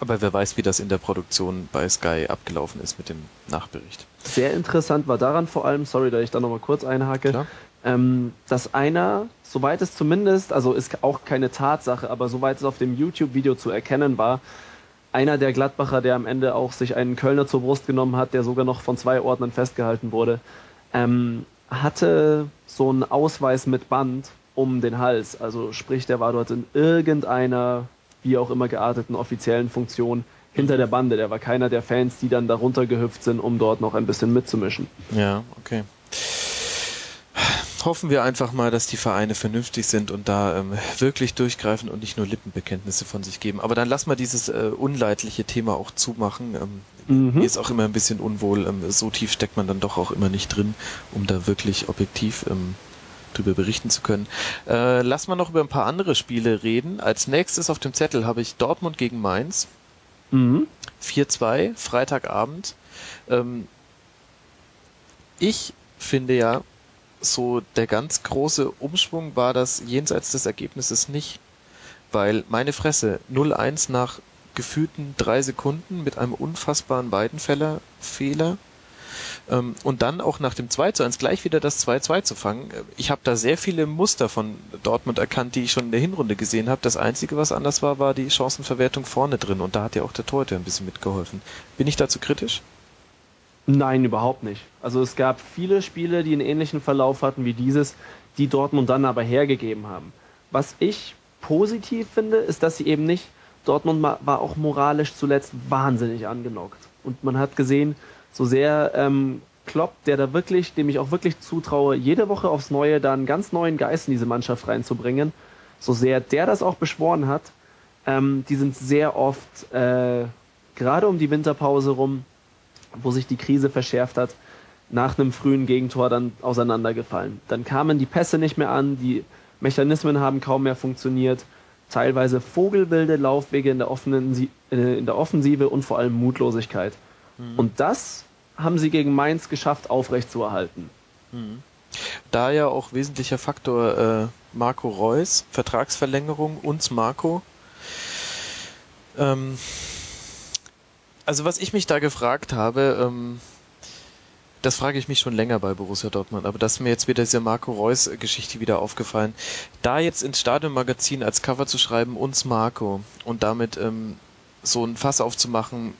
aber wer weiß, wie das in der Produktion bei Sky abgelaufen ist mit dem Nachbericht. Sehr interessant war daran vor allem, sorry, dass ich da nochmal kurz einhake, ähm, dass einer, soweit es zumindest, also ist auch keine Tatsache, aber soweit es auf dem YouTube-Video zu erkennen war, einer der Gladbacher, der am Ende auch sich einen Kölner zur Brust genommen hat, der sogar noch von zwei Ordnern festgehalten wurde, ähm, hatte so einen Ausweis mit Band um den Hals. Also sprich, der war dort in irgendeiner, wie auch immer gearteten offiziellen Funktion hinter der Bande. Der war keiner der Fans, die dann darunter gehüpft sind, um dort noch ein bisschen mitzumischen. Ja, okay hoffen wir einfach mal, dass die Vereine vernünftig sind und da ähm, wirklich durchgreifen und nicht nur Lippenbekenntnisse von sich geben. Aber dann lass mal dieses äh, unleidliche Thema auch zumachen. Ähm, mhm. Mir ist auch immer ein bisschen unwohl. Ähm, so tief steckt man dann doch auch immer nicht drin, um da wirklich objektiv ähm, drüber berichten zu können. Äh, lass mal noch über ein paar andere Spiele reden. Als nächstes auf dem Zettel habe ich Dortmund gegen Mainz. Mhm. 4-2, Freitagabend. Ähm, ich finde ja, so der ganz große Umschwung war das jenseits des Ergebnisses nicht. Weil meine Fresse 0-1 nach gefühlten drei Sekunden mit einem unfassbaren Weidenfeller-Fehler ähm, und dann auch nach dem 2 1 gleich wieder das 2-2 zu fangen. Ich habe da sehr viele Muster von Dortmund erkannt, die ich schon in der Hinrunde gesehen habe. Das Einzige, was anders war, war die Chancenverwertung vorne drin und da hat ja auch der Torhüter ein bisschen mitgeholfen. Bin ich dazu kritisch? Nein, überhaupt nicht. Also es gab viele Spiele, die einen ähnlichen Verlauf hatten wie dieses, die Dortmund dann aber hergegeben haben. Was ich positiv finde, ist, dass sie eben nicht, Dortmund war auch moralisch zuletzt wahnsinnig angenockt. Und man hat gesehen, so sehr ähm, Klopp, der da wirklich, dem ich auch wirklich zutraue, jede Woche aufs Neue da einen ganz neuen Geist in diese Mannschaft reinzubringen, so sehr der das auch beschworen hat, ähm, die sind sehr oft, äh, gerade um die Winterpause rum, wo sich die Krise verschärft hat, nach einem frühen Gegentor dann auseinandergefallen. Dann kamen die Pässe nicht mehr an, die Mechanismen haben kaum mehr funktioniert. teilweise vogelwilde Laufwege in der, offenen, äh, in der Offensive und vor allem Mutlosigkeit. Mhm. Und das haben sie gegen Mainz geschafft, aufrechtzuerhalten. Mhm. Da ja auch wesentlicher Faktor äh, Marco Reus, Vertragsverlängerung, uns Marco. Ähm, also was ich mich da gefragt habe, ähm, das frage ich mich schon länger bei Borussia Dortmund, aber das ist mir jetzt wieder diese Marco Reus-Geschichte wieder aufgefallen. Da jetzt ins Stadionmagazin als Cover zu schreiben, uns Marco, und damit ähm, so ein Fass aufzumachen,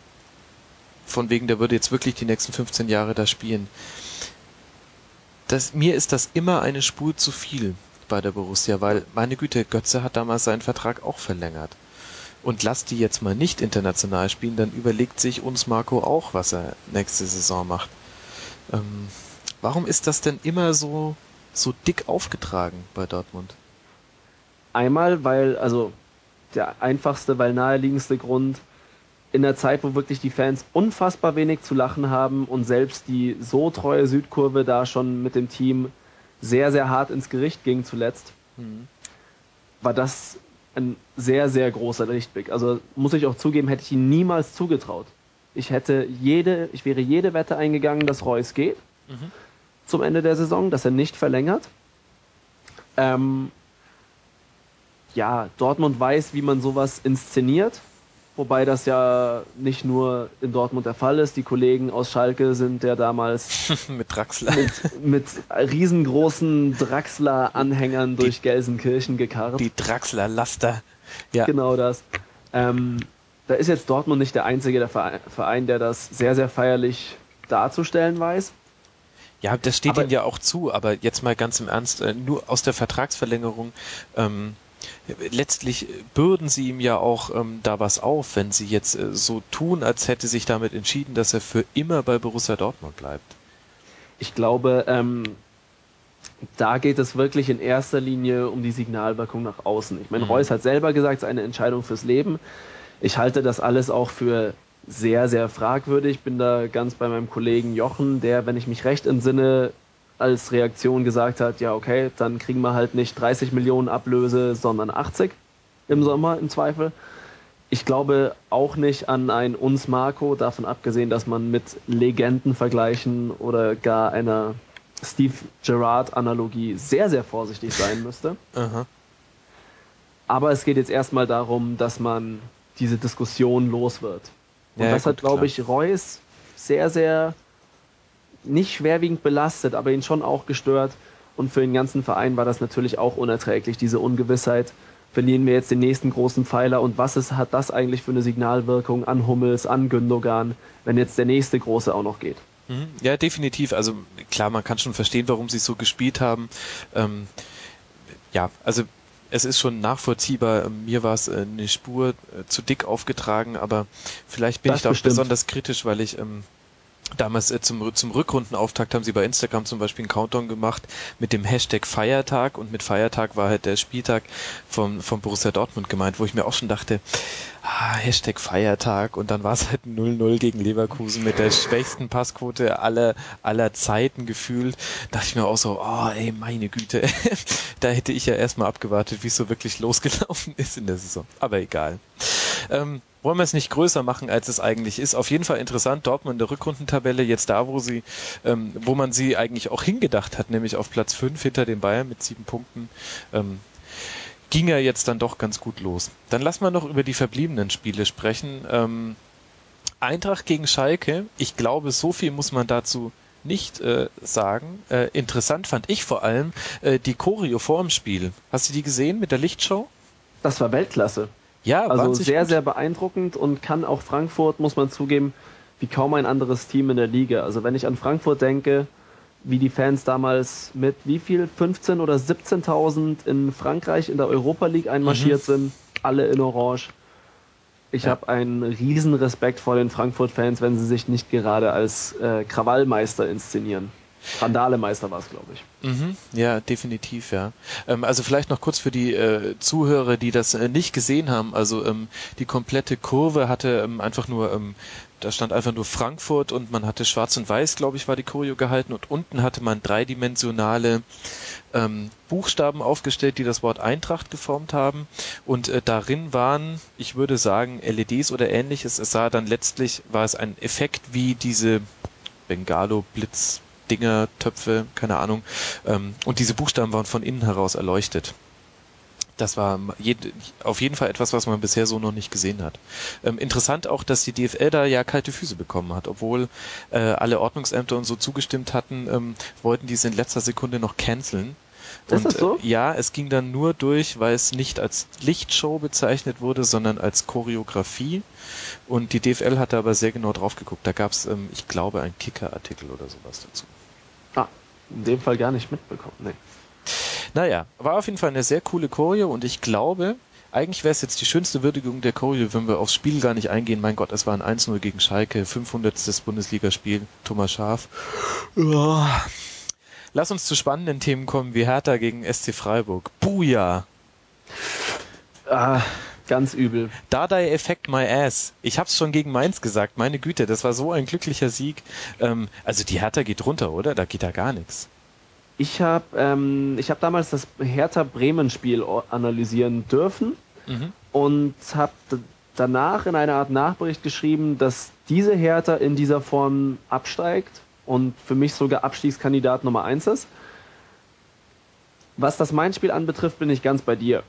von wegen, der würde jetzt wirklich die nächsten 15 Jahre da spielen. Das, mir ist das immer eine Spur zu viel bei der Borussia, weil, meine Güte, Götze hat damals seinen Vertrag auch verlängert. Und lasst die jetzt mal nicht international spielen, dann überlegt sich uns Marco auch, was er nächste Saison macht. Ähm, warum ist das denn immer so, so dick aufgetragen bei Dortmund? Einmal, weil, also der einfachste, weil naheliegendste Grund, in der Zeit, wo wirklich die Fans unfassbar wenig zu lachen haben und selbst die so treue Südkurve da schon mit dem Team sehr, sehr hart ins Gericht ging zuletzt, mhm. war das ein sehr, sehr großer Lichtblick. Also muss ich auch zugeben, hätte ich ihn niemals zugetraut. Ich hätte jede, ich wäre jede Wette eingegangen, dass Reus geht mhm. zum Ende der Saison, dass er nicht verlängert. Ähm, ja, Dortmund weiß, wie man sowas inszeniert, wobei das ja nicht nur in Dortmund der Fall ist. Die Kollegen aus Schalke sind ja damals [LAUGHS] mit Draxler mit, mit riesengroßen Draxler-Anhängern durch Gelsenkirchen gekarrt. Die Draxler-Laster. Ja. Genau das. Ähm, da ist jetzt Dortmund nicht der einzige der Verein, der das sehr, sehr feierlich darzustellen weiß. Ja, das steht aber, ihnen ja auch zu, aber jetzt mal ganz im Ernst, äh, nur aus der Vertragsverlängerung, ähm, letztlich bürden sie ihm ja auch ähm, da was auf, wenn sie jetzt äh, so tun, als hätte sich damit entschieden, dass er für immer bei Borussia Dortmund bleibt. Ich glaube, ähm, da geht es wirklich in erster Linie um die Signalwirkung nach außen. Ich meine, mhm. Reus hat selber gesagt, es ist eine Entscheidung fürs Leben. Ich halte das alles auch für sehr, sehr fragwürdig. Bin da ganz bei meinem Kollegen Jochen, der, wenn ich mich recht entsinne, als Reaktion gesagt hat, ja okay, dann kriegen wir halt nicht 30 Millionen Ablöse, sondern 80 im Sommer im Zweifel. Ich glaube auch nicht an ein uns Marco, davon abgesehen, dass man mit Legenden vergleichen oder gar einer Steve Gerrard Analogie sehr, sehr vorsichtig sein müsste. Aber es geht jetzt erstmal darum, dass man diese Diskussion los wird. Und ja, das gut, hat, glaube ich, Reus sehr, sehr nicht schwerwiegend belastet, aber ihn schon auch gestört. Und für den ganzen Verein war das natürlich auch unerträglich, diese Ungewissheit. Verlieren wir jetzt den nächsten großen Pfeiler und was ist, hat das eigentlich für eine Signalwirkung an Hummels, an Gündogan, wenn jetzt der nächste große auch noch geht? Mhm. Ja, definitiv. Also klar, man kann schon verstehen, warum sie so gespielt haben. Ähm, ja, also es ist schon nachvollziehbar. Mir war es äh, eine Spur äh, zu dick aufgetragen, aber vielleicht bin das ich da auch besonders kritisch, weil ich ähm, Damals äh, zum, zum Rückrundenauftakt haben sie bei Instagram zum Beispiel einen Countdown gemacht mit dem Hashtag Feiertag und mit Feiertag war halt der Spieltag vom, vom Borussia Dortmund gemeint, wo ich mir auch schon dachte, ah, Hashtag Feiertag und dann war es halt 0-0 gegen Leverkusen mit der schwächsten Passquote aller, aller Zeiten gefühlt. dachte ich mir auch so, oh ey, meine Güte, [LAUGHS] da hätte ich ja erstmal abgewartet, wie es so wirklich [LAUGHS] losgelaufen ist in der Saison. Aber egal. Ähm, wollen wir es nicht größer machen, als es eigentlich ist. Auf jeden Fall interessant, Dortmund in der Rückrundentabelle, jetzt da, wo sie, ähm, wo man sie eigentlich auch hingedacht hat, nämlich auf Platz 5 hinter den Bayern mit sieben Punkten. Ähm, ging er jetzt dann doch ganz gut los. Dann lassen wir noch über die verbliebenen Spiele sprechen. Ähm, Eintracht gegen Schalke, ich glaube, so viel muss man dazu nicht äh, sagen. Äh, interessant fand ich vor allem äh, die Choreo vor dem Spiel. Hast du die gesehen mit der Lichtshow? Das war Weltklasse. Ja, also sehr, gut. sehr beeindruckend und kann auch Frankfurt, muss man zugeben, wie kaum ein anderes Team in der Liga. Also wenn ich an Frankfurt denke, wie die Fans damals mit wie viel 15 oder 17.000 in Frankreich in der Europa League einmarschiert mhm. sind, alle in Orange. Ich ja. habe einen riesen Respekt vor den Frankfurt-Fans, wenn sie sich nicht gerade als äh, Krawallmeister inszenieren. Randalemeister war es, glaube ich. Mhm, ja, definitiv, ja. Ähm, also vielleicht noch kurz für die äh, Zuhörer, die das äh, nicht gesehen haben. Also ähm, die komplette Kurve hatte ähm, einfach nur, ähm, da stand einfach nur Frankfurt und man hatte Schwarz und Weiß, glaube ich, war die Choreo gehalten und unten hatte man dreidimensionale ähm, Buchstaben aufgestellt, die das Wort Eintracht geformt haben und äh, darin waren, ich würde sagen, LEDs oder ähnliches. Es sah dann letztlich, war es ein Effekt wie diese Bengalo-Blitz Dinger, Töpfe, keine Ahnung. Ähm, und diese Buchstaben waren von innen heraus erleuchtet. Das war auf jeden Fall etwas, was man bisher so noch nicht gesehen hat. Ähm, interessant auch, dass die DFL da ja kalte Füße bekommen hat, obwohl äh, alle Ordnungsämter und so zugestimmt hatten, ähm, wollten die es in letzter Sekunde noch canceln. Ist das so? Äh, ja, es ging dann nur durch, weil es nicht als Lichtshow bezeichnet wurde, sondern als Choreografie. Und die DFL hatte aber sehr genau drauf geguckt. Da gab es, ähm, ich glaube, einen Kicker-Artikel oder sowas dazu. In dem Fall gar nicht mitbekommen. Nee. Naja, war auf jeden Fall eine sehr coole Choreo und ich glaube, eigentlich wäre es jetzt die schönste Würdigung der Choreo, wenn wir aufs Spiel gar nicht eingehen. Mein Gott, es war ein 1-0 gegen Schalke, 500. Bundesligaspiel, Thomas Schaf. Lass uns zu spannenden Themen kommen, wie Hertha gegen SC Freiburg. Buja! Ah, ganz übel. Dardai Effect my ass. Ich hab's schon gegen Mainz gesagt, meine Güte, das war so ein glücklicher Sieg. Ähm, also die Hertha geht runter, oder? Da geht da gar nichts. Ich habe ähm, hab damals das Hertha-Bremen-Spiel analysieren dürfen mhm. und habe danach in einer Art Nachbericht geschrieben, dass diese Hertha in dieser Form absteigt und für mich sogar Abstiegskandidat Nummer 1 ist. Was das Main-Spiel anbetrifft, bin ich ganz bei dir.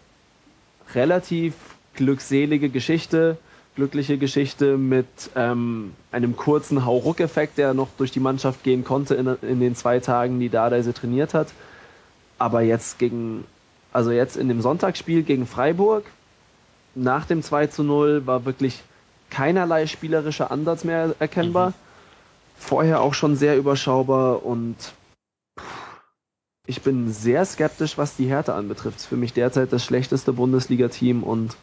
Relativ glückselige Geschichte, glückliche Geschichte mit ähm, einem kurzen Hauruck-Effekt, der noch durch die Mannschaft gehen konnte in, in den zwei Tagen, die Dada sie trainiert hat. Aber jetzt gegen, also jetzt in dem Sonntagsspiel gegen Freiburg, nach dem 2 zu 0 war wirklich keinerlei spielerischer Ansatz mehr erkennbar. Mhm. Vorher auch schon sehr überschaubar und ich bin sehr skeptisch, was die Härte anbetrifft. Für mich derzeit das schlechteste Bundesliga-Team und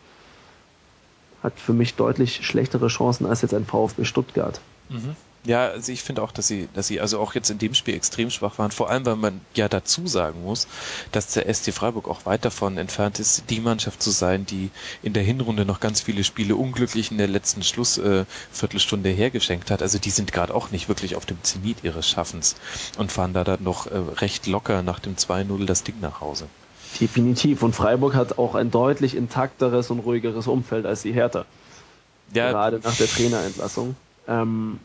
hat für mich deutlich schlechtere Chancen als jetzt ein VfB Stuttgart. Mhm. Ja, also ich finde auch, dass sie, dass sie also auch jetzt in dem Spiel extrem schwach waren. Vor allem, weil man ja dazu sagen muss, dass der SC Freiburg auch weit davon entfernt ist, die Mannschaft zu sein, die in der Hinrunde noch ganz viele Spiele unglücklich in der letzten Schlussviertelstunde äh, hergeschenkt hat. Also die sind gerade auch nicht wirklich auf dem Zenit ihres Schaffens und fahren da dann noch äh, recht locker nach dem 2-0 das Ding nach Hause. Definitiv. Und Freiburg hat auch ein deutlich intakteres und ruhigeres Umfeld als die Hertha. Ja. Gerade nach der Trainerentlassung. Ähm,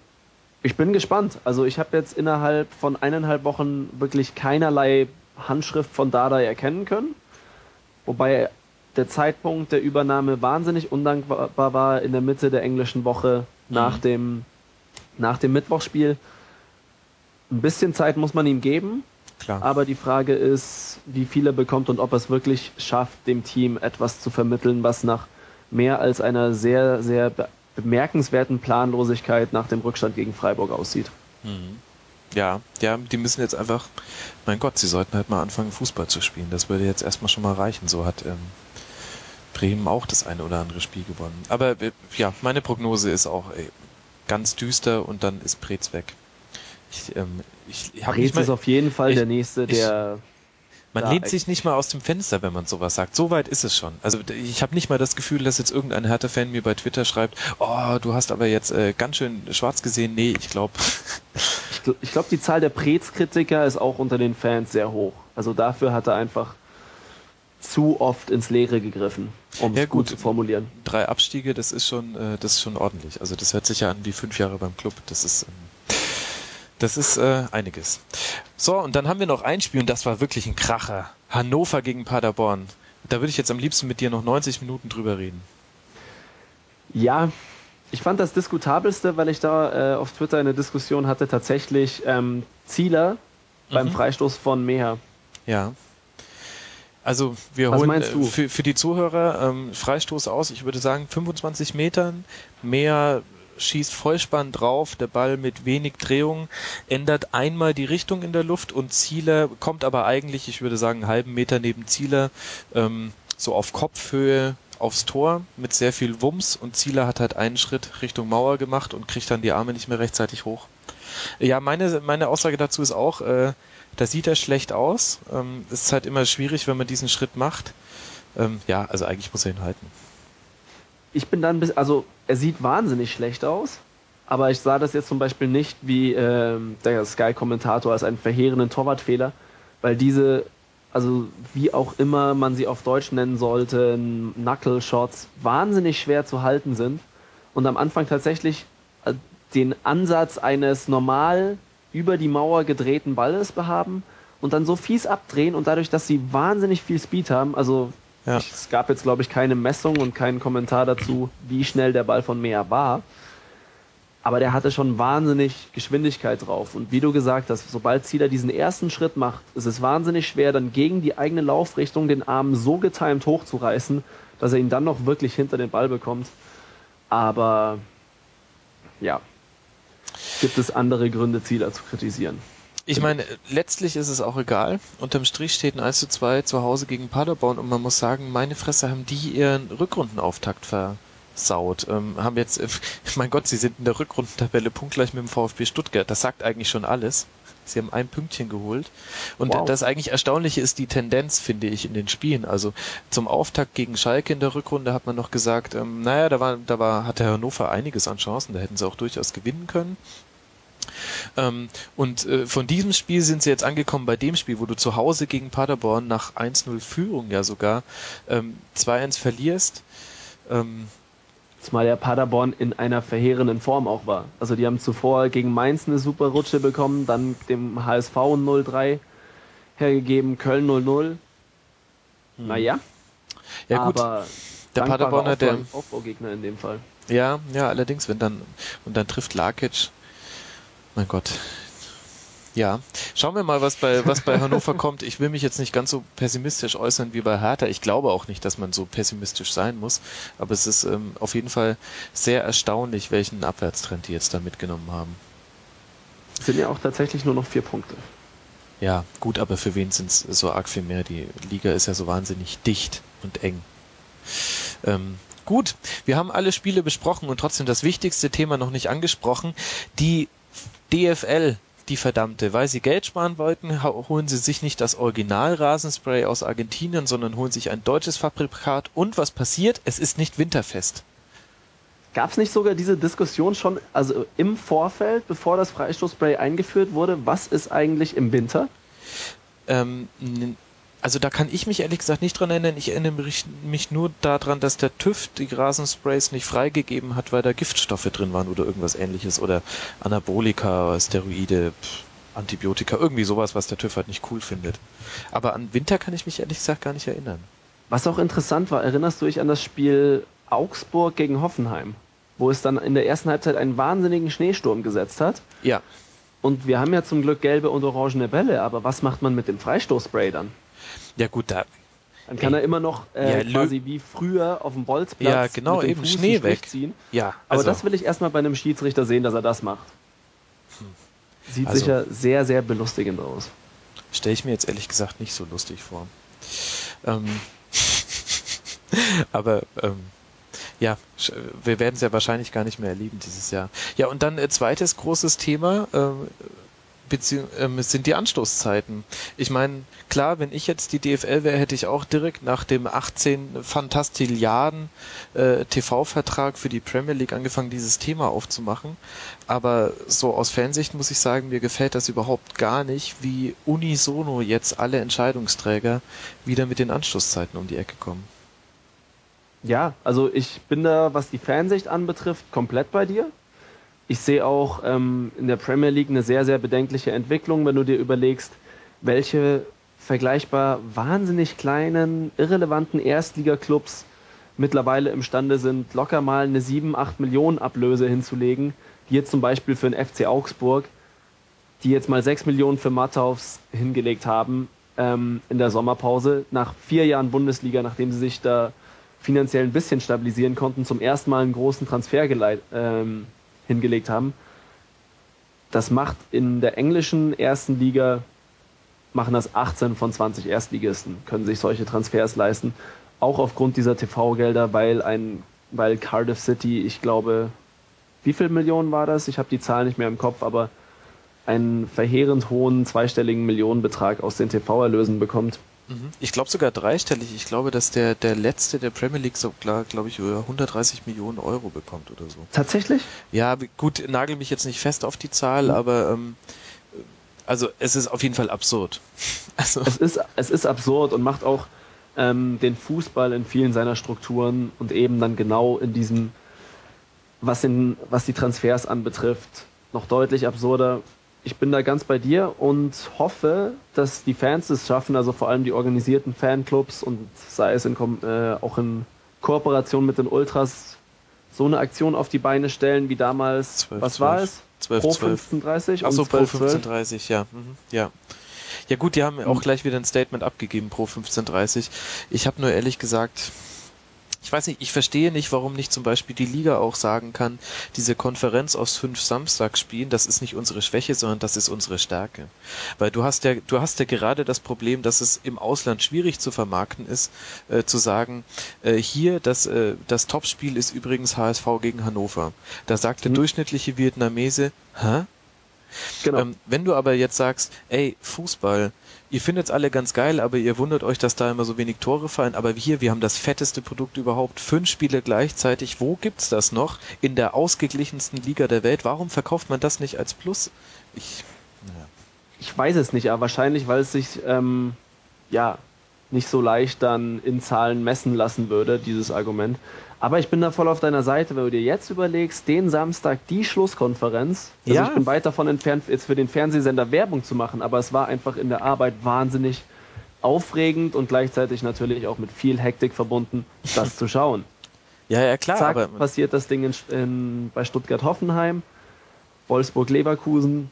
ich bin gespannt. Also ich habe jetzt innerhalb von eineinhalb Wochen wirklich keinerlei Handschrift von Dardai erkennen können. Wobei der Zeitpunkt der Übernahme wahnsinnig undankbar war in der Mitte der englischen Woche nach, mhm. dem, nach dem Mittwochspiel. Ein bisschen Zeit muss man ihm geben. Klar. Aber die Frage ist, wie viel er bekommt und ob er es wirklich schafft, dem Team etwas zu vermitteln, was nach mehr als einer sehr, sehr bemerkenswerten Planlosigkeit nach dem Rückstand gegen Freiburg aussieht. Mhm. Ja, ja, die müssen jetzt einfach, mein Gott, sie sollten halt mal anfangen, Fußball zu spielen. Das würde jetzt erstmal schon mal reichen. So hat ähm, Bremen auch das eine oder andere Spiel gewonnen. Aber äh, ja, meine Prognose ist auch ey, ganz düster und dann ist Preetz weg. Ich, ähm, ich, ich Preetz ist auf jeden Fall ich, der Nächste, der man lehnt sich nicht mal aus dem Fenster, wenn man sowas sagt. So weit ist es schon. Also ich habe nicht mal das Gefühl, dass jetzt irgendein Hertha-Fan mir bei Twitter schreibt, oh, du hast aber jetzt äh, ganz schön schwarz gesehen. Nee, ich glaube. [LAUGHS] ich, ich glaube, die Zahl der Prez-Kritiker ist auch unter den Fans sehr hoch. Also dafür hat er einfach zu oft ins Leere gegriffen, um ja, es gut, gut zu formulieren. Drei Abstiege, das ist schon, äh, das ist schon ordentlich. Also das hört sich ja an wie fünf Jahre beim Club. Das ist ähm, das ist äh, einiges. So, und dann haben wir noch ein Spiel und das war wirklich ein Kracher. Hannover gegen Paderborn. Da würde ich jetzt am liebsten mit dir noch 90 Minuten drüber reden. Ja, ich fand das diskutabelste, weil ich da äh, auf Twitter eine Diskussion hatte, tatsächlich ähm, Zieler mhm. beim Freistoß von Meher. Ja. Also wir Was holen äh, für, für die Zuhörer ähm, Freistoß aus, ich würde sagen 25 Metern, mehr schießt Vollspann drauf, der Ball mit wenig Drehung, ändert einmal die Richtung in der Luft und Zieler kommt aber eigentlich, ich würde sagen, einen halben Meter neben Zieler, ähm, so auf Kopfhöhe aufs Tor mit sehr viel Wumms und Zieler hat halt einen Schritt Richtung Mauer gemacht und kriegt dann die Arme nicht mehr rechtzeitig hoch. Ja, meine, meine Aussage dazu ist auch, äh, da sieht er schlecht aus. Ähm, es ist halt immer schwierig, wenn man diesen Schritt macht. Ähm, ja, also eigentlich muss er ihn halten. Ich bin dann, bis, also er sieht wahnsinnig schlecht aus, aber ich sah das jetzt zum Beispiel nicht wie ähm, der Sky-Kommentator als einen verheerenden Torwartfehler, weil diese, also wie auch immer man sie auf Deutsch nennen sollte, Knuckle-Shots wahnsinnig schwer zu halten sind und am Anfang tatsächlich äh, den Ansatz eines normal über die Mauer gedrehten Balles behaben und dann so fies abdrehen und dadurch, dass sie wahnsinnig viel Speed haben, also ja. es gab jetzt glaube ich keine Messung und keinen Kommentar dazu, wie schnell der Ball von Meer war, aber der hatte schon wahnsinnig Geschwindigkeit drauf und wie du gesagt hast, sobald Zieler diesen ersten Schritt macht, ist es wahnsinnig schwer, dann gegen die eigene Laufrichtung den Arm so getimt hochzureißen, dass er ihn dann noch wirklich hinter den Ball bekommt. Aber ja, gibt es andere Gründe, Zieler zu kritisieren. Ich meine, letztlich ist es auch egal. Unterm Strich steht ein 1 zu 2 zu Hause gegen Paderborn und man muss sagen, meine Fresse haben die ihren Rückrundenauftakt versaut. Ähm, haben jetzt, äh, [LAUGHS] mein Gott, sie sind in der Rückrundentabelle punktgleich mit dem VfB Stuttgart. Das sagt eigentlich schon alles. Sie haben ein Pünktchen geholt. Und wow. das eigentlich Erstaunliche ist die Tendenz, finde ich, in den Spielen. Also zum Auftakt gegen Schalke in der Rückrunde hat man noch gesagt, ähm, naja, da war, da war, hatte Hannover einiges an Chancen, da hätten sie auch durchaus gewinnen können. Ähm, und äh, von diesem Spiel sind sie jetzt angekommen bei dem Spiel, wo du zu Hause gegen Paderborn nach 1-0 Führung ja sogar ähm, 2-1 verlierst. Ähm, Zumal der Paderborn in einer verheerenden Form auch war. Also die haben zuvor gegen Mainz eine super Rutsche bekommen, dann dem HSV 0-3 hergegeben, Köln 0-0. Hm. Naja. Ja gut, aber der Paderborner, der Aufbaugegner in dem Fall. Ja, ja, allerdings, wenn dann und dann trifft Lakic. Mein Gott, ja, schauen wir mal, was bei, was bei Hannover [LAUGHS] kommt. Ich will mich jetzt nicht ganz so pessimistisch äußern wie bei Hertha. Ich glaube auch nicht, dass man so pessimistisch sein muss. Aber es ist ähm, auf jeden Fall sehr erstaunlich, welchen Abwärtstrend die jetzt da mitgenommen haben. Es sind ja auch tatsächlich nur noch vier Punkte. Ja, gut, aber für wen sind es so arg viel mehr? Die Liga ist ja so wahnsinnig dicht und eng. Ähm, gut, wir haben alle Spiele besprochen und trotzdem das wichtigste Thema noch nicht angesprochen. Die DFL die verdammte. Weil sie Geld sparen wollten, holen sie sich nicht das Original Rasenspray aus Argentinien, sondern holen sich ein deutsches Fabrikat. Und was passiert? Es ist nicht winterfest. Gab es nicht sogar diese Diskussion schon, also im Vorfeld, bevor das Freistoßspray eingeführt wurde, was ist eigentlich im Winter? Ähm, also da kann ich mich ehrlich gesagt nicht dran erinnern. Ich erinnere mich nur daran, dass der TÜV die Rasensprays nicht freigegeben hat, weil da Giftstoffe drin waren oder irgendwas ähnliches oder Anabolika, Steroide, Antibiotika, irgendwie sowas, was der TÜV halt nicht cool findet. Aber an Winter kann ich mich ehrlich gesagt gar nicht erinnern. Was auch interessant war, erinnerst du dich an das Spiel Augsburg gegen Hoffenheim, wo es dann in der ersten Halbzeit einen wahnsinnigen Schneesturm gesetzt hat? Ja. Und wir haben ja zum Glück gelbe und orangene Bälle, aber was macht man mit dem Freistoßspray dann? Ja gut, da. Dann kann er immer noch äh, ja, quasi wie früher auf dem Bolzplatz ja, genau, eben Fuß Schnee wegziehen. Ja, also. Aber das will ich erstmal bei einem Schiedsrichter sehen, dass er das macht. Sieht also, sicher sehr, sehr belustigend aus. Stelle ich mir jetzt ehrlich gesagt nicht so lustig vor. Ähm, [LAUGHS] aber ähm, ja, wir werden es ja wahrscheinlich gar nicht mehr erleben dieses Jahr. Ja, und dann äh, zweites großes Thema, äh, ähm, sind die Anstoßzeiten. Ich meine, klar, wenn ich jetzt die DFL wäre, hätte ich auch direkt nach dem 18 Fantastilliarden äh, TV-Vertrag für die Premier League angefangen, dieses Thema aufzumachen. Aber so aus Fansicht muss ich sagen, mir gefällt das überhaupt gar nicht, wie unisono jetzt alle Entscheidungsträger wieder mit den Anstoßzeiten um die Ecke kommen. Ja, also ich bin da, was die Fansicht anbetrifft, komplett bei dir. Ich sehe auch ähm, in der Premier League eine sehr, sehr bedenkliche Entwicklung, wenn du dir überlegst, welche vergleichbar wahnsinnig kleinen, irrelevanten Erstligaklubs mittlerweile imstande sind, locker mal eine 7, 8 Millionen Ablöse hinzulegen, jetzt zum Beispiel für den FC Augsburg, die jetzt mal 6 Millionen für Matthaus hingelegt haben ähm, in der Sommerpause, nach vier Jahren Bundesliga, nachdem sie sich da finanziell ein bisschen stabilisieren konnten, zum ersten Mal einen großen Transfer geleit, ähm, hingelegt haben. Das macht in der englischen ersten Liga, machen das 18 von 20 Erstligisten, können sich solche Transfers leisten. Auch aufgrund dieser TV-Gelder, weil ein, weil Cardiff City, ich glaube, wie viel Millionen war das? Ich habe die Zahl nicht mehr im Kopf, aber einen verheerend hohen zweistelligen Millionenbetrag aus den TV-Erlösen bekommt. Mhm. Ich glaube sogar dreistellig. Ich glaube, dass der, der letzte der Premier League so glaube ich, über 130 Millionen Euro bekommt oder so. Tatsächlich? Ja, gut, nagel mich jetzt nicht fest auf die Zahl, mhm. aber ähm, also es ist auf jeden Fall absurd. [LAUGHS] Also. Es, ist, es ist absurd und macht auch ähm, den Fußball in vielen seiner Strukturen und eben dann genau in diesem, was, in, was die Transfers anbetrifft, noch deutlich absurder ich bin da ganz bei dir und hoffe, dass die Fans es schaffen, also vor allem die organisierten Fanclubs und sei es in, äh, auch in Kooperation mit den Ultras so eine Aktion auf die Beine stellen wie damals. 12, was 12, war es? 12, Pro 1530? Achso, Pro 1530, ja. Mhm. ja. Ja gut, die haben auch mhm. gleich wieder ein Statement abgegeben pro 1530. Ich habe nur ehrlich gesagt, ich weiß nicht, ich verstehe nicht, warum nicht zum Beispiel die Liga auch sagen kann, diese Konferenz aus fünf Samstagsspielen, das ist nicht unsere Schwäche, sondern das ist unsere Stärke. Weil du hast ja, du hast ja gerade das Problem, dass es im Ausland schwierig zu vermarkten ist, äh, zu sagen, äh, hier das, äh, das Topspiel ist übrigens HSV gegen Hannover. Da sagt der mhm. durchschnittliche Vietnamese, hä? Genau. Ähm, wenn du aber jetzt sagst, ey, Fußball, ihr findet es alle ganz geil, aber ihr wundert euch, dass da immer so wenig Tore fallen. Aber hier, wir haben das fetteste Produkt überhaupt. Fünf Spiele gleichzeitig. Wo gibt's das noch? In der ausgeglichensten Liga der Welt. Warum verkauft man das nicht als Plus? Ich, naja. ich weiß es nicht, aber wahrscheinlich, weil es sich, ähm, ja, nicht so leicht dann in Zahlen messen lassen würde, dieses Argument. Aber ich bin da voll auf deiner Seite, wenn du dir jetzt überlegst, den Samstag die Schlusskonferenz. Also ja. ich bin weit davon entfernt, jetzt für den Fernsehsender Werbung zu machen, aber es war einfach in der Arbeit wahnsinnig aufregend und gleichzeitig natürlich auch mit viel Hektik verbunden, das zu schauen. [LAUGHS] Ja, ja, klar. Zack, aber passiert das Ding in, in, bei Stuttgart-Hoffenheim, Wolfsburg-Leverkusen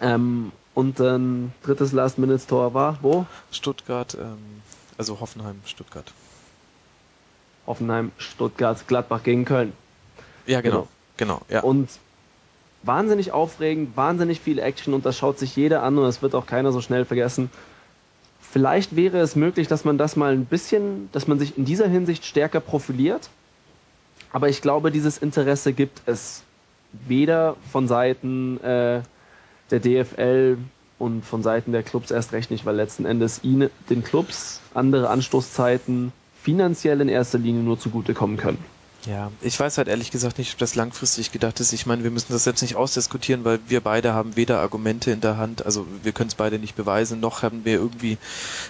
ähm, und dann drittes Last-Minute-Tor war wo? Stuttgart, ähm, also Hoffenheim, Stuttgart. Offenheim, Stuttgart, Gladbach gegen Köln. Ja, genau. Genau, ja. Und wahnsinnig aufregend, wahnsinnig viel Action und das schaut sich jeder an und das wird auch keiner so schnell vergessen. Vielleicht wäre es möglich, dass man das mal ein bisschen, dass man sich in dieser Hinsicht stärker profiliert. Aber ich glaube, dieses Interesse gibt es weder von Seiten äh, der DFL und von Seiten der Clubs erst recht nicht, weil letzten Endes ihnen, den Clubs andere Anstoßzeiten finanziell in erster Linie nur zugutekommen können. Ja, ich weiß halt ehrlich gesagt nicht, ob das langfristig gedacht ist. Ich meine, wir müssen das jetzt nicht ausdiskutieren, weil wir beide haben weder Argumente in der Hand, also wir können es beide nicht beweisen, noch haben wir irgendwie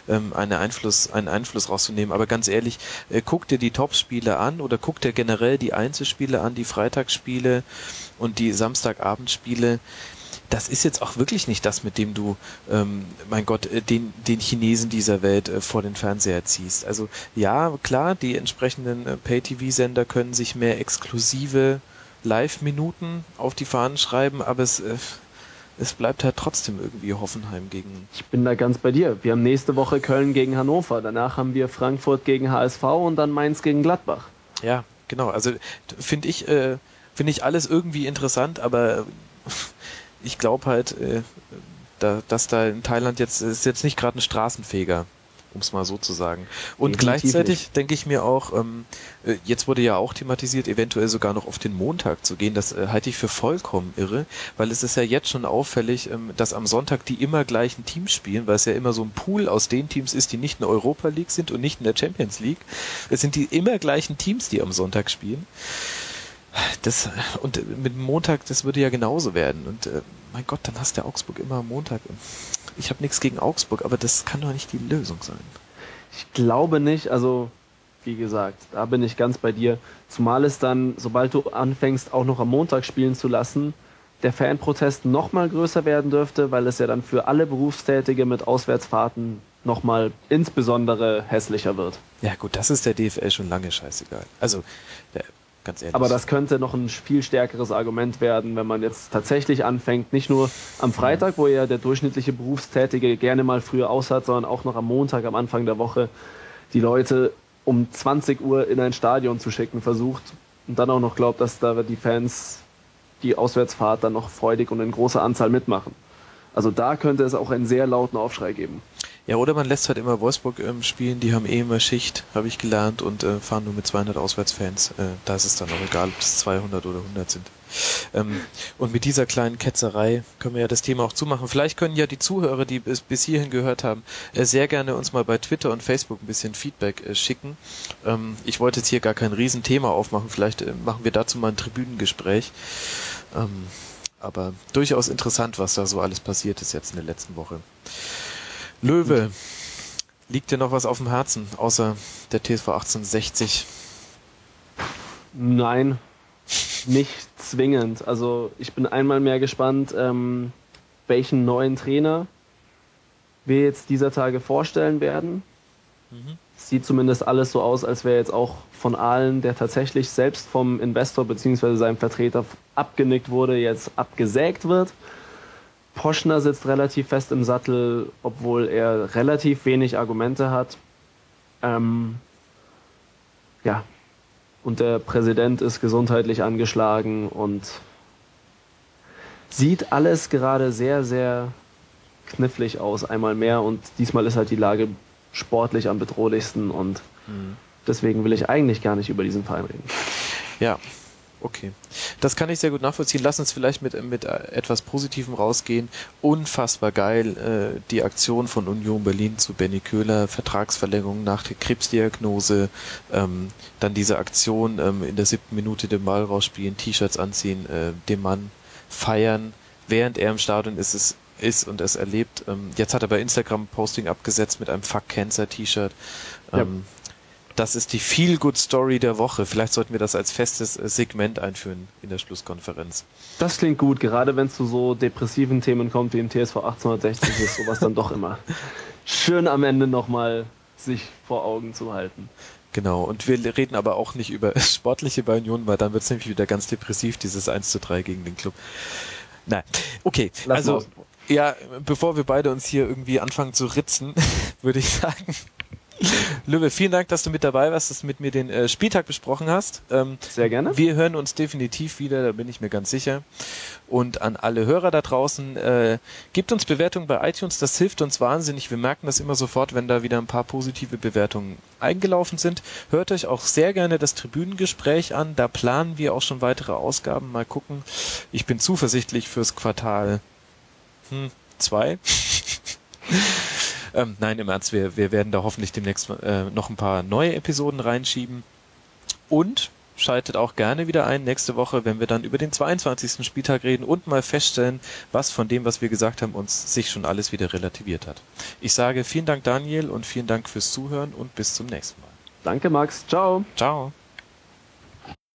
ähm, einen Einfluss, einen Einfluss rauszunehmen. Aber ganz ehrlich, äh, guck dir die Topspiele an oder guck dir generell die Einzelspiele an, die Freitagsspiele und die Samstagabendspiele das ist jetzt auch wirklich nicht das, mit dem du, ähm, mein Gott, äh, den, den Chinesen dieser Welt äh, vor den Fernseher ziehst. Also ja, klar, die entsprechenden äh, Pay-TV-Sender können sich mehr exklusive Live-Minuten auf die Fahnen schreiben, aber es, äh, es bleibt halt trotzdem irgendwie Hoffenheim gegen. Ich bin da ganz bei dir. Wir haben nächste Woche Köln gegen Hannover, danach haben wir Frankfurt gegen HSV und dann Mainz gegen Gladbach. Ja, genau. Also finde ich, äh, finde ich alles irgendwie interessant, aber ich glaube halt, äh, da, dass da in Thailand jetzt ist jetzt nicht gerade ein Straßenfeger, um es mal so zu sagen. Und Definitiv gleichzeitig denke ich mir auch, ähm, äh, jetzt wurde ja auch thematisiert, eventuell sogar noch auf den Montag zu gehen. Das äh, halte ich für vollkommen irre, weil es ist ja jetzt schon auffällig, ähm, dass am Sonntag die immer gleichen Teams spielen, weil es ja immer so ein Pool aus den Teams ist, die nicht in der Europa League sind und nicht in der Champions League. Es sind die immer gleichen Teams, die am Sonntag spielen. Das, und mit Montag, das würde ja genauso werden. Und äh, mein Gott, dann hast du Augsburg immer am Montag. Ich habe nichts gegen Augsburg, aber das kann doch nicht die Lösung sein. Ich glaube nicht, also wie gesagt, da bin ich ganz bei dir. Zumal es dann, sobald du anfängst, auch noch am Montag spielen zu lassen, der Fanprotest noch mal größer werden dürfte, weil es ja dann für alle Berufstätige mit Auswärtsfahrten noch mal insbesondere hässlicher wird. Ja gut, das ist der DFL schon lange scheißegal. Also der ganz ehrlich. Aber das könnte noch ein viel stärkeres Argument werden, wenn man jetzt tatsächlich anfängt, nicht nur am Freitag, wo ja der durchschnittliche Berufstätige gerne mal früher aus hat, sondern auch noch am Montag, am Anfang der Woche, die Leute um 20 Uhr in ein Stadion zu schicken versucht und dann auch noch glaubt, dass da die Fans die Auswärtsfahrt dann noch freudig und in großer Anzahl mitmachen. Also da könnte es auch einen sehr lauten Aufschrei geben. Ja, oder man lässt halt immer Wolfsburg ähm, spielen, die haben eh immer Schicht, habe ich gelernt, und äh, fahren nur mit 200 Auswärtsfans. Äh, da ist es dann auch egal, ob es 200 oder 100 sind. Ähm, und mit dieser kleinen Ketzerei können wir ja das Thema auch zumachen. Vielleicht können ja die Zuhörer, die es bis hierhin gehört haben, äh, sehr gerne uns mal bei Twitter und Facebook ein bisschen Feedback äh, schicken. Ähm, ich wollte jetzt hier gar kein Riesenthema aufmachen. Vielleicht äh, machen wir dazu mal ein Tribünengespräch. Ähm, aber durchaus interessant, was da so alles passiert ist jetzt in der letzten Woche. Löwe, liegt dir noch was auf dem Herzen, außer der TSV 1860? Nein, nicht zwingend. Also ich bin einmal mehr gespannt, ähm, welchen neuen Trainer wir jetzt dieser Tage vorstellen werden. Mhm. Sieht zumindest alles so aus, als wäre jetzt auch von allen, der tatsächlich selbst vom Investor bzw. seinem Vertreter abgenickt wurde, jetzt abgesägt wird. Poschner sitzt relativ fest im Sattel, obwohl er relativ wenig Argumente hat. Ähm, ja, und der Präsident ist gesundheitlich angeschlagen und sieht alles gerade sehr, sehr knifflig aus, einmal mehr. Und diesmal ist halt die Lage sportlich am bedrohlichsten und mhm. deswegen will ich eigentlich gar nicht über diesen Verein reden. Ja, Okay, das kann ich sehr gut nachvollziehen. Lass uns vielleicht mit, mit etwas Positivem rausgehen. Unfassbar geil äh, die Aktion von Union Berlin zu Benny Köhler, Vertragsverlängerung nach der Krebsdiagnose, ähm, dann diese Aktion ähm, in der siebten Minute den Ball rausspielen, T-Shirts anziehen, äh, dem Mann feiern, während er im Stadion ist, es, ist und es erlebt. Ähm, jetzt hat er bei Instagram Posting abgesetzt mit einem Fuck Cancer T-Shirt. Ähm, ja. Das ist die Feel-Good-Story der Woche. Vielleicht sollten wir das als festes äh, Segment einführen in der Schlusskonferenz. Das klingt gut, gerade wenn es zu so depressiven Themen kommt wie im TSV 1860 ist sowas dann doch immer schön am Ende nochmal sich vor Augen zu halten. Genau, und wir reden aber auch nicht über [LAUGHS] sportliche bei Union, weil dann wird es nämlich wieder ganz depressiv, dieses 1 zu 3 gegen den Club. Nein, okay, Lass also ja, bevor wir beide uns hier irgendwie anfangen zu ritzen, [LAUGHS] würde ich sagen, [LAUGHS] Löwe, vielen Dank, dass du mit dabei warst, dass du mit mir den äh, Spieltag besprochen hast. Ähm, Sehr gerne. Wir hören uns definitiv wieder, da bin ich mir ganz sicher. Und an alle Hörer da draußen, äh, gebt uns Bewertungen bei iTunes, das hilft uns wahnsinnig. Wir merken das immer sofort, wenn da wieder ein paar positive Bewertungen eingelaufen sind. Hört euch auch sehr gerne das Tribünengespräch an, da planen wir auch schon weitere Ausgaben. Mal gucken. Ich bin zuversichtlich fürs Quartal 2. Hm, [LAUGHS] Ähm, nein, im Ernst, wir, wir werden da hoffentlich demnächst äh, noch ein paar neue Episoden reinschieben. Und schaltet auch gerne wieder ein nächste Woche, wenn wir dann über den 22. Spieltag reden und mal feststellen, was von dem, was wir gesagt haben, uns sich schon alles wieder relativiert hat. Ich sage vielen Dank Daniel und vielen Dank fürs Zuhören und bis zum nächsten Mal. Danke Max, ciao. Ciao.